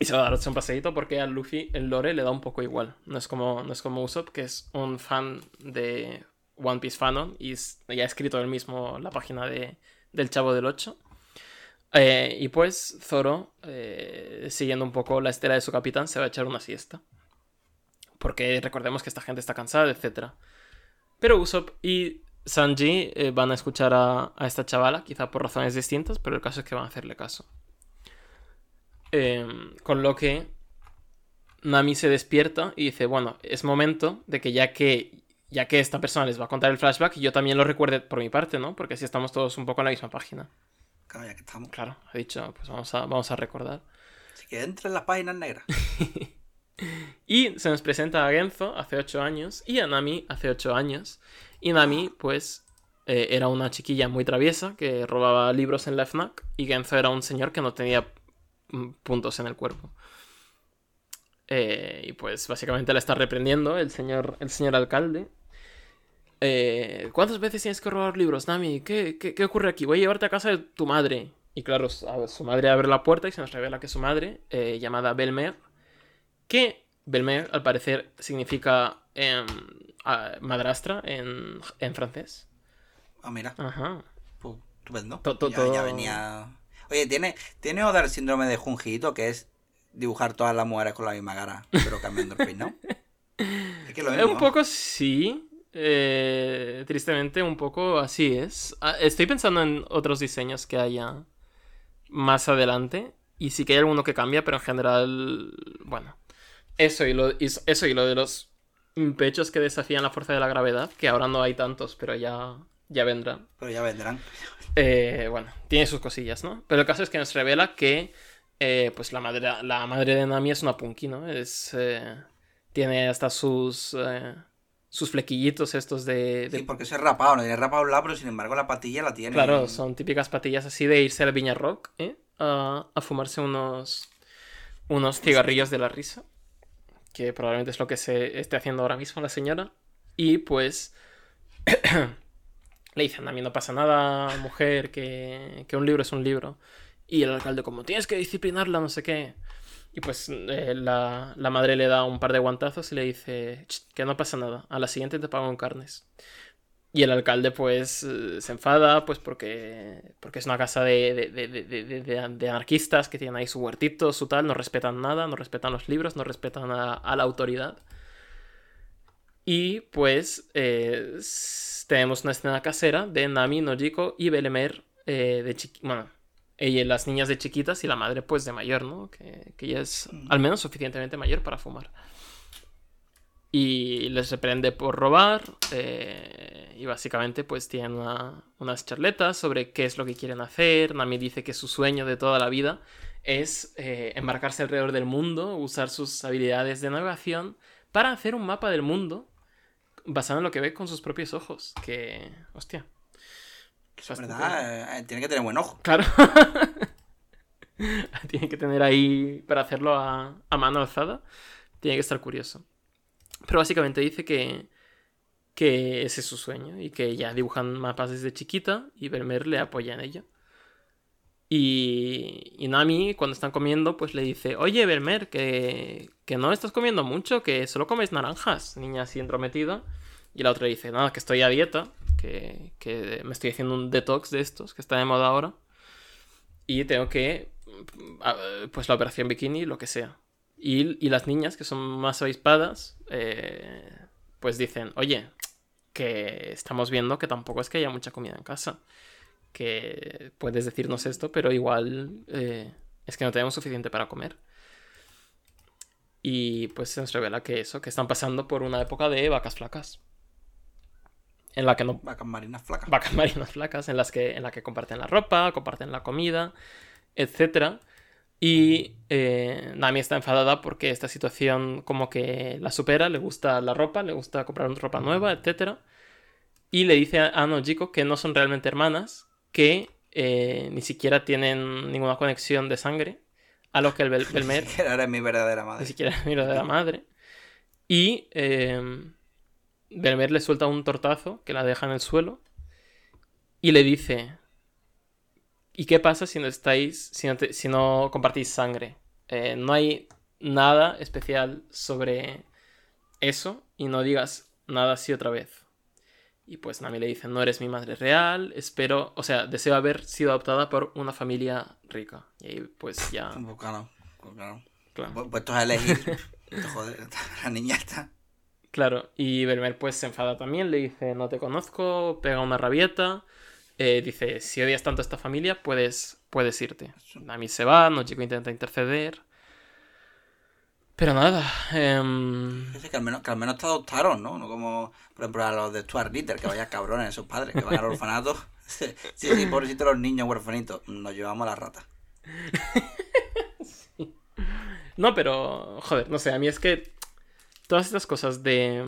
Speaker 1: Y se va a dar un paseíto porque a Luffy el lore le da un poco igual. No es como, no es como Usopp, que es un fan de One Piece Fanon y ya ha escrito él mismo la página de, del Chavo del 8. Eh, y pues Zoro, eh, siguiendo un poco la estela de su capitán, se va a echar una siesta. Porque recordemos que esta gente está cansada, etc. Pero Usopp y Sanji eh, van a escuchar a, esta chavala, quizá por razones distintas, pero el caso es que van a hacerle caso. Em, con lo que Nami se despierta y dice, bueno, es momento de que ya que ya que esta persona les va a contar el flashback, yo también lo recuerde por mi parte, ¿no? Porque así estamos todos un poco en la misma página.
Speaker 2: Claro, ya que estamos.
Speaker 1: Claro, ha dicho, pues vamos a, vamos a recordar.
Speaker 2: Así que entre en las páginas negras.
Speaker 1: y se nos presenta a Genzo hace 8 años y a Nami hace 8 años. Y Nami, pues, eh, era una chiquilla muy traviesa que robaba libros en la FNAC y Genzo era un señor que no tenía mm, puntos en el cuerpo. Eh, y pues básicamente la está reprendiendo el señor, el señor alcalde eh, ¿cuántas veces tienes que robar libros, Nami? ¿Qué, ¿Qué, ocurre aquí? Voy a llevarte a casa de tu madre. Y claro, su madre abre la puerta y se nos revela que su madre, eh, llamada Belmer, que Belmer al parecer significa em, madrastra en, francés.
Speaker 2: Ah, mira.
Speaker 1: Ajá.
Speaker 2: Pues, estupendo. ya, ya, venía. Oye, ¿tiene, tiene Oda el síndrome de Junjito, que es dibujar todas las mujeres con la misma cara, pero cambiando el peinado?
Speaker 1: es que lo Un poco sí. Eh, tristemente, un poco así es. Ah, estoy pensando en otros diseños que haya más adelante. Y sí que hay alguno que cambia, pero en general, bueno. Eso y lo, eso y lo de los pechos que desafían la fuerza de la gravedad, que ahora no hay tantos, pero ya, ya vendrán.
Speaker 2: Pero ya vendrán.
Speaker 1: Eh, bueno, tiene sus cosillas, ¿no? Pero el caso es que nos revela que eh, pues la madre, la madre de Nami es una punky, ¿no? Es, tiene hasta sus sus flequillitos estos de,
Speaker 2: Sí, porque se es rapado, no tiene rapado lado, pero sin embargo la patilla la tiene.
Speaker 1: Claro, son típicas patillas así de irse a la Viña Rock, ¿eh? A, fumarse unos, unos cigarrillos de la risa, que probablemente es lo que se esté haciendo ahora mismo la señora. Y pues le dicen, a mí no pasa nada, mujer, que, que un libro es un libro. Y el alcalde como, tienes que disciplinarla, no sé qué. Y pues eh, la, madre le da un par de guantazos y le dice que no pasa nada, a la siguiente te pago en carnes. Y el alcalde pues eh, se enfada pues porque, porque es una casa de, de, anarquistas que tienen ahí su huertito, su tal, no respetan nada, no respetan los libros, no respetan a, la autoridad. Y pues eh, tenemos una escena casera de Nami, Nojiko y Belemer de chiqui... ella, las niñas de chiquitas y la madre pues de mayor, ¿no? Que, que ya es al menos suficientemente mayor para fumar. Y les reprende por robar eh, y básicamente pues tienen unas charletas sobre qué es lo que quieren hacer. Nami dice que su sueño de toda la vida es eh, embarcarse alrededor del mundo, usar sus habilidades de navegación para hacer un mapa del mundo basado en lo que ve con sus propios ojos. Que, hostia,
Speaker 2: es verdad, eh, tiene que tener buen ojo.
Speaker 1: Claro. tiene que tener ahí, para hacerlo a, mano alzada, tiene que estar curioso. Pero básicamente dice que, que ese es su sueño y que ya dibujan mapas desde chiquita y Vermeer le apoya en ello. Y, y, Nami, cuando están comiendo, pues le dice, oye, Vermeer, que, que no estás comiendo mucho, que solo comes naranjas, niña así entrometida. Y la otra dice, nada, que estoy a dieta que, me estoy haciendo un detox de estos, que está de moda ahora. Y tengo que, pues la operación bikini, lo que sea. Y, las niñas, que son más avispadas, eh, pues dicen, oye, que estamos viendo que tampoco es que haya mucha comida en casa. Que puedes decirnos esto, pero igual eh, es que no tenemos suficiente para comer. Y pues se nos revela que eso, que están pasando por una época de vacas flacas en la que no...
Speaker 2: Vacas marinas flacas.
Speaker 1: Vacas marinas flacas, en las que, en la que comparten la ropa, comparten la comida, etc. Y eh, Nami está enfadada porque esta situación como que la supera, le gusta la ropa, le gusta comprar ropa nueva, etc. Y le dice a Nojiko que no son realmente hermanas, que eh, ni siquiera tienen ninguna conexión de sangre. A lo que el Belmer...
Speaker 2: ni siquiera eres mi verdadera madre.
Speaker 1: Ni siquiera es mi verdadera madre. Y... Eh, Belmer le suelta un tortazo que la deja en el suelo y le dice: ¿Y qué pasa si no estáis, si no, compartís sangre? Eh, no hay nada especial sobre eso y no digas nada así otra vez. Y pues Nami le dice, no eres mi madre real, espero, o sea, deseo haber sido adoptada por una familia rica. Y ahí pues ya...
Speaker 2: Pues claro, pues claro.
Speaker 1: Claro.
Speaker 2: Pu- Puestos a elegir. Joder, la niña está.
Speaker 1: Claro, y Belmer pues se enfada también, le dice, no te conozco, pega una rabieta, eh, dice, si odias tanto a esta familia, puedes, puedes irte. Nami se va, Nojiko intenta interceder. Pero nada,
Speaker 2: Fíjate Que al, menos, que al menos te adoptaron, ¿no? No como, por ejemplo, a los de Stuart Little, que vaya cabrones esos padres, que van al orfanato. Sí, sí, pobrecitos los niños huerfanitos. Nos llevamos a la rata.
Speaker 1: No, pero, joder, no sé, a mí es que todas estas cosas de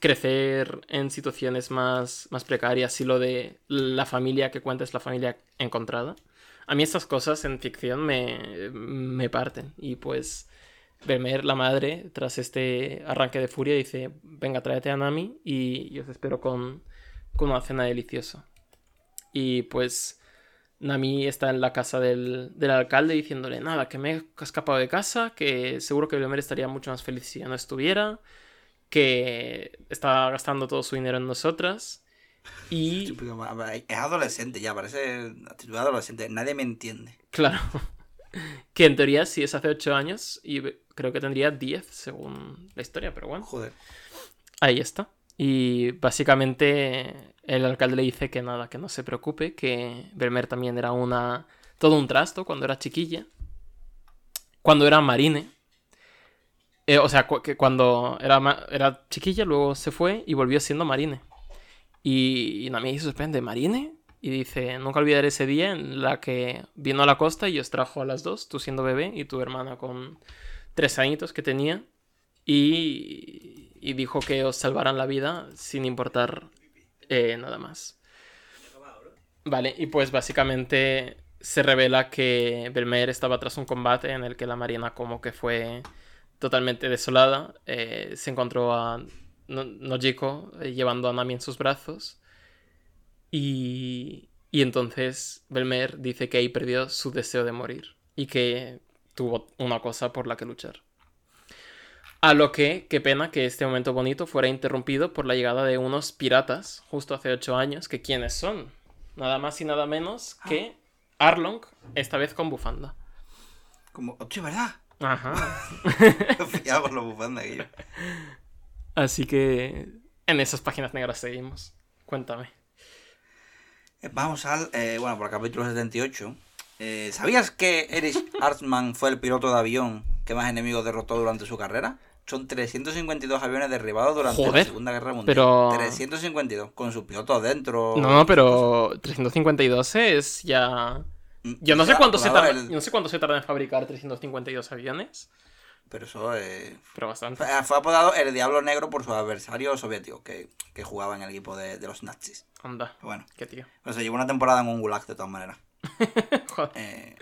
Speaker 1: crecer en situaciones más, más precarias y lo de la familia que cuenta es la familia encontrada, a mí estas cosas en ficción me, me parten. Y pues Vermeer, la madre, tras este arranque de furia, dice, venga, tráete a Nami y, y os espero con, con una cena deliciosa. Y pues... Nami está en la casa del, del alcalde diciéndole, nada, que me he escapado de casa, que seguro que Belmer estaría mucho más feliz si ya no estuviera, que está gastando todo su dinero en nosotras. Y,
Speaker 2: Es adolescente ya, parece actitud adolescente. Nadie me entiende.
Speaker 1: claro, que en teoría sí es hace 8 años y creo que tendría 10 según la historia, pero bueno,
Speaker 2: Joder.
Speaker 1: ahí está. Y básicamente el alcalde le dice que nada, que no se preocupe, que Belmer también era una todo un trasto cuando era chiquilla. Cuando era marine. Eh, o sea, que cuando era, era chiquilla, luego se fue y volvió siendo marine. Y, y Nami se sorprende, ¿marine? Y dice, nunca olvidaré ese día en la que vino a la costa y os trajo a las dos, tú siendo bebé y tu hermana con tres añitos que tenía. Y, y dijo que os salvaran la vida sin importar eh, nada más. Vale, y pues básicamente se revela que Belmer estaba tras un combate en el que la marina como que fue totalmente desolada. Eh, se encontró a No- Nojiko eh, llevando a Nami en sus brazos. Y, y entonces Belmer dice que ahí perdió su deseo de morir y que tuvo una cosa por la que luchar. A lo que, qué pena que este momento bonito fuera interrumpido por la llegada de unos piratas justo hace ocho años, que quiénes son, nada más y nada menos que Arlong, esta vez con bufanda.
Speaker 2: Como, hostia, ¿verdad?
Speaker 1: Ajá.
Speaker 2: Por los bufandas que yo.
Speaker 1: Así que en esas páginas negras seguimos. Cuéntame.
Speaker 2: Eh, Vamos al, eh, bueno, por el capítulo 78. Eh, ¿Sabías que Erich Hartmann fue el piloto de avión que más enemigos derrotó durante su carrera? Son 352 aviones derribados durante la Segunda Guerra Mundial.
Speaker 1: pero-
Speaker 2: 352, con sus pilotos dentro.
Speaker 1: No, no, pero 352 es ya...
Speaker 2: Mm,
Speaker 1: Yo no sé cuánto se tarda,
Speaker 2: el-
Speaker 1: yo no sé cuánto se tarda en fabricar 352 aviones,
Speaker 2: Pero eso eh,
Speaker 1: pero bastante.
Speaker 2: fue, apodado el Diablo Negro por sus adversarios soviéticos que, que jugaban en el equipo de, de los nazis.
Speaker 1: Anda,
Speaker 2: Pero bueno,
Speaker 1: qué tío.
Speaker 2: pues se llevó una temporada en un gulag de todas maneras.
Speaker 1: Joder.
Speaker 2: Eh,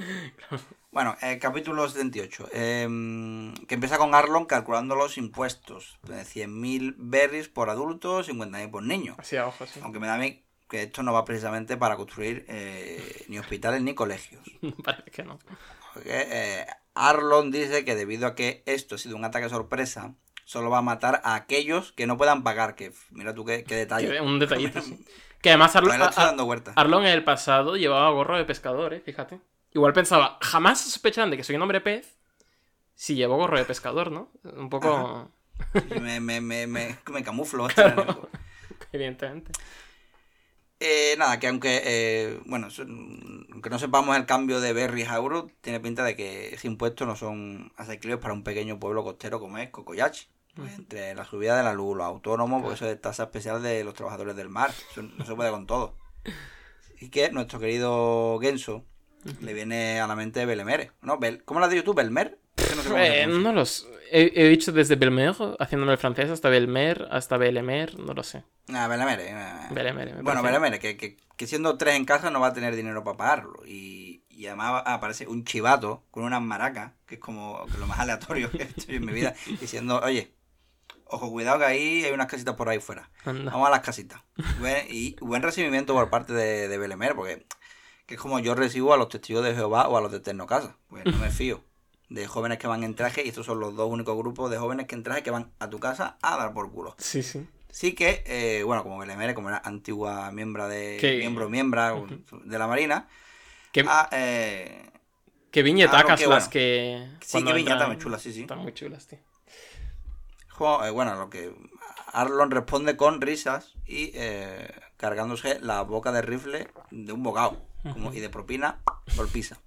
Speaker 2: bueno, eh, capítulo 78. eh, que empieza con Arlon calculando los impuestos. De 100.000 berries por adulto, 50.000 por niño.
Speaker 1: Así a sí.
Speaker 2: Aunque me da a mí que esto no va precisamente para construir eh, ni hospitales ni colegios.
Speaker 1: Parece que no.
Speaker 2: Porque eh, Arlon dice que debido a que esto ha sido un ataque sorpresa, solo va a matar a aquellos que no puedan pagar. Que mira tú qué, qué detalle.
Speaker 1: Un detallito, sí. Que además Arlon. Arlon en el pasado llevaba gorro de pescador, eh, fíjate. Igual pensaba, jamás sospecharán de que soy un hombre pez si llevo gorro de pescador, ¿no? Un poco...
Speaker 2: Me, me, me, me, me camuflo.
Speaker 1: Claro. Evidentemente.
Speaker 2: Eh, nada, que aunque, eh, bueno, aunque no sepamos el cambio de berries a euros, tiene pinta de que ese impuesto no son asequibles para un pequeño pueblo costero como es Cocoyachi. Pues entre la subida de la luz, los autónomos, porque eso es tasa especial de los trabajadores del mar. Eso no se puede con todo. Y que nuestro querido Genso le viene a la mente Belemere. ¿no? Bel- ¿Cómo lo has dicho tú? ¿Belmer? No sé
Speaker 1: Eh, no los... He, he dicho desde Belmer, haciéndome el francés, hasta Belmer, hasta Belemer, no lo sé.
Speaker 2: Ah, Belemere. eh.
Speaker 1: Belemere, me
Speaker 2: Bueno. Belemere, que, que, que siendo tres en casa no va a tener dinero para pagarlo. Y, y además aparece un chivato con unas maracas, que es como lo más aleatorio que he hecho en mi vida, diciendo, oye, ojo, cuidado que ahí hay unas casitas por ahí fuera.
Speaker 1: Anda.
Speaker 2: Vamos a las casitas. Buen- y buen recibimiento por parte de, de Belemere, porque que es como yo recibo a los testigos de Jehová o a los de Tecnocasa. Pues no me fío de jóvenes que van en traje y estos son los dos únicos grupos de jóvenes que en traje que van a tu casa a dar por culo.
Speaker 1: Sí, sí.
Speaker 2: Sí que, eh, bueno, como Belemere, como era antigua miembro de
Speaker 1: Que-
Speaker 2: miembro miembra de la Marina,
Speaker 1: Que,
Speaker 2: ah, eh,
Speaker 1: que viñetacas
Speaker 2: que
Speaker 1: las que.
Speaker 2: sí, que viñetas muy chulas, sí, sí.
Speaker 1: Están muy chulas, tío.
Speaker 2: Eh, bueno, lo que Arlon responde con risas y eh, cargándose la boca de rifle de un bocado como, y de propina golpiza.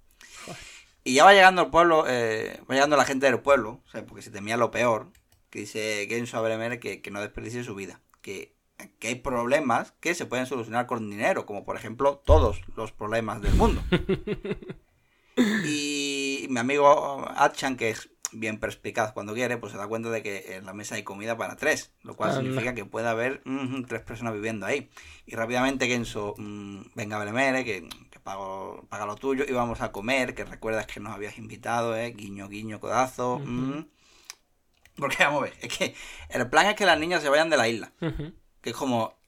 Speaker 2: Y ya va llegando el pueblo, eh, va llegando la gente del pueblo, o sea, porque se temía lo peor, que dice Genso a Belemere que, que no desperdicie su vida, que, que hay problemas que se pueden solucionar con dinero, como por ejemplo todos los problemas del mundo. Y mi amigo Atchan, que es bien perspicaz cuando quiere, pues se da cuenta de que en la mesa hay comida para tres, lo cual significa que puede haber mm, tres personas viviendo ahí. Y rápidamente Genso, mm, venga Belemere, que, que pago, paga lo tuyo y vamos a comer, que recuerdas que nos habías invitado, eh, guiño, guiño, codazo. mm. Porque vamos a ver, es que el plan es que las niñas se vayan de la isla, que es como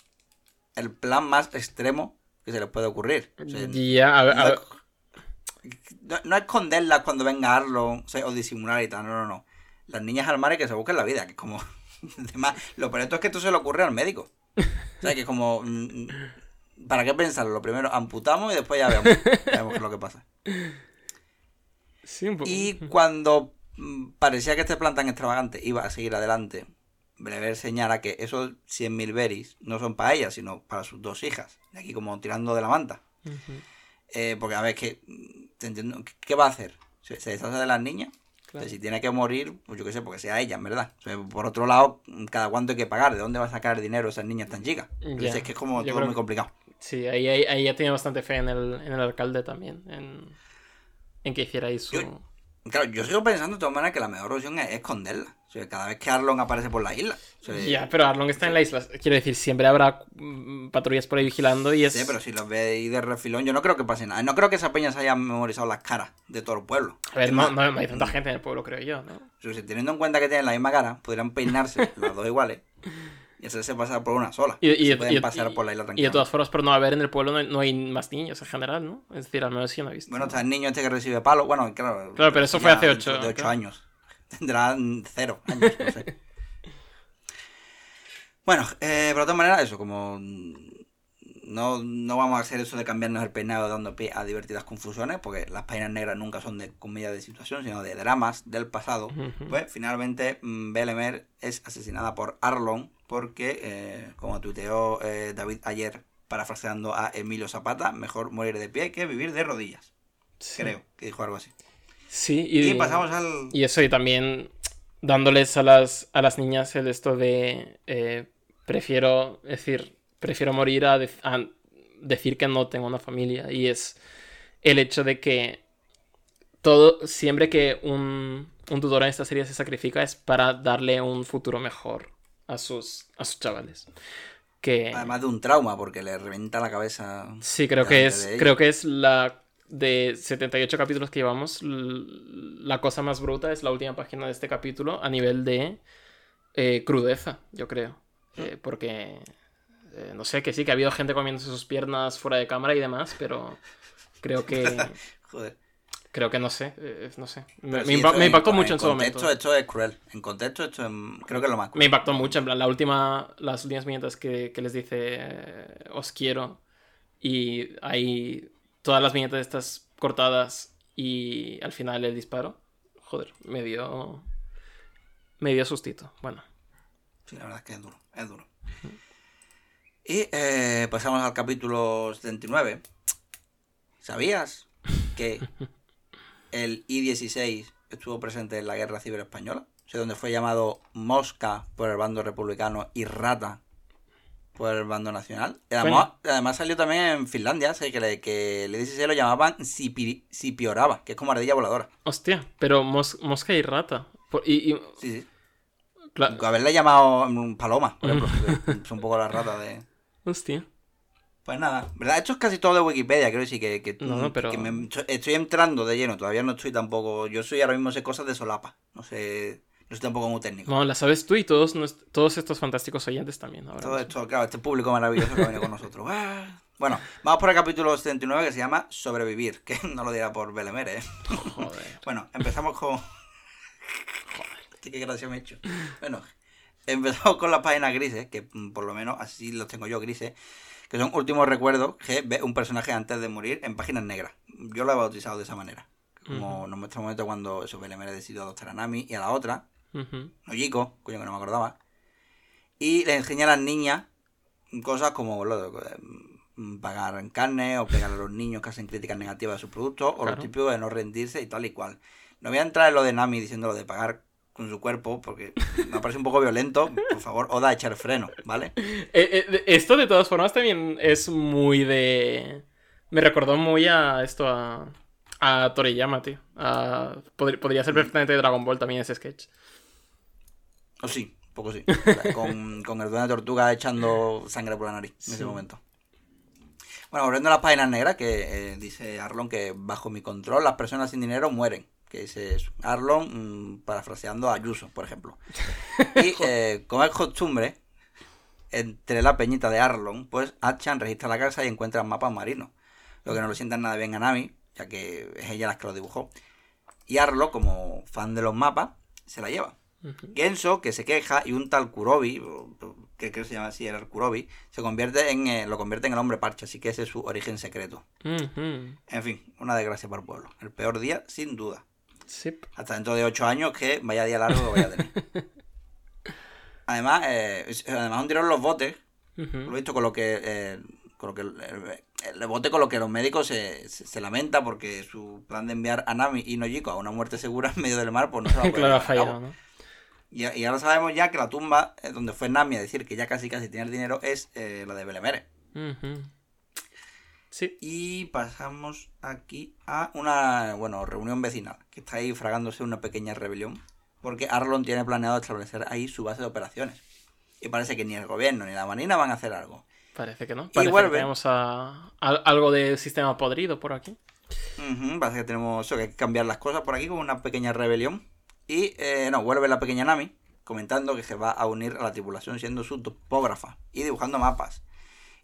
Speaker 2: el plan más extremo que se les puede ocurrir. O sea,
Speaker 1: Ya, a ver, a ver,
Speaker 2: no, no esconderlas cuando venga Arlon o, sea, o disimular y tal, no, no, no. Las niñas al mar y que se busquen la vida, que es como... Además, lo peor de es que esto se le ocurre al médico. O sea, que es como... mm, ¿Para qué pensarlo? Lo primero amputamos y después ya vemos, ya vemos qué es lo que pasa.
Speaker 1: sí, un poco.
Speaker 2: Y cuando mm, parecía que este plan tan extravagante iba a seguir adelante, Brever señala que esos 100.000 berries no son para ella, sino para sus dos hijas. Y aquí como tirando de la manta. Eh, porque a ver, que ¿qué- ¿qué va a hacer? ¿Se, se deshace de las niñas? O sea,
Speaker 1: claro.
Speaker 2: si tiene que morir, pues yo qué sé, porque sea ella, en verdad. O sea, por otro lado, cada cuánto hay que pagar, ¿de dónde va a sacar el dinero esas niñas tan chicas? Entonces, es que es como
Speaker 1: yo
Speaker 2: todo muy complicado.
Speaker 1: Sí, ahí, ahí, ahí ya tenía bastante fe en el, en el alcalde también. En, en que hiciera ahí su.
Speaker 2: Yo- Claro, yo sigo pensando de todas maneras que la mejor opción es esconderla. O sea, cada vez que Arlon aparece por la isla. O sea,
Speaker 1: Ya, pero Arlong está en la isla. Quiero decir, siempre habrá mm, patrullas por ahí vigilando y es.
Speaker 2: Sí, pero si los ve ahí de refilón, yo no creo que pase nada. No creo que esa peña se haya memorizado las caras de todo el pueblo.
Speaker 1: A ver, no, no, no hay tanta gente en el pueblo, creo yo, ¿no?
Speaker 2: o sea, teniendo en cuenta que tienen la misma cara, podrían peinarse las dos iguales y hacerse pasar por una sola.
Speaker 1: Y, y-
Speaker 2: Se pueden
Speaker 1: y-
Speaker 2: pasar por la isla
Speaker 1: y de todas formas, por no haber en el pueblo, no hay, no hay más niños en general, ¿no? Es decir, al menos yo no he visto.
Speaker 2: Bueno, está el niño este que recibe palo. Bueno, claro.
Speaker 1: Claro, pero eso fue hace
Speaker 2: dentro
Speaker 1: ocho,
Speaker 2: De ocho
Speaker 1: claro.
Speaker 2: años. Tendrá mm, cero años, no sé. bueno, eh, pero de todas maneras, eso, como. No, no vamos a hacer eso de cambiarnos el peinado dando pie a divertidas confusiones, porque las páginas negras nunca son de comedia de situación, sino de dramas del pasado. Pues finalmente mm, Belemer es asesinada por Arlon, porque, eh, como tuiteó eh, David ayer, parafraseando a Emilio Zapata, mejor morir de pie que vivir de rodillas.
Speaker 1: Sí.
Speaker 2: Creo que dijo algo así.
Speaker 1: Sí, y,
Speaker 2: Y pasamos al.
Speaker 1: y eso, y también dándoles a las, a las niñas el esto de. eh, prefiero, decir, prefiero morir a, a decir que no tengo una familia. Y es el hecho de que todo, siempre que un, un tutor en esta serie se sacrifica es para darle un futuro mejor a sus, a sus chavales. Que...
Speaker 2: Además de un trauma, porque le revienta la cabeza.
Speaker 1: Sí, creo que es, creo que es la de 78 capítulos que llevamos, la cosa más bruta es la última página de este capítulo a nivel de eh, crudeza, yo creo. Eh, porque, eh, no sé, que sí, que ha habido gente comiéndose sus piernas fuera de cámara y demás, pero creo que,
Speaker 2: Joder.
Speaker 1: Creo que no sé, eh, no sé. Me, impa- impactó
Speaker 2: en
Speaker 1: mucho en su
Speaker 2: contexto,
Speaker 1: momento.
Speaker 2: Esto es cruel. En contexto, esto es, creo que es lo más cruel.
Speaker 1: Me impactó mucho, en plan, la última, las últimas viñetas que, que les dice eh, os quiero y hay todas las viñetas estas cortadas y al final el disparo, joder, me dio, me dio sustito, bueno.
Speaker 2: Sí, la verdad es que es duro. Es duro. Y eh, pasamos al capítulo 79. ¿Sabías que el I-16 estuvo presente en la guerra civil española? O sea, donde fue llamado Mosca por el bando republicano y Rata por el bando nacional. Además, además salió también en Finlandia, sé que, le- que el I-16 lo llamaban Sipi- Sipioraba, que es como ardilla voladora.
Speaker 1: Hostia, pero mos- mosca y rata. Por- y, y-
Speaker 2: Sí, sí.
Speaker 1: cla-
Speaker 2: Haberle llamado mm, paloma, por ejemplo, es un poco la rata de...
Speaker 1: hostia.
Speaker 2: Pues nada, ¿verdad? Esto es casi todo de Wikipedia, quiero decir que, que,
Speaker 1: No, no, pero-
Speaker 2: que me- estoy entrando de lleno, todavía no estoy tampoco, yo soy ahora mismo sé cosas de solapa, no sé, no estoy tampoco muy técnico.
Speaker 1: No, la sabes tú y todos, todos estos fantásticos oyentes también. Ahora
Speaker 2: Todo esto, claro, este público maravilloso que ha venido con nosotros. Ah. Bueno, vamos por el capítulo 79 que se llama Sobrevivir, que no lo dirá por Belemere, ¿eh?
Speaker 1: Joder.
Speaker 2: Bueno, empezamos con... Joder. Qué gracia me he hecho. Bueno, empezamos con las páginas grises, que por lo menos así los tengo yo grises, que son últimos recuerdos que ve un personaje antes de morir en páginas negras. Yo lo he bautizado de esa manera. Como nos muestra un momento cuando eso Belemere decidió adoptar a Nami y a la otra,
Speaker 1: Ujú.
Speaker 2: Nojiko, coño que no me acordaba. Y le enseña a las niñas cosas como lo de mm, pagar en carne o pegar a los niños que hacen críticas negativas de sus productos o lo
Speaker 1: Claro.
Speaker 2: típico de no rendirse y tal y cual. No voy a entrar en lo de Nami diciendo lo de pagar con su cuerpo porque me parece un poco violento. Por favor, Oda, echar freno, ¿vale?
Speaker 1: Eh, eh, esto de todas formas también es muy de... Me recordó muy a esto, a, a Toriyama, tío. A- pod- Podría ser perfectamente de Dragon Ball también ese sketch.
Speaker 2: O sí, un poco sí. Con, con el dueño de tortuga echando sangre por la nariz en ese momento. Bueno, volviendo a las páginas negras, que eh, dice Arlon que bajo mi control las personas sin dinero mueren. Que dice eso. Arlon, mm, parafraseando a Ayuso, por ejemplo. Y eh, como es costumbre, entre la peñita de Arlon, pues Achan registra la casa y encuentra mapas marinos. Lo que no lo sientan nada bien a Nami, ya que es ella la que lo dibujó. Y Arlo, como fan de los mapas, se la lleva.
Speaker 1: Ujú.
Speaker 2: Genso, que se queja, y un tal Kurobi, que creo que se llama así, era el Kurobi, se convierte en, eh, lo convierte en el hombre parche, así que ese es su origen secreto. En fin, una desgracia para el pueblo. El peor día, sin duda.
Speaker 1: Sí.
Speaker 2: Hasta dentro de ocho años, que vaya día largo que vaya a tener. Además, eh, además hundieron los botes, lo he visto con lo que... eh, con lo que el, bote con lo que los médicos se, se, se lamenta porque su plan de enviar a Nami y Nojiko a una muerte segura en medio del mar pues no se va a poder
Speaker 1: Claro, fallado, ¿no?
Speaker 2: Y, y ahora sabemos ya que la tumba eh, donde fue Nami a decir que ya casi casi tiene el dinero es eh, la de Belemere.
Speaker 1: Ujú. Sí.
Speaker 2: Y pasamos aquí a una bueno reunión vecinal, que está ahí fragándose una pequeña rebelión, porque Arlon tiene planeado establecer ahí su base de operaciones. Y parece que ni el gobierno ni la marina van a hacer algo.
Speaker 1: Parece que no. Parece
Speaker 2: vuelve.
Speaker 1: que tenemos a, a- algo de sistema podrido por aquí.
Speaker 2: Parece que tenemos eso, que hay que cambiar las cosas por aquí con una pequeña rebelión. Y eh, no, vuelve la pequeña Nami comentando que se va a unir a la tripulación siendo su topógrafa y dibujando mapas.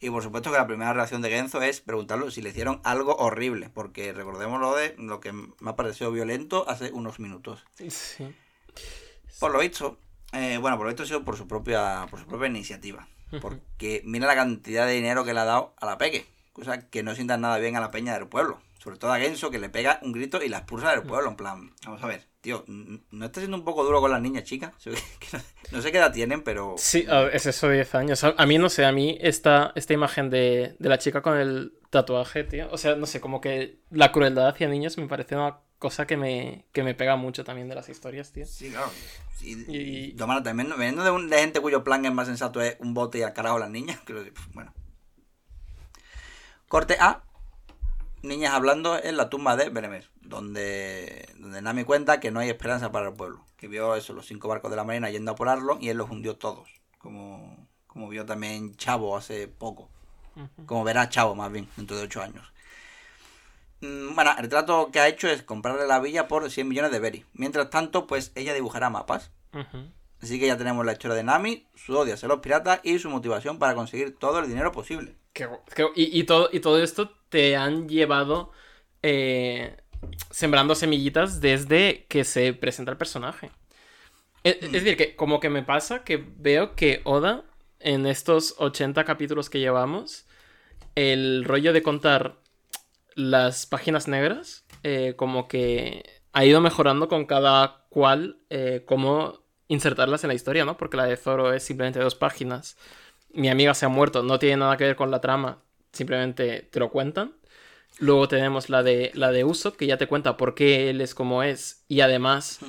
Speaker 2: Y por supuesto que la primera reacción de Genzo es preguntarle si le hicieron algo horrible, porque recordemos lo de lo que me ha parecido violento hace unos minutos.
Speaker 1: Sí.
Speaker 2: Por lo visto, eh, bueno, por lo visto ha sido por su propia, por su propia iniciativa. Porque mira la cantidad de dinero que le ha dado a la Peque. Cosa que no sientan nada bien a la peña del pueblo. Sobre todo a Genso, que le pega un grito y la expulsa del pueblo. En plan, vamos a ver, tío, ¿no está siendo un poco duro con las niñas chicas? No, sé qué edad tienen, pero...
Speaker 1: Sí, es eso de 10 años. A, mí, no sé, a mí esta, esta imagen de, de la chica con el tatuaje, tío. O sea, no sé, como que la crueldad hacia niños me parece una cosa que me, que me pega mucho también de las historias, tío.
Speaker 2: Sí, claro. Sí,
Speaker 1: Y-
Speaker 2: y... Tomara, también, veniendo de, un- de gente cuyo plan es más sensato es un bote y al carajo a las niñas, que, bueno. Corte A. Niñas hablando en la tumba de Beremer, donde, donde Nami cuenta que no hay esperanza para el pueblo. Que vio eso, los cinco barcos de la marina yendo a por Arlon y él los hundió todos. Como, como vio también Chavo hace poco. Como verá Chavo, más bien, dentro de 8 años. Mm, Bueno, el trato que ha hecho es comprarle la villa por 100 millones de berry. Mientras tanto, pues ella dibujará mapas. Así que ya tenemos la historia de Nami, su odio hacia los piratas y su motivación para conseguir todo el dinero posible.
Speaker 1: Qué y, y todo, y todo esto te han llevado eh, sembrando semillitas desde que se presenta el personaje. Es, es decir, que como que me pasa que veo que Oda, en estos 80 capítulos que llevamos, el rollo de contar las páginas negras, eh, como que ha ido mejorando con cada cual eh, cómo insertarlas en la historia, ¿no? Porque la de Zoro es simplemente dos páginas mi amiga se ha muerto, no tiene nada que ver con la trama, simplemente te lo cuentan. Luego tenemos la de la de Usopp, que ya te cuenta por qué él es como es y además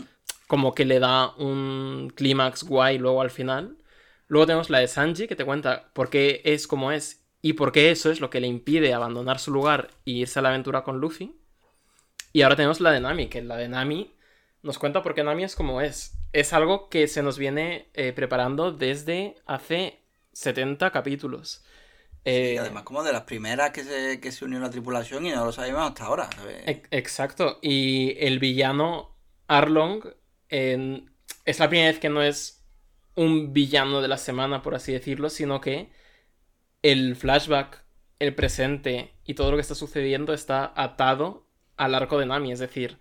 Speaker 1: como que le da un clímax guay luego al final. Luego tenemos la de Sanji, que te cuenta por qué es como es y por qué eso es lo que le impide abandonar su lugar y irse a la aventura con Luffy. Y ahora tenemos la de Nami, que la de Nami nos cuenta por qué Nami es como es. Es algo que se nos viene eh, preparando desde hace 70 capítulos. Eh,
Speaker 2: Y además como de las primeras que se, que se unió a la tripulación y no lo sabíamos hasta ahora. ¿sabes?
Speaker 1: e- exacto. Y el villano Arlong es la primera vez que no es un villano de la semana, por así decirlo, sino que el flashback, el presente y todo lo que está sucediendo está atado al arco de Nami. Es decir,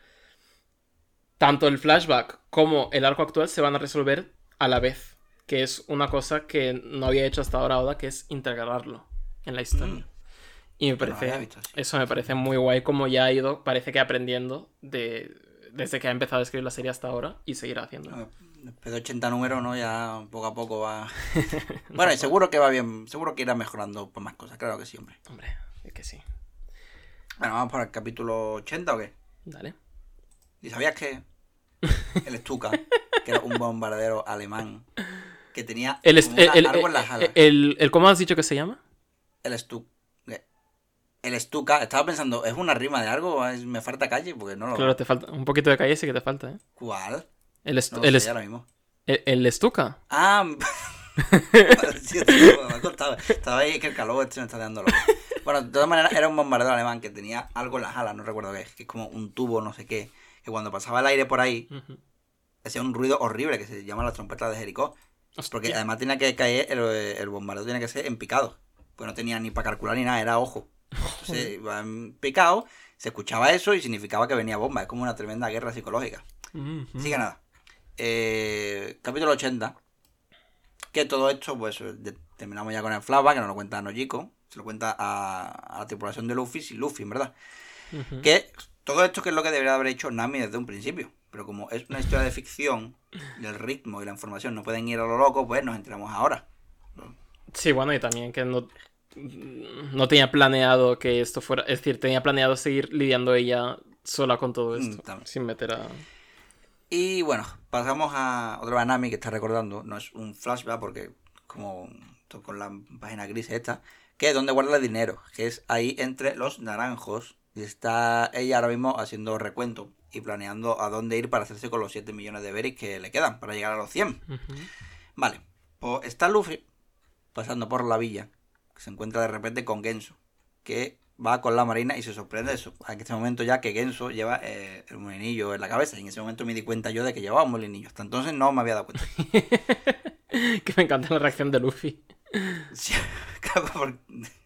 Speaker 1: tanto el flashback como el arco actual se van a resolver a la vez que es una cosa que no había hecho hasta ahora Oda, que es integrarlo en la historia.
Speaker 2: Mm.
Speaker 1: Y me
Speaker 2: no
Speaker 1: parece,
Speaker 2: visto
Speaker 1: eso me parece muy guay como ya ha ido, parece que aprendiendo de, desde que ha empezado a escribir la serie hasta ahora y seguirá haciendo.
Speaker 2: Después de 80 números, ¿no? Ya poco a poco va. bueno, y seguro que va bien. Seguro que irá mejorando por más cosas. Claro que sí, hombre.
Speaker 1: Hombre, es que sí.
Speaker 2: Bueno, vamos por el capítulo 80 o qué.
Speaker 1: Dale.
Speaker 2: ¿Y sabías que el Stuka, que era un bombardero alemán, que tenía
Speaker 1: El, el,
Speaker 2: algo en las alas?
Speaker 1: el- el- ¿Cómo has dicho que se llama?
Speaker 2: El Stuka. El Stuka, estaba pensando, ¿es una rima de algo? ¿Es- ¿Me falta calle? Porque no lo
Speaker 1: Claro, te falta un poquito de calle sí que te falta, ¿eh?
Speaker 2: ¿Cuál?
Speaker 1: El, estu-
Speaker 2: No
Speaker 1: el, est-
Speaker 2: ahora mismo.
Speaker 1: el, el estuca.
Speaker 2: Ah, sí, tío, me ha costado. Estaba ahí que el calor este me está dando loco. Bueno, de todas maneras, era un bombardero alemán que tenía algo en las alas, no recuerdo qué es, que es como un tubo, no sé qué, que cuando pasaba el aire por ahí, hacía un ruido horrible que se llama las trompetas de Jericó. Porque
Speaker 1: Hostia.
Speaker 2: además tenía que caer, el, el bombardeo tenía que ser en picado. Pues no tenía ni para calcular ni nada, era ojo. Entonces iba en picado, se escuchaba eso y significaba que venía bomba. Es como una tremenda guerra psicológica. Así que nada. Eh, capítulo 80. Que todo esto, pues de- terminamos ya con el flashback, que nos lo cuenta Nojiko. Se lo cuenta a, a la tripulación de Luffy, sin Luffy, en verdad. Que todo esto que es lo que debería haber hecho Nami desde un principio. Pero como es una historia de ficción, y el ritmo y la información no pueden ir a lo loco, pues nos enteramos ahora.
Speaker 1: Sí, bueno, y también que no, no tenía planeado que esto fuera. Es decir, tenía planeado seguir lidiando ella sola con todo
Speaker 2: Mm,
Speaker 1: esto.
Speaker 2: también.
Speaker 1: sin meter a.
Speaker 2: Y bueno, pasamos a otra vez a Nami que está recordando. No es un flashback porque como con la página gris esta. Que es donde guarda el dinero. Que es ahí entre los naranjos. Y está ella ahora mismo haciendo recuento. Y planeando a dónde ir para hacerse con los 7 millones de berries que le quedan. Para llegar a los 100.
Speaker 1: Ujú.
Speaker 2: Vale. Pues está Luffy pasando por la villa. Que se encuentra de repente con Genso. Que va con la marina y se sorprende de eso. En este momento ya que Genso lleva eh, el molinillo en la cabeza. Y en ese momento me di cuenta yo de que llevaba un molinillo. Hasta entonces no me había dado cuenta.
Speaker 1: que me encanta la reacción de Luffy.
Speaker 2: Sí, claro, porque-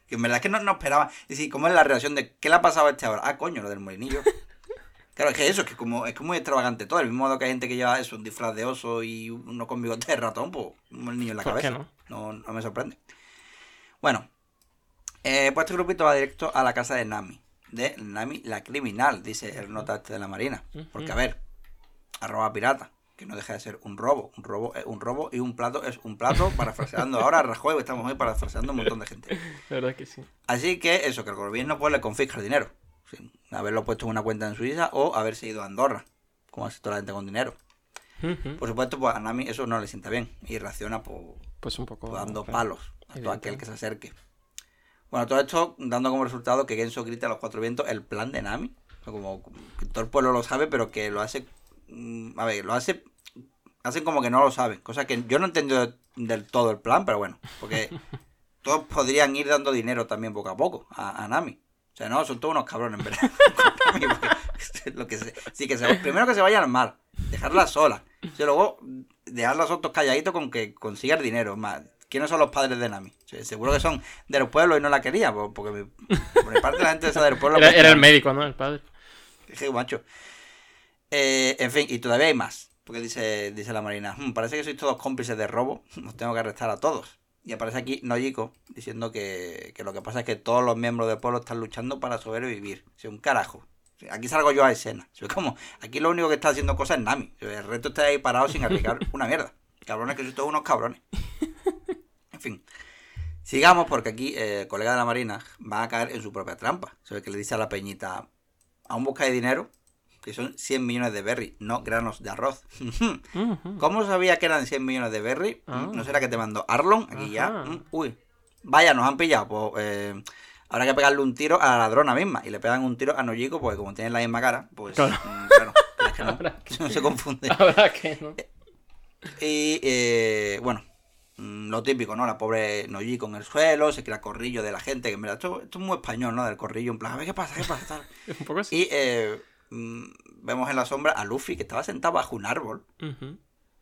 Speaker 2: que en verdad es que no, no esperaba. Y sí, ¿cómo es la reacción de qué le ha pasado a este ahora? Ah, coño, lo del molinillo. Claro, es que eso, es que como es que es muy extravagante todo. Del mismo modo que hay gente que lleva eso, un disfraz de oso y uno con bigote de ratón, pues un molinillo en la
Speaker 1: ¿Por qué
Speaker 2: cabeza.
Speaker 1: no?
Speaker 2: No, no me sorprende. Bueno, eh, pues este grupito va directo a la casa de Nami. De Nami la criminal, dice el nota este de la marina. Porque, a ver, arroba pirata, que no deja de ser un robo. Un robo es un robo y un plato es un plato, parafraseando ahora a Rajoy, estamos hoy parafraseando un montón de gente.
Speaker 1: La verdad que sí.
Speaker 2: Así que eso, que el gobierno pues le confisca el dinero. Sin haberlo puesto en una cuenta en Suiza o haberse ido a Andorra, como hace toda la gente con dinero. Por supuesto, pues a Nami eso no le sienta bien y reacciona pues,
Speaker 1: Pues un poco.
Speaker 2: dando
Speaker 1: claro.
Speaker 2: palos a todo aquel que se acerque. Bueno, todo esto dando como resultado que Genso grita a los cuatro vientos el plan de Nami. Como que todo el pueblo lo sabe, pero que lo hace. mm, A ver, lo hace. Hacen como que no lo saben. Cosa que yo no he entendido del todo el plan, pero bueno. Porque todos podrían ir dando dinero también poco a poco a, a Nami. O sea, no, son todos unos cabrones, en verdad. Con Nami, porque es lo que se- sí, que se, primero que se vayan al mar. Dejarla sola. Y luego dejar a los otros calladitos con que consiga el dinero. Más, ¿quiénes son los padres de Nami? O sea, seguro que son del pueblo y no la quería. po- Porque mi- por mi parte la gente esa del pueblo...
Speaker 1: Era, era el médico, ¿no? El padre.
Speaker 2: Qué macho. Eh, en fin, y todavía hay más. Porque dice, dice la marina, "Hmm, parece que sois todos cómplices de robo, os tengo que arrestar a todos. Y aparece aquí Nojiko diciendo que, que lo que pasa es que todos los miembros del pueblo están luchando para sobrevivir. O sea, un carajo. Aquí salgo yo a escena. O como, aquí lo único que está haciendo cosas es Nami. El resto está ahí parado sin arriesgar una mierda. Cabrones que sois todos unos cabrones. En fin. Sigamos porque aquí eh, el colega de la marina va a caer en su propia trampa. O sea, que le dice a la peñita, aún busca de dinero, que son 100 millones de berry, no granos de arroz. ¿Cómo sabía que eran 100 millones de berry?
Speaker 1: Ah.
Speaker 2: ¿No será que te mandó Arlon? Aquí ya.
Speaker 1: Ajá.
Speaker 2: Mm, Uy, vaya, nos han pillado. Pues eh, habrá que pegarle un tiro a la ladrona misma. Y le pegan un tiro a Nojiko, porque como tienen la misma cara, pues
Speaker 1: Claro.
Speaker 2: mm, claro, es que no, que no se confunde.
Speaker 1: Habrá que, ¿no?
Speaker 2: Y eh, bueno, mm, lo típico, ¿no? La pobre Nojiko en el suelo, se crea corrillo de la gente, que verdad esto, esto es muy español, ¿no? Del corrillo, en plan, a ver qué pasa, qué pasa, tal.
Speaker 1: Un poco así.
Speaker 2: Y eh, mm, vemos en la sombra a Luffy que estaba sentado bajo un árbol.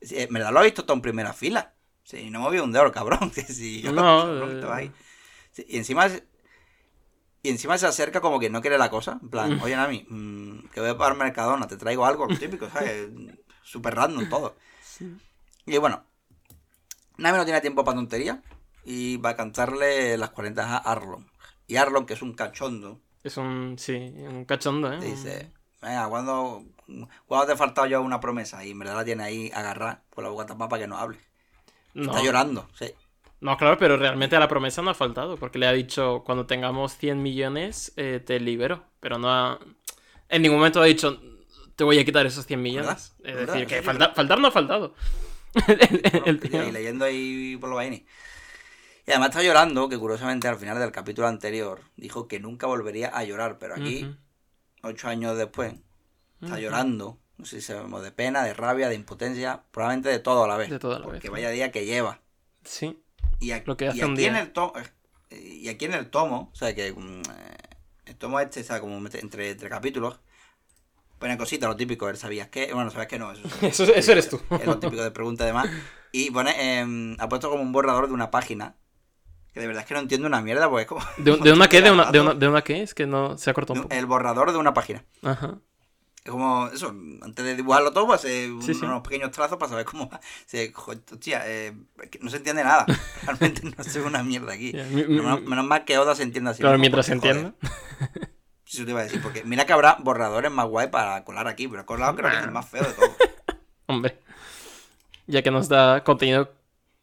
Speaker 2: Sí, En verdad lo ha visto todo en primera fila. Sí, no movió un dedo cabrón. que sí, yo-
Speaker 1: No,
Speaker 2: cabrón,
Speaker 1: eh,
Speaker 2: estaba ahí. Sí, y encima y encima se acerca como que no quiere la cosa. En plan, oye Nami, mm, que voy para el Mercadona, te traigo algo, lo típico, ¿sabes? Súper random todo.
Speaker 1: Sí.
Speaker 2: Y bueno, Nami no tiene tiempo para tontería y va a cantarle las 40 a Arlon. Y Arlon, que es un cachondo,
Speaker 1: Es un, sí, un cachondo, ¿eh?
Speaker 2: dice, venga, ¿cuándo, ¿cuándo te ha faltado yo una promesa? Y en verdad la tiene ahí agarrada con la boca tapada para que no hable.
Speaker 1: No,
Speaker 2: Está llorando, sí.
Speaker 1: no, claro, pero realmente a la promesa no ha faltado, porque le ha dicho, cuando tengamos 100 millones, eh, te libero. Pero no ha... En ningún momento ha dicho, te voy a quitar esos 100 millones.
Speaker 2: ¿Verdad?
Speaker 1: Es
Speaker 2: ¿Verdad?
Speaker 1: decir, que falta- faltar no ha faltado. El- el
Speaker 2: Y leyendo ahí por los vainis. Y además está llorando, que curiosamente al final del capítulo anterior dijo que nunca volvería a llorar, pero aquí. Ocho años después, está llorando. No sé si sabemos de pena, de rabia, de impotencia, probablemente de todo a la vez.
Speaker 1: De todo a la
Speaker 2: porque
Speaker 1: vez,
Speaker 2: vaya día que lleva.
Speaker 1: Sí,
Speaker 2: Y, a-
Speaker 1: Lo que hace
Speaker 2: y
Speaker 1: un
Speaker 2: aquí
Speaker 1: día.
Speaker 2: en el tomo, y aquí en el tomo, o sea que mm, eh, el tomo este, o sea, como entre, entre capítulos, pone cositas, lo típico, él sabías que, bueno, sabías que no, eso, es-
Speaker 1: eso, eso eres tú.
Speaker 2: es lo típico de pregunta además. Y pone, em, ha puesto como un borrador de una página, que de verdad es que no entiendo una mierda, porque es como...
Speaker 1: ¿De, un- de una qué? ¿De una, de, una, ¿De una qué? Es que no se ha cortado un poco.
Speaker 2: El borrador de una página.
Speaker 1: Ajá.
Speaker 2: Es como eso, antes de dibujarlo todo, pues hace
Speaker 1: Sí, sí.
Speaker 2: unos pequeños trazos para saber cómo. Se, hostia, eh, no se entiende nada. Realmente no ve una mierda aquí.
Speaker 1: Mi-
Speaker 2: menos, mal que Oda se entienda así.
Speaker 1: Claro, mientras se entienda.
Speaker 2: Eso te iba a decir, porque mira que habrá borradores más guay para colar aquí, pero colado creo que es el más feo de todo.
Speaker 1: Hombre. Ya que nos da contenido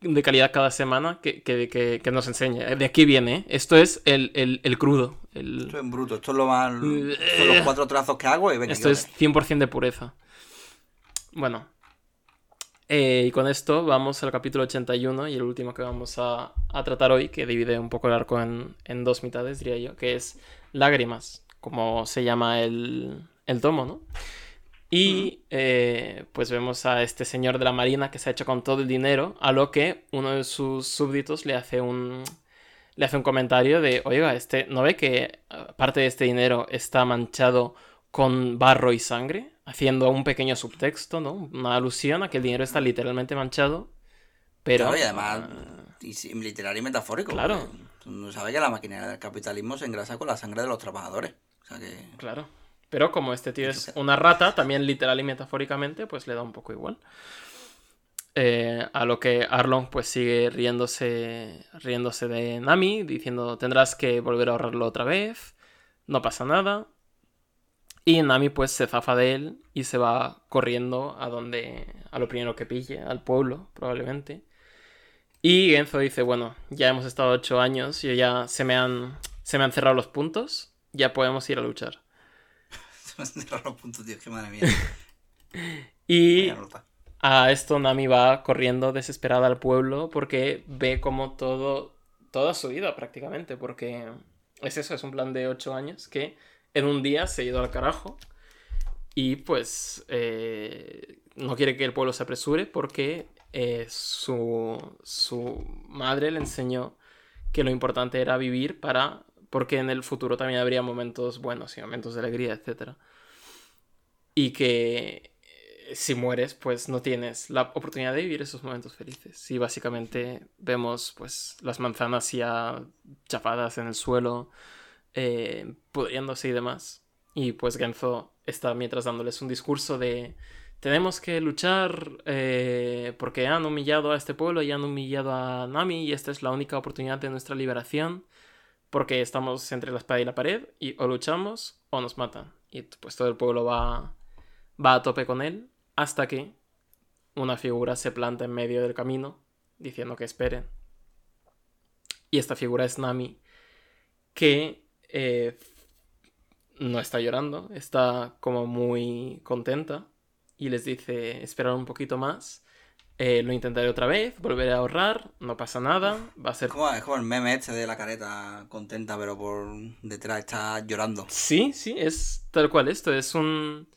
Speaker 1: de calidad cada semana que, que, que, que nos enseña. De aquí viene, ¿eh? Esto es el, el, el crudo. el-
Speaker 2: Esto es en bruto, esto es lo más. Son los cuatro trazos que hago y venga.
Speaker 1: Esto es 100% de pureza. Bueno. Eh, y con esto vamos al capítulo 81 y el último que vamos a, a tratar hoy, que divide un poco el arco en, en dos mitades, diría yo, que es Lágrimas, como se llama el, el tomo, ¿no? Y eh, pues vemos a este señor de la marina que se ha hecho con todo el dinero, a lo que uno de sus súbditos le hace un, le hace un comentario de, oiga, este, ¿no ve que ah, parte de este dinero está manchado con barro y sangre? Haciendo un pequeño subtexto, ¿no? Una alusión a que el dinero está literalmente manchado, pero...
Speaker 2: Claro, y además,
Speaker 1: ah,
Speaker 2: y y metafórico.
Speaker 1: Claro.
Speaker 2: Tú no sabes que la maquinaria del capitalismo se engrasa con la sangre de los trabajadores. O sea que.
Speaker 1: Claro. Pero como este tío es una rata, también literal y metafóricamente, pues le da un poco igual. Eh, a lo que Arlong pues sigue riéndose, riéndose de Nami, diciendo tendrás que volver a ahorrarlo otra vez, no pasa nada. Y Nami pues se zafa de él y se va corriendo a donde, a lo primero que pille, al pueblo probablemente. Y Genzo dice, bueno, ya hemos estado ocho años, y ya se me han, se me han cerrado los puntos, ya podemos ir a luchar.
Speaker 2: Los puntos, tío, que madre mía.
Speaker 1: Y a esto Nami va corriendo desesperada al pueblo porque ve como todo, toda su vida prácticamente, porque es eso, es un plan de ocho años que en un día se ha ido al carajo y pues eh, no quiere que el pueblo se apresure porque eh, su, su madre le enseñó que lo importante era vivir para porque en el futuro también habría momentos buenos y momentos de alegría, etc. Y que eh, si mueres, pues no tienes la oportunidad de vivir esos momentos felices. Y básicamente vemos pues las manzanas ya chafadas en el suelo, eh, pudriéndose y demás. Y pues Genzo está mientras dándoles un discurso de tenemos que luchar eh, porque han humillado a este pueblo y han humillado a Nami y esta es la única oportunidad de nuestra liberación porque estamos entre la espada y la pared y o luchamos o nos matan. Y pues todo el pueblo va, va a tope con él hasta que una figura se planta en medio del camino diciendo que esperen. Y esta figura es Nami que eh, no está llorando, está como muy contenta y les dice esperar un poquito más. eh, lo intentaré otra vez, volveré a ahorrar, no pasa nada, va a ser
Speaker 2: como, es como el meme este de la careta contenta, pero por detrás está llorando.
Speaker 1: Sí, sí, es tal cual esto. Es un.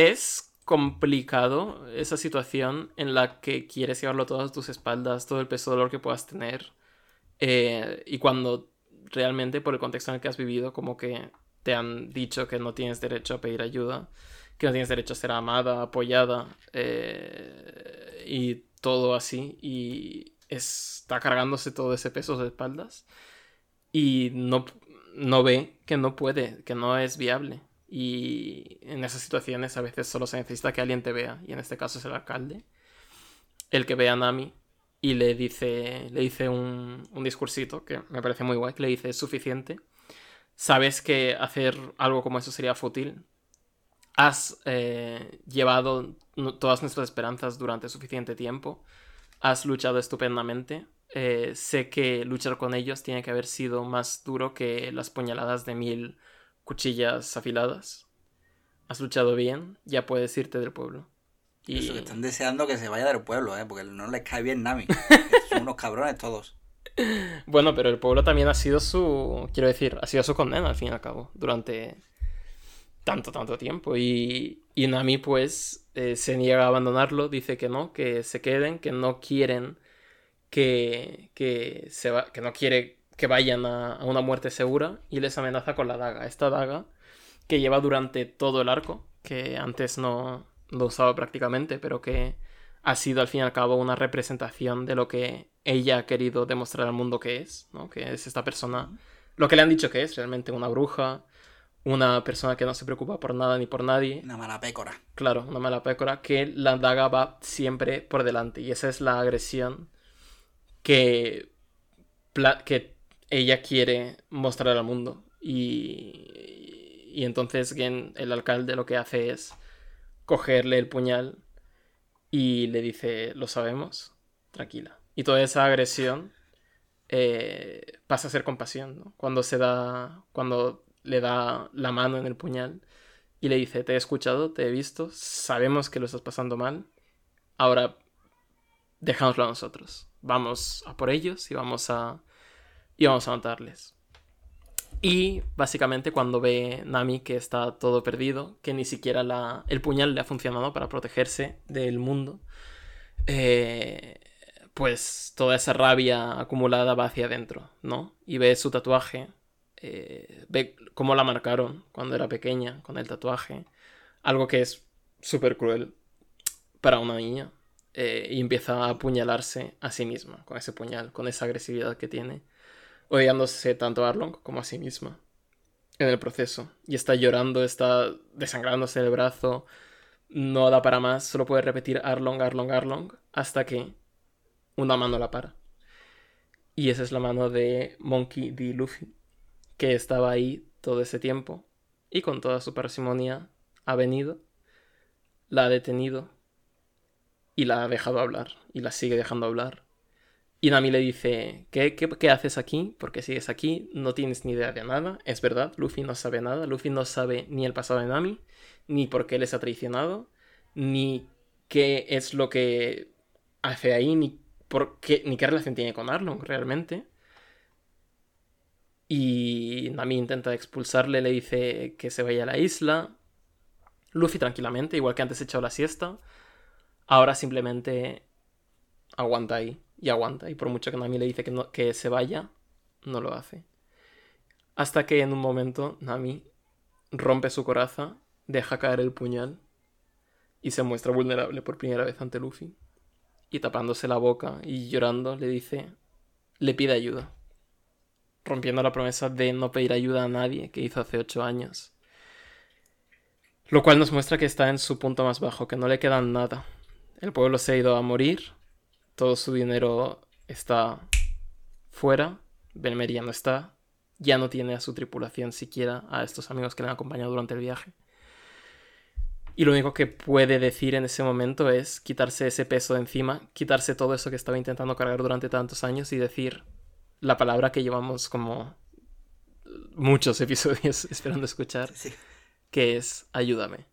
Speaker 1: Es complicado esa situación en la que quieres llevarlo todo a tus espaldas, todo el peso de dolor que puedas tener. eh, y cuando realmente, por el contexto en el que has vivido, como que te han dicho que no tienes derecho a pedir ayuda, que no tienes derecho a ser amada, apoyada, eh, y todo así. Y está cargándose todo ese peso de espaldas y no, no ve que no puede, que no es viable. Y en esas situaciones a veces solo se necesita que alguien te vea, y en este caso es el alcalde, el que vea a Nami y le dice, le dice un, un discursito que me parece muy guay, que le dice es suficiente. Sabes que hacer algo como eso sería fútil. Has eh, llevado todas nuestras esperanzas durante suficiente tiempo. Has luchado estupendamente. Eh, sé que luchar con ellos tiene que haber sido más duro que las puñaladas de mil cuchillas afiladas. Has luchado bien, ya puedes irte del pueblo.
Speaker 2: Y... Eso que están deseando que se vaya del pueblo, ¿eh? porque no les cae bien Nami. Son unos cabrones todos.
Speaker 1: Bueno, pero el pueblo también ha sido su. Quiero decir, ha sido su condena al fin y al cabo. Durante tanto, tanto tiempo. Y, y Nami, pues, eh, se niega a abandonarlo. Dice que no, que se queden, que no quieren que, que, se va, que no quiere que vayan a, a una muerte segura. Y les amenaza con la daga. Esta daga que lleva durante todo el arco. Que antes no, lo usaba prácticamente, pero que ha sido al fin y al cabo una representación de lo que ella ha querido demostrar al mundo que es, ¿no? Que es esta persona, lo que le han dicho que es realmente una bruja, una persona que no se preocupa por nada ni por nadie.
Speaker 2: Una mala pécora.
Speaker 1: Claro, una mala pécora, que la daga va siempre por delante y esa es la agresión que, que ella quiere mostrar al mundo. Y, y entonces el alcalde, lo que hace es cogerle el puñal y le dice, lo sabemos, tranquila. Y toda esa agresión eh, pasa a ser compasión, ¿no? Cuando se da, cuando le da la mano en el puñal y le dice, te he escuchado, te he visto, sabemos que lo estás pasando mal, ahora dejámoslo a nosotros. Vamos a por ellos y vamos a, y vamos a matarles. Y básicamente cuando ve Nami que está todo perdido, que ni siquiera el puñal le ha funcionado para protegerse del mundo, eh, pues toda esa rabia acumulada va hacia adentro, ¿no? Y ve su tatuaje, eh, ve cómo la marcaron cuando era pequeña con el tatuaje, algo que es súper cruel para una niña, eh, y empieza a apuñalarse a sí misma con ese puñal, con esa agresividad que tiene odiándose tanto a Arlong como a sí misma en el proceso. Y está llorando, está desangrándose el brazo, no da para más, solo puede repetir Arlong, Arlong, Arlong, hasta que una mano la para. Y esa es la mano de Monkey D. Luffy, que estaba ahí todo ese tiempo y con toda su parsimonia ha venido, la ha detenido y la ha dejado hablar y la sigue dejando hablar y Nami le dice, ¿Qué, ¿Qué, haces aquí? Porque sigues aquí, no tienes ni idea de nada. Es verdad, Luffy no sabe nada. Luffy no sabe ni el pasado de Nami, ni por qué les ha traicionado, ni qué es lo que hace ahí, ni, por qué, ni qué relación tiene con Arlong realmente. Y Nami intenta expulsarle, le dice que se vaya a la isla. Luffy tranquilamente, igual que antes echado la siesta. Ahora simplemente aguanta ahí y aguanta. Y por mucho que Nami le dice que, no, que se vaya, no lo hace. Hasta que en un momento Nami rompe su coraza, deja caer el puñal y se muestra vulnerable por primera vez ante Luffy. Y tapándose la boca y llorando le dice, le pide ayuda. Rompiendo la promesa de no pedir ayuda a nadie que hizo hace ocho años. Lo cual nos muestra que está en su punto más bajo, que no le queda nada. El pueblo se ha ido a morir todo su dinero está fuera, ya no está, ya no tiene a su tripulación siquiera, a estos amigos que le han acompañado durante el viaje. Y lo único que puede decir en ese momento es quitarse ese peso de encima, quitarse todo eso que estaba intentando cargar durante tantos años y decir la palabra que llevamos como muchos episodios esperando escuchar, que es ayúdame.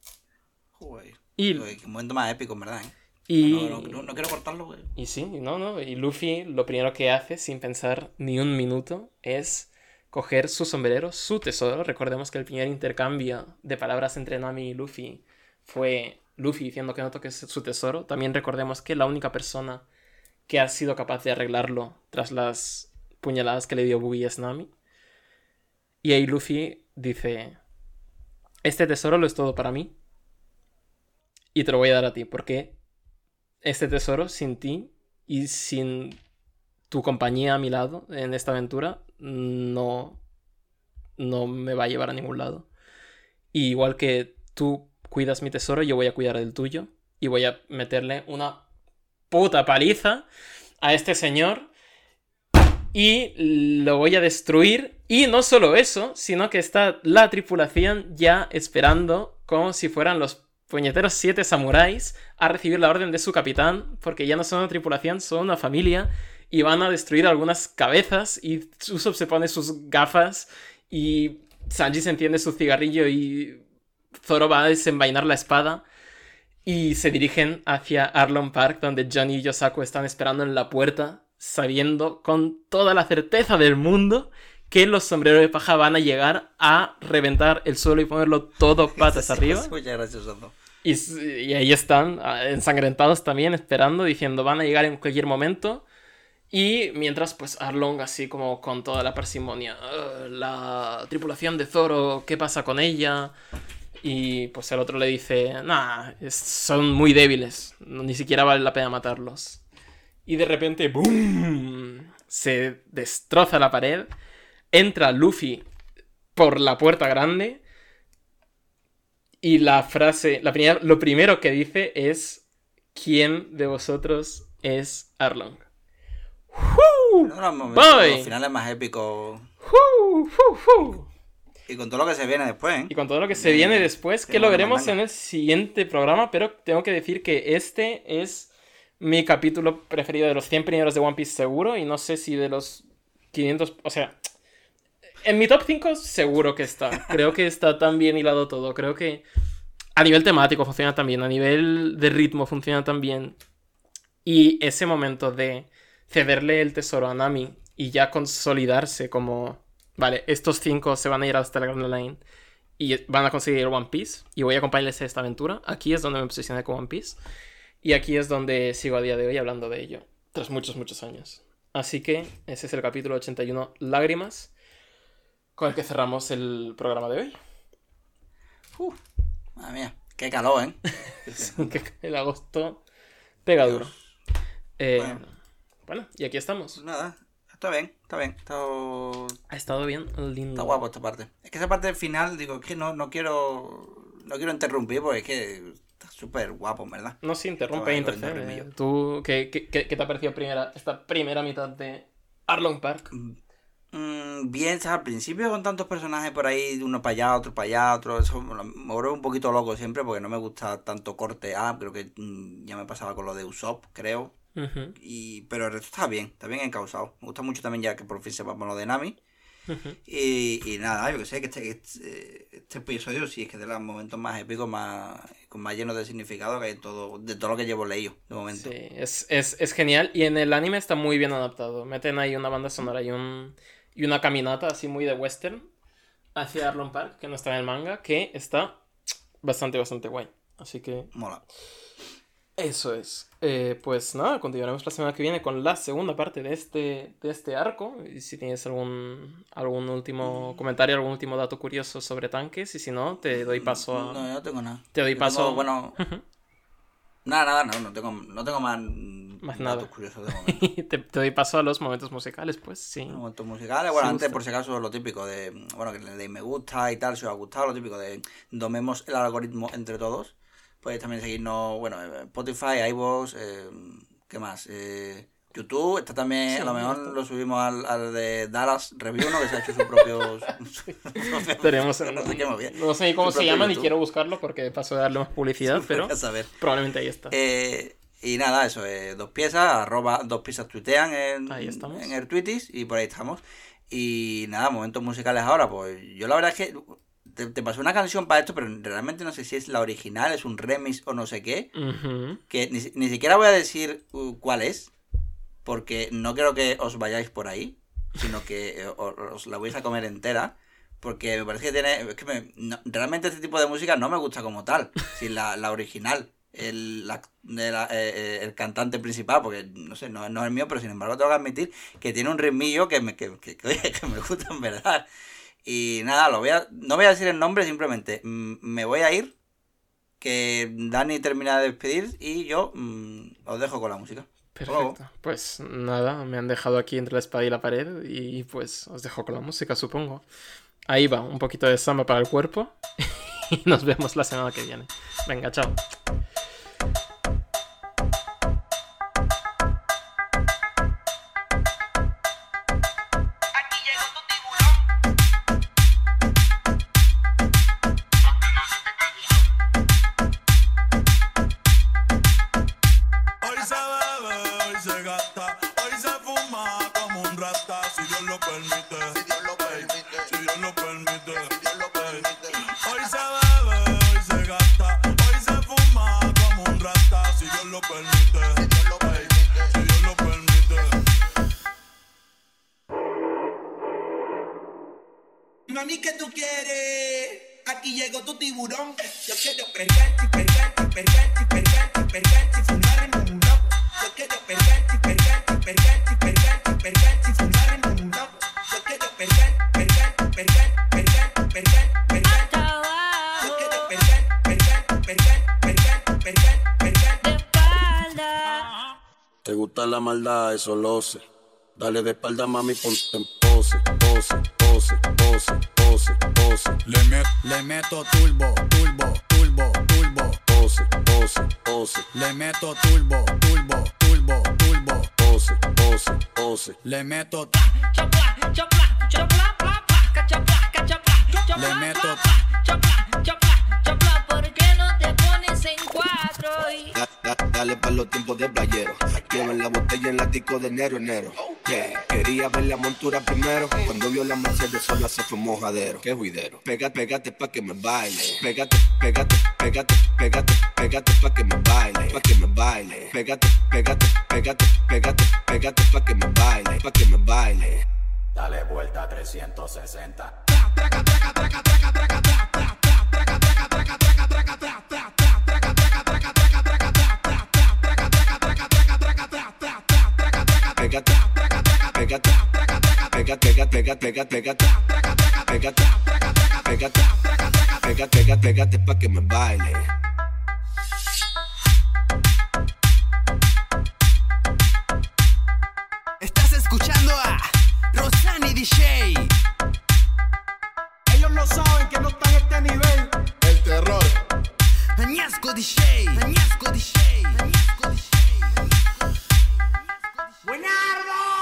Speaker 2: y qué momento más épico, verdad. ¿eh?
Speaker 1: Y,
Speaker 2: no, quiero cortarlo, güey.
Speaker 1: Y sí, no, no. Y Luffy lo primero que hace, sin pensar ni un minuto, es coger su sombrero, su tesoro. Recordemos que el primer intercambio de palabras entre Nami y Luffy fue Luffy diciendo que no toque su tesoro. También recordemos que la única persona que ha sido capaz de arreglarlo tras las puñaladas que le dio Buggy es Nami. Y ahí Luffy dice, este tesoro lo es todo para mí. Y te lo voy a dar a ti, porque este tesoro sin ti y sin tu compañía a mi lado en esta aventura no, no me va a llevar a ningún lado. igual que tú cuidas mi tesoro, yo voy a cuidar el tuyo y voy a meterle una puta paliza a este señor y lo voy a destruir. Y no solo eso, sino que está la tripulación ya esperando como si fueran los puñeteros siete samuráis a recibir la orden de su capitán, porque ya no son una tripulación, son una familia y van a destruir algunas cabezas y Usopp se pone sus gafas y Sanji se enciende su cigarrillo y Zoro va a desenvainar la espada y se dirigen hacia Arlon Park donde Johnny y Yosaku están esperando en la puerta sabiendo con toda la certeza del mundo que los sombreros de paja van a llegar a reventar el suelo y ponerlo todo patas arriba. Y, y, ahí están, ensangrentados también, esperando, diciendo van a llegar en cualquier momento. Y mientras, pues Arlong, así como con toda la parsimonia, la tripulación de Zoro, ¿qué pasa con ella? Y pues el otro le dice, nah, son muy débiles, ni siquiera vale la pena matarlos. Y de repente, ¡boom! Se destroza la pared, entra Luffy por la puerta grande y la frase, la primera, lo primero que dice es, ¿quién de vosotros es Arlong?
Speaker 2: De los finales más épicos. y con todo lo que se viene después, ¿eh?
Speaker 1: Y con todo lo que se viene después, que lo veremos en el siguiente programa, pero tengo que decir que este es mi capítulo preferido de los 100 primeros de One Piece seguro, y no sé si de los 500, o sea, en mi top 5 seguro que está. Creo que está tan bien hilado todo, creo que a nivel temático funciona tan bien, a nivel de ritmo funciona tan bien. Y ese momento de cederle el tesoro a Nami y ya consolidarse como, vale, estos cinco se van a ir hasta la Grand Line y van a conseguir One Piece y voy a acompañarles a esta aventura. Aquí es donde me posicioné con One Piece y aquí es donde sigo a día de hoy hablando de ello, tras muchos, muchos años. Así que ese es el capítulo 81, Lágrimas, con el que cerramos el programa de hoy.
Speaker 2: Uh, madre mía, qué calor, ¿eh?
Speaker 1: el agosto pega duro. Eh, bueno, y aquí estamos.
Speaker 2: Pues nada, está bien, está bien.
Speaker 1: Ha estado bien, lindo.
Speaker 2: Está guapo esta parte. Es que esa parte final, digo, es que no, no quiero. No quiero interrumpir porque es que está súper guapo, ¿verdad?
Speaker 1: No, sí, interrumpe e intercede. ¿Tú qué, qué, qué, te ha parecido primera, esta primera mitad de Arlong Park? Mm,
Speaker 2: mm, bien, al principio con tantos personajes por ahí, uno para allá, otro para allá, otro. Eso me vuelve un poquito loco siempre porque no me gusta tanto corte A. Creo que mm, ya me pasaba con lo de Usopp, creo y, pero el resto está bien, está bien encausado. Me gusta mucho también ya que por fin sepamos lo de Nami. y, y, nada, yo que sé que este, este, este, episodio sí es que de los momentos más épicos, más, con más llenos de significado que hay todo, de todo lo que llevo leído de momento.
Speaker 1: Sí, es, es, es, genial. Y en el anime está muy bien adaptado. Meten ahí una banda sonora y, un, y una caminata así muy de western hacia Arlon Park, que no está en el manga, que está bastante, bastante guay. Así que.
Speaker 2: Mola.
Speaker 1: Eso es. Eh, pues nada, continuaremos la semana que viene con la segunda parte de este, de este arco. Y si tienes algún, algún último comentario, algún último dato curioso sobre tanques, y si no, te doy paso a.
Speaker 2: No, yo no tengo nada.
Speaker 1: Te doy paso.
Speaker 2: bueno. Nada, nada, no, no tengo, no tengo más, más datos curiosos de momento.
Speaker 1: te, doy paso a los momentos musicales, pues sí.
Speaker 2: Momentos musicales, bueno, antes por si acaso lo típico de. Bueno, que le me gusta y tal, si os ha gustado, lo típico de domemos el algoritmo entre todos. Podéis también seguirnos, bueno, Spotify, iVoox, eh, ¿qué más? Eh, YouTube, está también, a lo mejor lo subimos al, al, de Dallas Review, ¿no? Que se ha hecho su propio...
Speaker 1: Tenemos, no, sé, no sé cómo se llama, ni quiero buscarlo porque paso de darle más publicidad, pero probablemente ahí está.
Speaker 2: Eh, y nada, eso, eh, dos piezas, arroba dos piezas tuitean en, en el Twitter y por ahí estamos. Y nada, momentos musicales ahora, pues yo la verdad es que te, pasó una canción para esto, pero realmente no sé si es la original, es un remix o no sé qué. Que ni, siquiera voy a decir uh, cuál es, porque no quiero que os vayáis por ahí, sino que eh, os, la vais a comer entera. Porque me parece que tiene. Es que realmente este tipo de música no me gusta como tal. Si la, la original, el, la, eh, eh, el cantante principal, porque no sé, no, no, es mío, pero sin embargo tengo que admitir que tiene un ritmillo que me, que, que, que me gusta en verdad. Y nada, lo voy a, no voy a decir el nombre, simplemente mm, me voy a ir, que Dani termina de despedir y yo mm, os dejo con la música.
Speaker 1: Perfecto. Pues nada, me han dejado aquí entre la espada y la pared y pues os dejo con la música, supongo. Ahí va, un poquito de samba para el cuerpo y nos vemos la semana que viene. Venga, chao.
Speaker 3: Eso lo sé. Dale de espalda, mami, ponte en pose, pose, pose, pose, pose, pose.
Speaker 4: Le, met, le meto turbo, turbo, turbo, turbo.
Speaker 3: Pose, pose, pose,
Speaker 4: Le meto turbo, turbo, turbo, turbo.
Speaker 3: pose, pose, pose.
Speaker 4: Le meto
Speaker 5: Chopla, chopla, chopla, pla, pla, cachapla, cachapla, chopla,
Speaker 4: Le meto-
Speaker 3: Da- da- dale pa' los tiempos de playero. Llevan la botella en látigo de enero, enero. Yeah. Quería ver la montura primero. Cuando vio la Mercedes sola se fue un mojadero. Qué juidero. Pégate, pégate pa' que me baile. Pégate, pégate, pégate, pégate, pégate pa' que me baile. Pa' que me baile. Pégate, pégate, pégate, pégate, pégate pa' que me baile. Pa' que me baile.
Speaker 6: Dale vuelta a 360.
Speaker 3: Pégate, pégate, pégate, pégate, pégate, pégate, pégate, pégate, pégate, pégate, pégate, pégate pa' que me baile.
Speaker 7: Estás escuchando a Rosani DJ.
Speaker 8: Ellos no saben que no están a este nivel.
Speaker 4: el terror.
Speaker 7: Añasco DJ. Añasco DJ. Añasco DJ.
Speaker 8: ¡Buenardo!